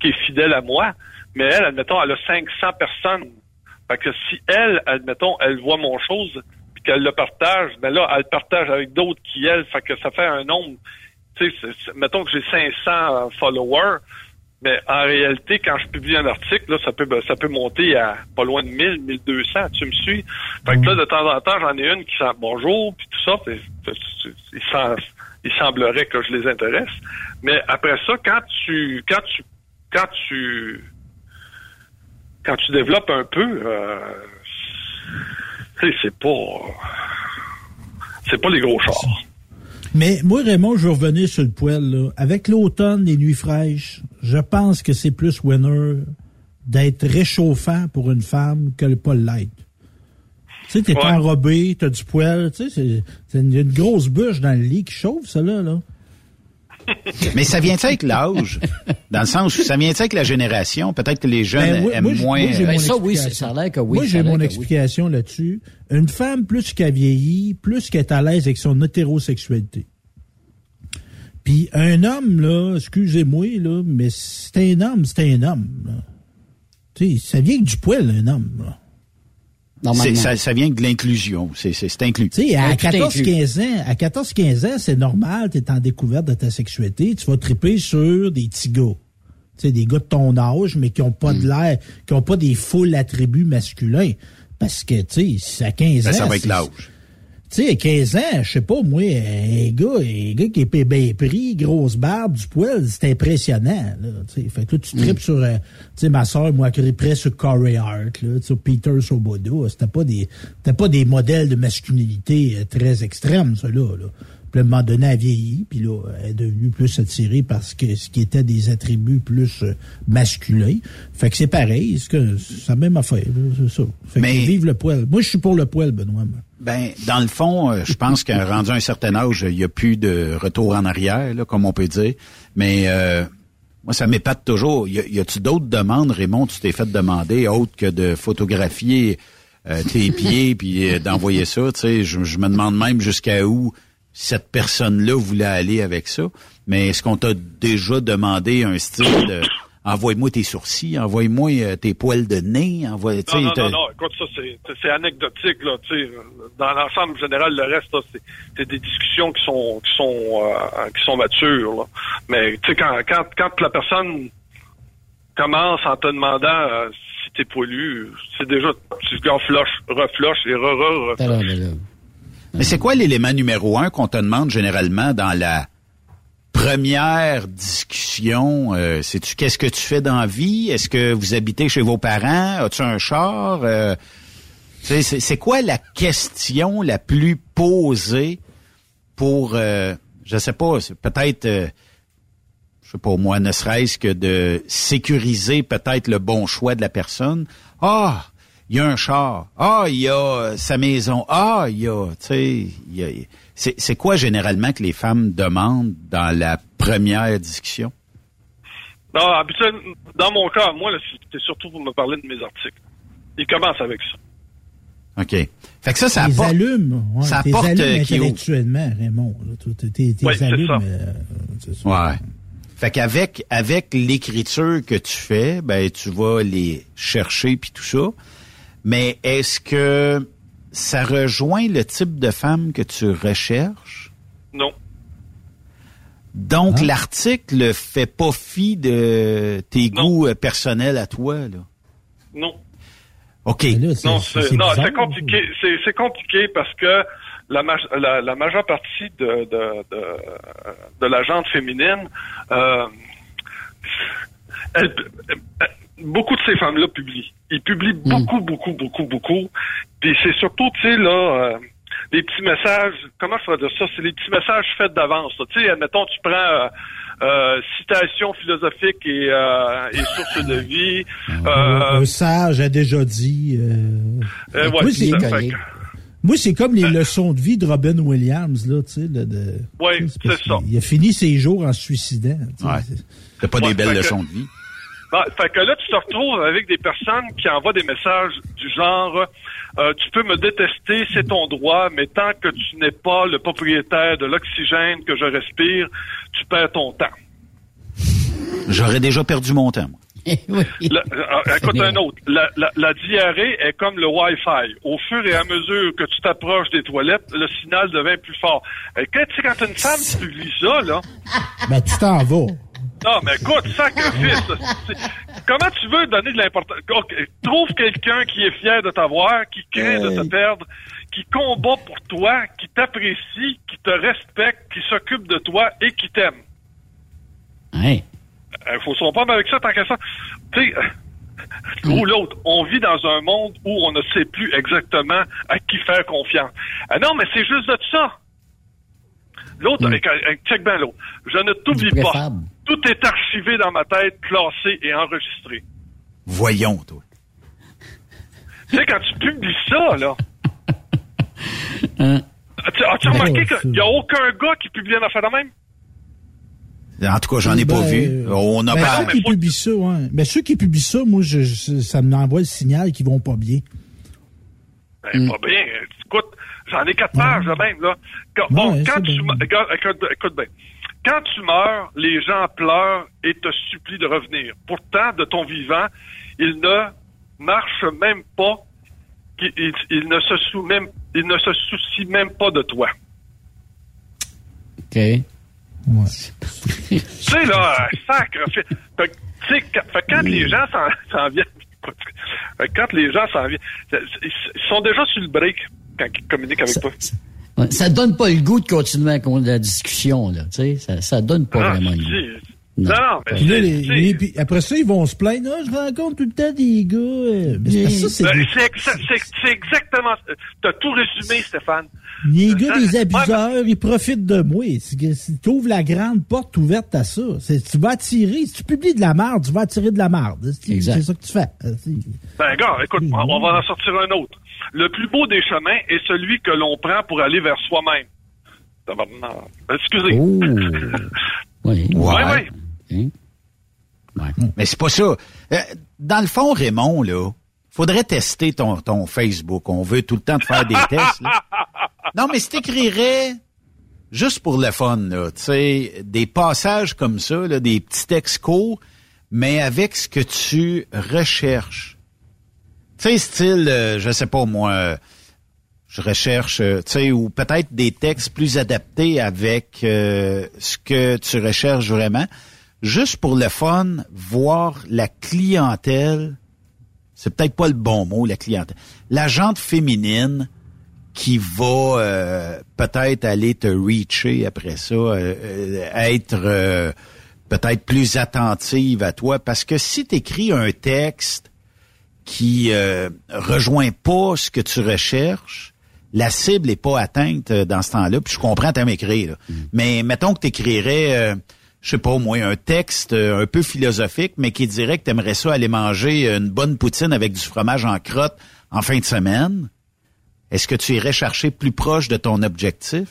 qui est fidèle à moi, mais elle, admettons, elle a 500 personnes. Fait que si elle, admettons, elle voit mon chose, puis qu'elle le partage, ben là, elle le partage avec d'autres qui, elle, fait que ça fait un nombre. Tu sais, mettons que j'ai 500 followers, mais en réalité, quand je publie un article, là, ça peut, ben, ça peut monter à pas loin de 1000, 1200, tu me suis? Fait que là, de temps en temps, j'en ai une qui sent bonjour, puis tout ça, puis, il, semblerait que je les intéresse. Mais après ça, quand tu, quand tu, quand tu, quand tu développes un peu, euh, tu sais, c'est pas, c'est pas les gros chars. Mais moi, Raymond, je vais revenir sur le poêle. Là. Avec l'automne, les nuits fraîches, je pense que c'est plus winner d'être réchauffant pour une femme que le pas l'être. Tu sais, t'es Ouais. enrobé, t'as du poêle, tu sais, c'est- c'est une, une grosse bûche dans le lit qui chauffe, ça, là. là. Mais ça vient avec l'âge? Dans le sens où ça vient avec la génération? Peut-être que les jeunes Ben, aiment moi, moins. moi, j'ai Ben, mon ça, oui, ça a l'air que oui, Moi, j'ai mon oui. explication là-dessus. Une femme, plus qu'elle vieillit, plus qu'elle est à l'aise avec son hétérosexualité. Puis un homme, là, excusez-moi, là, mais c'est un homme, c'est un homme. là. Tu sais, ça vient que du poil, un homme. Là. Ça, ça vient de l'inclusion. C'est, c'est, c'est inclus. Tu sais, à 14-15 ans, à 14-15 ans, c'est normal, tu es en découverte de ta sexualité, tu vas triper sur des petits gars. Tu sais, des gars de ton âge, mais qui ont pas Hmm. de l'air, qui ont pas des full attributs masculins. Parce que, tu sais, si à 15 Ben, ans. ça va être l'âge. Tu sais, à 15 ans, je sais pas, moi, un gars, un gars qui est bien pris, grosse barbe, du poil, c'est impressionnant, là, tu sais. Fait que là, tu tripes sur, euh, tu sais, ma soeur, moi, qui triperais sur Corey Hart, là, sur Peter Soboda. C'était pas des, c'était pas des modèles de masculinité euh, très extrêmes, ça, là, là. Puis à un moment donné, elle vieillit, puis là, elle est devenue plus attirée par ce, que, ce qui était des attributs plus euh, masculins. Fait que c'est pareil, c'est que la même affaire, c'est ça. Fait Mais- que vive le poil. Moi, je suis pour le poil, Benoît. Ben, dans le fond, euh, je pense qu'à rendu un certain âge, il n'y a plus de retour en arrière, là, comme on peut dire. Mais euh, moi, ça m'épate toujours. Y, a- y a-tu d'autres demandes, Raymond, tu t'es fait demander, autre que de photographier euh, tes pieds puis euh, d'envoyer ça? Tu sais, je, je me demande même jusqu'à où cette personne-là voulait aller avec ça. Mais est-ce qu'on t'a déjà demandé un style de envoie-moi tes sourcils, envoie-moi euh, tes poils de nez, envoie, tu sais, Non, non, non, non, écoute, ça, c'est, anecdotique, là, tu sais. Dans l'ensemble général, le reste, là, c'est, c'est des discussions qui sont, qui sont, euh, qui sont matures, là. Mais, tu sais, quand, quand, quand la personne commence en te demandant euh, si t'es poilu, c'est déjà, tu refloches, refloches et re, re, refloches. Mais c'est quoi l'élément numéro un qu'on te demande généralement dans la première discussion? Euh, qu'est-ce que tu fais dans la vie? Est-ce que vous habitez chez vos parents? As-tu un char? Euh, c'est quoi la question la plus posée pour, euh, je sais pas, peut-être, euh, je sais pas moi, ne serait-ce que de sécuriser peut-être le bon choix de la personne? Ah, il y a un char. Ah, il y a euh, sa maison. Ah, il y a, tu sais, il y a- c'est c'est quoi généralement que les femmes demandent dans la première discussion? Non, habituellement, dans mon cas, moi, là, c'est surtout pour me parler de mes articles. Il commence avec ça. OK. Fait que ça, ça apporte, allumes, ouais, ça apporte, allumes euh, intellectuellement, Raymond. T'es, Ouais, allumes, ça. euh, c'est ça. Ouais. Fait qu'avec avec l'écriture que tu fais, ben tu vas les chercher puis tout ça. Mais est-ce que ça rejoint le type de femme que tu recherches? Non. Donc l'article fait pas fi de tes goûts euh, personnels à toi là. Non. OK. Non, c'est, non, c'est compliqué. C'est, compliqué parce que la, la, la, majeure partie de, de, de, de la jante féminine, euh, elle, beaucoup de ces femmes-là publient. Ils publient hmm. beaucoup, beaucoup, beaucoup, beaucoup. Puis c'est surtout, tu sais, là, euh, des petits messages, comment je dire ça? C'est les petits messages faits d'avance. Tu sais, admettons, tu prends euh, euh citations philosophiques et, euh, et sources de vie. Euh, un sage a déjà dit. Euh, ouais, c'est moi, c'est comme les leçons de vie de Robin Williams, là, tu sais. De, oui, c'est ça. Il a fini ses jours en se suicidant. Ouais. C'est pas des belles leçons de vie. Ben, fait que là, tu te retrouves avec des personnes qui envoient des messages du genre euh, Tu peux me détester, c'est ton droit, mais tant que tu n'es pas le propriétaire de l'oxygène que je respire, tu perds ton temps. J'aurais déjà perdu mon temps, moi. Euh, écoute un autre. La, diarrhée est comme le Wi-Fi. Au fur et à mesure que tu t'approches des toilettes, le signal devient plus fort. Et quand, quand une femme publie ça, là... Ben, tu t'en vas. Non, mais écoute, sacrifice. Comment tu veux donner de l'importance? Trouve quelqu'un qui est fier de t'avoir, qui craint de te perdre, qui combat pour toi, qui t'apprécie, qui te respecte, qui s'occupe de toi et qui t'aime. Il euh, faut se comprendre avec ça tant qu'à ça. Tu sais, euh, ou l'autre, on vit dans un monde où on ne sait plus exactement à qui faire confiance. Ah non, mais c'est juste de ça. L'autre, mm. check bien l'autre. Je ne t'oublie pas. Tout est archivé dans ma tête, classé et enregistré. Voyons, toi. Tu sais, quand tu publies ça, là. Hein? As-tu remarqué qu'il n'y a aucun gars qui publie un affaire de même? En tout cas, j'en ai pas ben, vu. On a ben, pas. Ceux qui publient ça, ouais. Mais ceux qui publient ça, moi, je, ça m'envoie le signal qu'ils vont pas bien. Ben, pas bien. Écoute, j'en ai quatre pages, là, même, là. Bon, quand tu... Écoute, écoute bien. Quand tu meurs, les gens pleurent et te supplient de revenir. Pourtant, de ton vivant, ils ne marchent même pas, ils, ne se sou même, ils ne se soucient même pas de toi. OK. Ouais. tu sais, là, sacre. Tu sais, quand les gens s'en viennent, quand les gens s'en viennent, ils sont déjà sur le break quand ils communiquent avec toi. Ça donne pas le goût de continuer avec la discussion, là. Tu sais, ça, ça donne pas ah, vraiment le goût. Non, non, mais les, puis après ça, ils vont se plaindre. Ah, je rencontre tout le temps des gars. Euh. Mais c'est ça, c'est exactement. T'as tout résumé, Stéphane. Les gars, des abuseurs, ils profitent de moi. Si tu ouvres la grande porte ouverte à ça, tu vas attirer. Si tu publies de la merde, tu vas attirer de la merde. C'est ça que tu fais. Ben, gars, écoute, on va en sortir un autre. Le plus beau des chemins est celui que l'on prend pour aller vers soi-même. Excusez. Oh. oui. Ouais, hein? ouais. Mais c'est pas ça. Euh, dans le fond, Raymond, là, faudrait tester ton, ton Facebook. On veut tout le temps te faire des tests. Non, mais si t'écrirais juste pour le fun, là, tu sais, des passages comme ça, là, des petits textes courts, mais avec ce que tu recherches tu sais, style, euh, je sais pas moi, je recherche, euh, tu sais, ou peut-être des textes plus adaptés avec euh, ce que tu recherches vraiment. Juste pour le fun, voir la clientèle, c'est peut-être pas le bon mot, la clientèle, la jante féminine qui va peut-être aller te reacher après ça, être peut-être plus attentive à toi, parce que si tu écris un texte qui euh, rejoint pas ce que tu recherches, la cible est pas atteinte euh, dans ce temps-là. Puis je comprends ta écrire. Mm. Mais mettons que tu écrirais, euh, je sais pas au moins un texte euh, un peu philosophique, mais qui dirait que tu aimerais ça aller manger une bonne poutine avec du fromage en crotte en fin de semaine. Est-ce que tu irais chercher plus proche de ton objectif?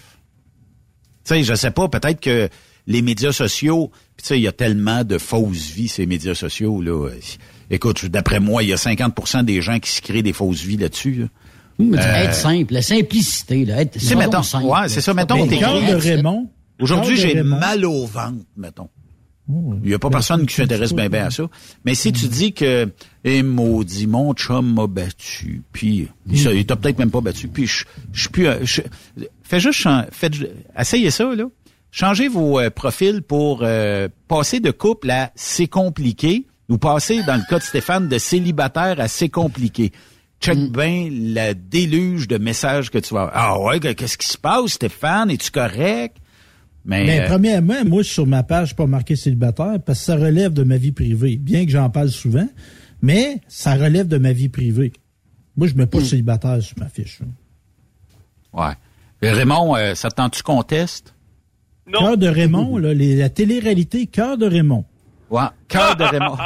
Tu sais, je sais pas, peut-être que les médias sociaux, tu sais, il y a tellement de fausses vies, ces médias sociaux, là. Écoute, d'après moi, il y a 50% des gens qui se créent des fausses vies là-dessus. Là. être simple, la simplicité, là. Être, c'est mettons, simple, ouais, c'est ça, mettons. t'es de Raymond. Aujourd'hui, j'ai mal au ventre, mettons. Il n'y a pas personne qui s'intéresse bien bien à ça. Mais si tu dis que eh maudit, mon chum m'a battu, puis il t'a peut-être même pas battu, puis je, je suis plus... Je, fais juste... Faites, essayez ça, là. Changez vos euh, profils pour euh, passer de couple à c'est compliqué ou passer, dans le cas de Stéphane, de célibataire à c'est compliqué. check bien le déluge de messages que tu vas Ah ouais, qu'est-ce qui se passe, Stéphane? Es-tu correct? Mais, Mais euh, premièrement, moi, sur ma page, je suis pas marqué célibataire parce que ça relève de ma vie privée. Bien que j'en parle souvent, mais ça relève de ma vie privée. Moi, je mets pas mm. célibataire sur ma fiche. Ouais. Raymond, euh, ça tente tu conteste? Non. Cœur de Raymond, là, la télé-réalité Cœur de Raymond. Ouais, Cœur de Raymond.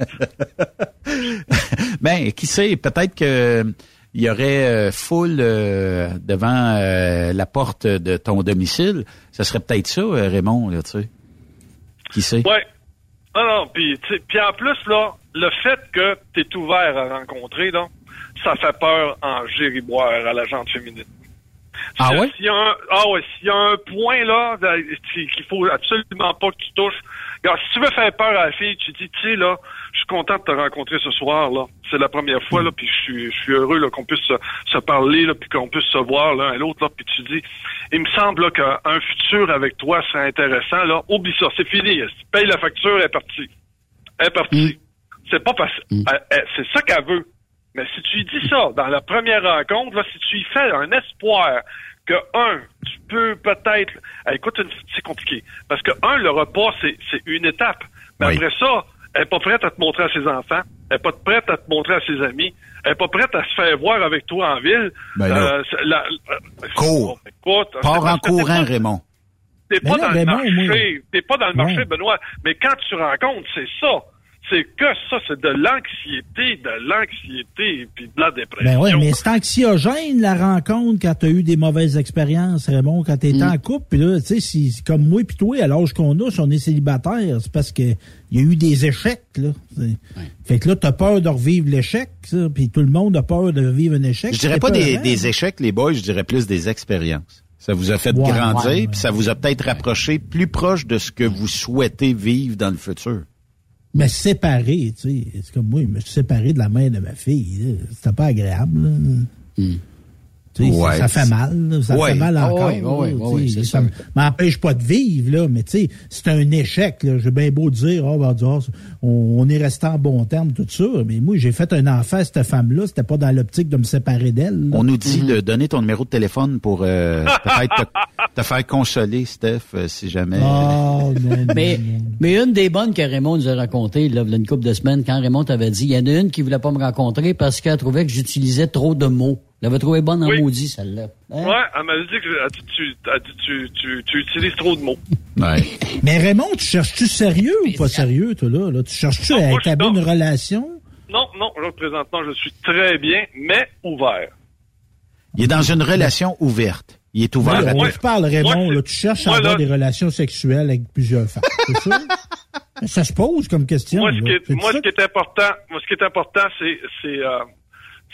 ben, qui sait, peut-être que il y aurait euh, foule euh, devant euh, la porte de ton domicile. Ça serait peut-être ça, Raymond, là, tu sais. Qui sait? Ouais. Non, non, puis, puis en plus, là, le fait que tu es ouvert à rencontrer, là, ça fait peur en gériboire à la gente féminine. Ah ouais? S'il y a un, ah ouais, s'il y a un point là qu'il faut absolument pas que tu touches. Regarde, si tu veux faire peur à la fille, tu dis, tu sais là, je suis content de te rencontrer ce soir là. C'est la première fois là, puis je suis, je suis heureux là qu'on puisse se, parler là, puis qu'on puisse se voir l'un et l'autre là. Puis tu dis, il me semble qu'un futur avec toi serait intéressant là. Oublie ça, c'est fini. Paye la facture, elle est partie. Elle est partie. Mm. C'est pas parce, mm. c'est ça qu'elle veut. Mais si tu lui dis ça dans la première rencontre, là, si tu lui fais un espoir que, un, tu peux peut-être... écoute, c'est compliqué. Parce que, un, le repas, c'est une étape. Mais après ça, elle n'est pas prête à te montrer à ses enfants. Elle n'est pas prête à te montrer à ses amis. Elle n'est pas prête à se faire voir avec toi en ville. Ben euh, la, euh, Cours. Pars en courant, Raymond. T'es pas, dans le marché. T'es pas dans le marché, Benoît. Mais quand tu rencontres, c'est ça c'est que ça, c'est de l'anxiété, de l'anxiété, puis de la dépression. Ben oui, mais c'est anxiogène, la rencontre, quand tu as eu des mauvaises expériences, Raymond, quand tu mm. en couple, puis là, tu sais, si, comme moi puis toi, à l'âge qu'on a, si on est célibataire, c'est parce que il y a eu des échecs, là. Fait que là, t'as peur de revivre l'échec, puis tout le monde a peur de vivre un échec. Je dirais pas des, échecs, les boys, je dirais plus des expériences. Ça vous a fait grandir, puis ça vous a peut-être rapproché plus proche de ce que vous souhaitez vivre dans le futur me séparer, tu sais. C'est comme moi, me séparer de la mère de ma fille. C'était pas agréable. Ça fait mal, ça fait mal ah encore. Oui, oui, oui, ça m'empêche pas de vivre, là, mais tu sais, c'est un échec. J'ai bien beau dire, oh, ben, on, est resté en bon terme, tout ça, mais moi, j'ai fait un enfant à cette femme-là, c'était pas dans l'optique de me séparer d'elle. On nous dit de donner ton numéro de téléphone pour euh, te, faire consoler, Steph, euh, si jamais. Oh, mais, mais une des bonnes que Raymond nous a racontées, là, il y a une couple de semaines, quand Raymond t'avait dit, il y en a une qui voulait pas me rencontrer parce qu'elle trouvait que j'utilisais trop de mots. L'avait trouvé bonne en maudit, celle-là. Hein? Ouais, elle m'a dit que tu, tu, tu, tu, utilises trop de mots. Ouais. Mais Raymond, tu cherches-tu sérieux ou pas sérieux, toi, là? là tu cherches-tu à établir une relation? Non, non, là, présentement, je suis très bien, mais ouvert. Il est dans une relation ouverte. Il est ouvert à tout. Tu parles, Raymond, là, tu cherches à avoir des relations sexuelles avec plusieurs femmes. C'est ça? ça se pose comme question. Moi, ce, qui est, moi, ce qui est important, moi, ce qui est important, c'est, c'est, euh,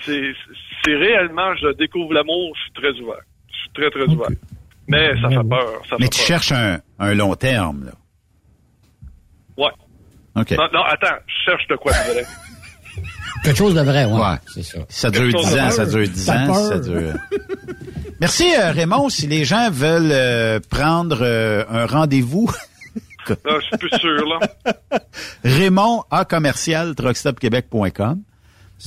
c'est réellement, je découvre l'amour, je suis très ouvert. Je suis très, très ouvert. Mais ça fait peur. Mais tu cherches un, un, long terme, là. Ouais. OK. Non, attends, je cherche de quoi de vrai. Quelque chose de vrai, ouais. ouais. C'est ça. Ça dure 10 ans, ça dure 10 ans, ça dure... Merci, euh, Raymond. Si les gens veulent euh, prendre euh, un rendez-vous... je suis plus sûr, là. Raymond, A commercial, truckstopquebec.com.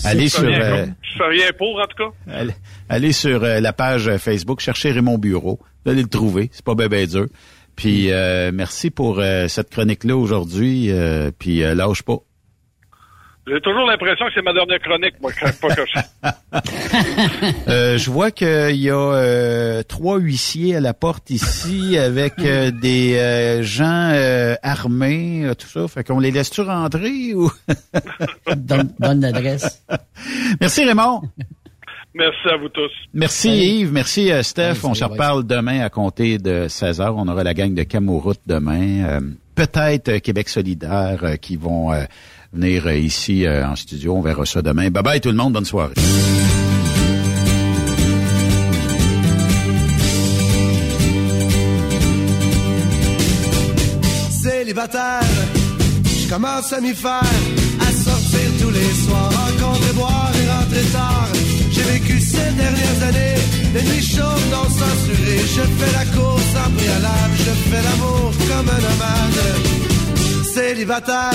Allez sur. Euh, je fais rien pour, en tout cas. Allez, sur euh, la page Facebook, cherchez Raymond Bureau. Vous allez le trouver. C'est pas bébé dur. Puis euh, merci pour cette chronique-là aujourd'hui. puis lâche pas. J'ai toujours l'impression que c'est ma dernière chronique, moi, pas que je... euh, je vois qu'il y a euh, trois huissiers à la porte ici avec euh, des euh, gens armés, tout ça. Fait qu'on les laisse-tu rentrer ou... donne, donne l'adresse. Merci Raymond. Merci à vous tous. Merci Yves, merci Steph. On se reparle demain à compter de 16h. On aura la gang de Camoroute demain. Peut-être Québec solidaire qui vont venir euh, ici euh, en studio. On verra ça demain. Bye bye tout le monde. Bonne soirée. Célibataire, je commence à m'y faire, à sortir tous les soirs, rencontrer, boire et rentrer tard. J'ai vécu ces dernières années, des nuits chaudes non censurées. Je fais la course en préalable, je fais l'amour comme un nomade. Célibataire,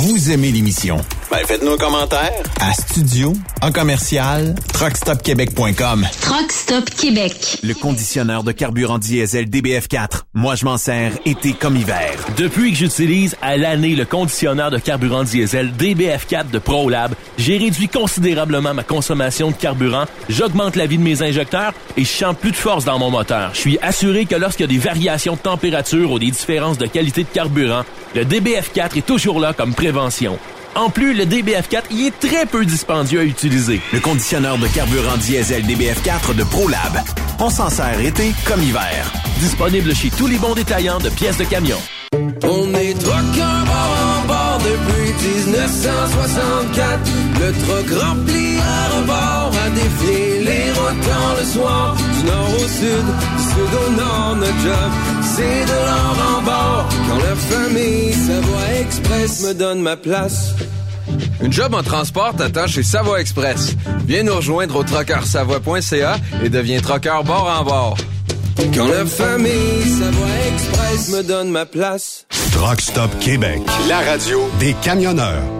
vous aimez l'émission? Ben, faites-nous un commentaire. À studio, en commercial, truckstopquebec.com. Truck Québec. Le conditionneur de carburant diesel DBF4. Moi, je m'en sers été comme hiver. Depuis que j'utilise à l'année le conditionneur de carburant diesel DBF4 de ProLab, j'ai réduit considérablement ma consommation de carburant, j'augmente la vie de mes injecteurs et je sens plus de force dans mon moteur. Je suis assuré que lorsqu'il y a des variations de température ou des différences de qualité de carburant, le DBF4 est toujours là comme prévention. En plus, le DBF4 y est très peu dispendieux à utiliser. Le conditionneur de carburant diesel DBF4 de ProLab. On s'en sert été comme hiver. Disponible chez tous les bons détaillants de pièces de camion. On est truckers bord en bord depuis 1964. Le truck rempli à rebord a défié les routes le soir. Du nord au sud, du sud au nord, notre job, c'est de l'or en bord. Quand la famille Savoie Express me donne ma place. Une job en transport t'attend chez Savoie Express. Viens nous rejoindre au trockeursavoie.ca et deviens trockeur bord en bord. Quand la famille Savoie Express me donne ma place. Truck Stop Québec, la radio des camionneurs.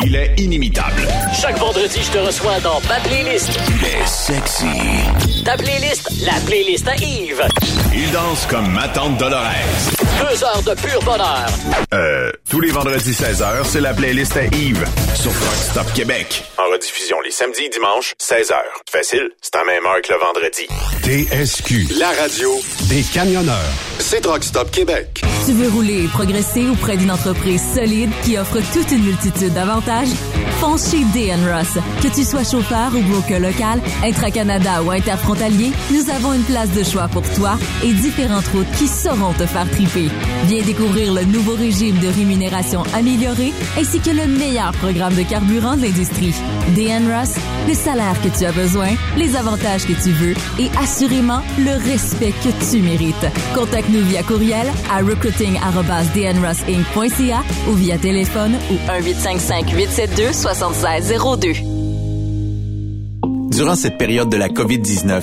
Il est inimitable. Chaque vendredi, je te reçois dans ma playlist. Il est sexy. Ta playlist, la playlist à Yves. Il danse comme ma tante Dolores. Deux heures de pur bonheur. Euh, tous les vendredis 16h, c'est la playlist à Yves sur Rock Stop Québec. En rediffusion les samedis et dimanches, 16h. Facile, c'est à même heure que le vendredi. TSQ, la radio des camionneurs. C'est Truck Stop Québec. Tu veux rouler et progresser auprès d'une entreprise solide qui offre toute une multitude d'avantages? Fonce chez DN Ross. Que tu sois chauffeur ou broker local, intra-Canada ou interfrontalier, nous avons une place de choix pour toi et différentes routes qui sauront te faire triper. Viens découvrir le nouveau régime de rémunération amélioré ainsi que le meilleur programme de carburant de l'industrie. DN Ross, le salaire que tu as besoin, les avantages que tu veux et assurément le respect que tu mérites. Contacte-nous via courriel à recruiting@dnrossinc.ca ou via téléphone ou 1-855-872-7602. Durant cette période de la COVID-19,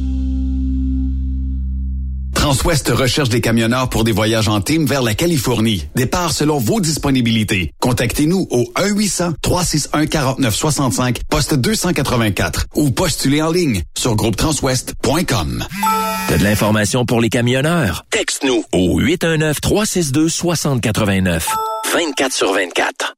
Transwest recherche des camionneurs pour des voyages en team vers la Californie. Départ selon vos disponibilités. Contactez-nous au 1-800-361-4965, poste 284 ou postulez en ligne sur groupetranswest.com. T'as de l'information pour les camionneurs? Texte-nous au 819-362-6089. 24 sur 24.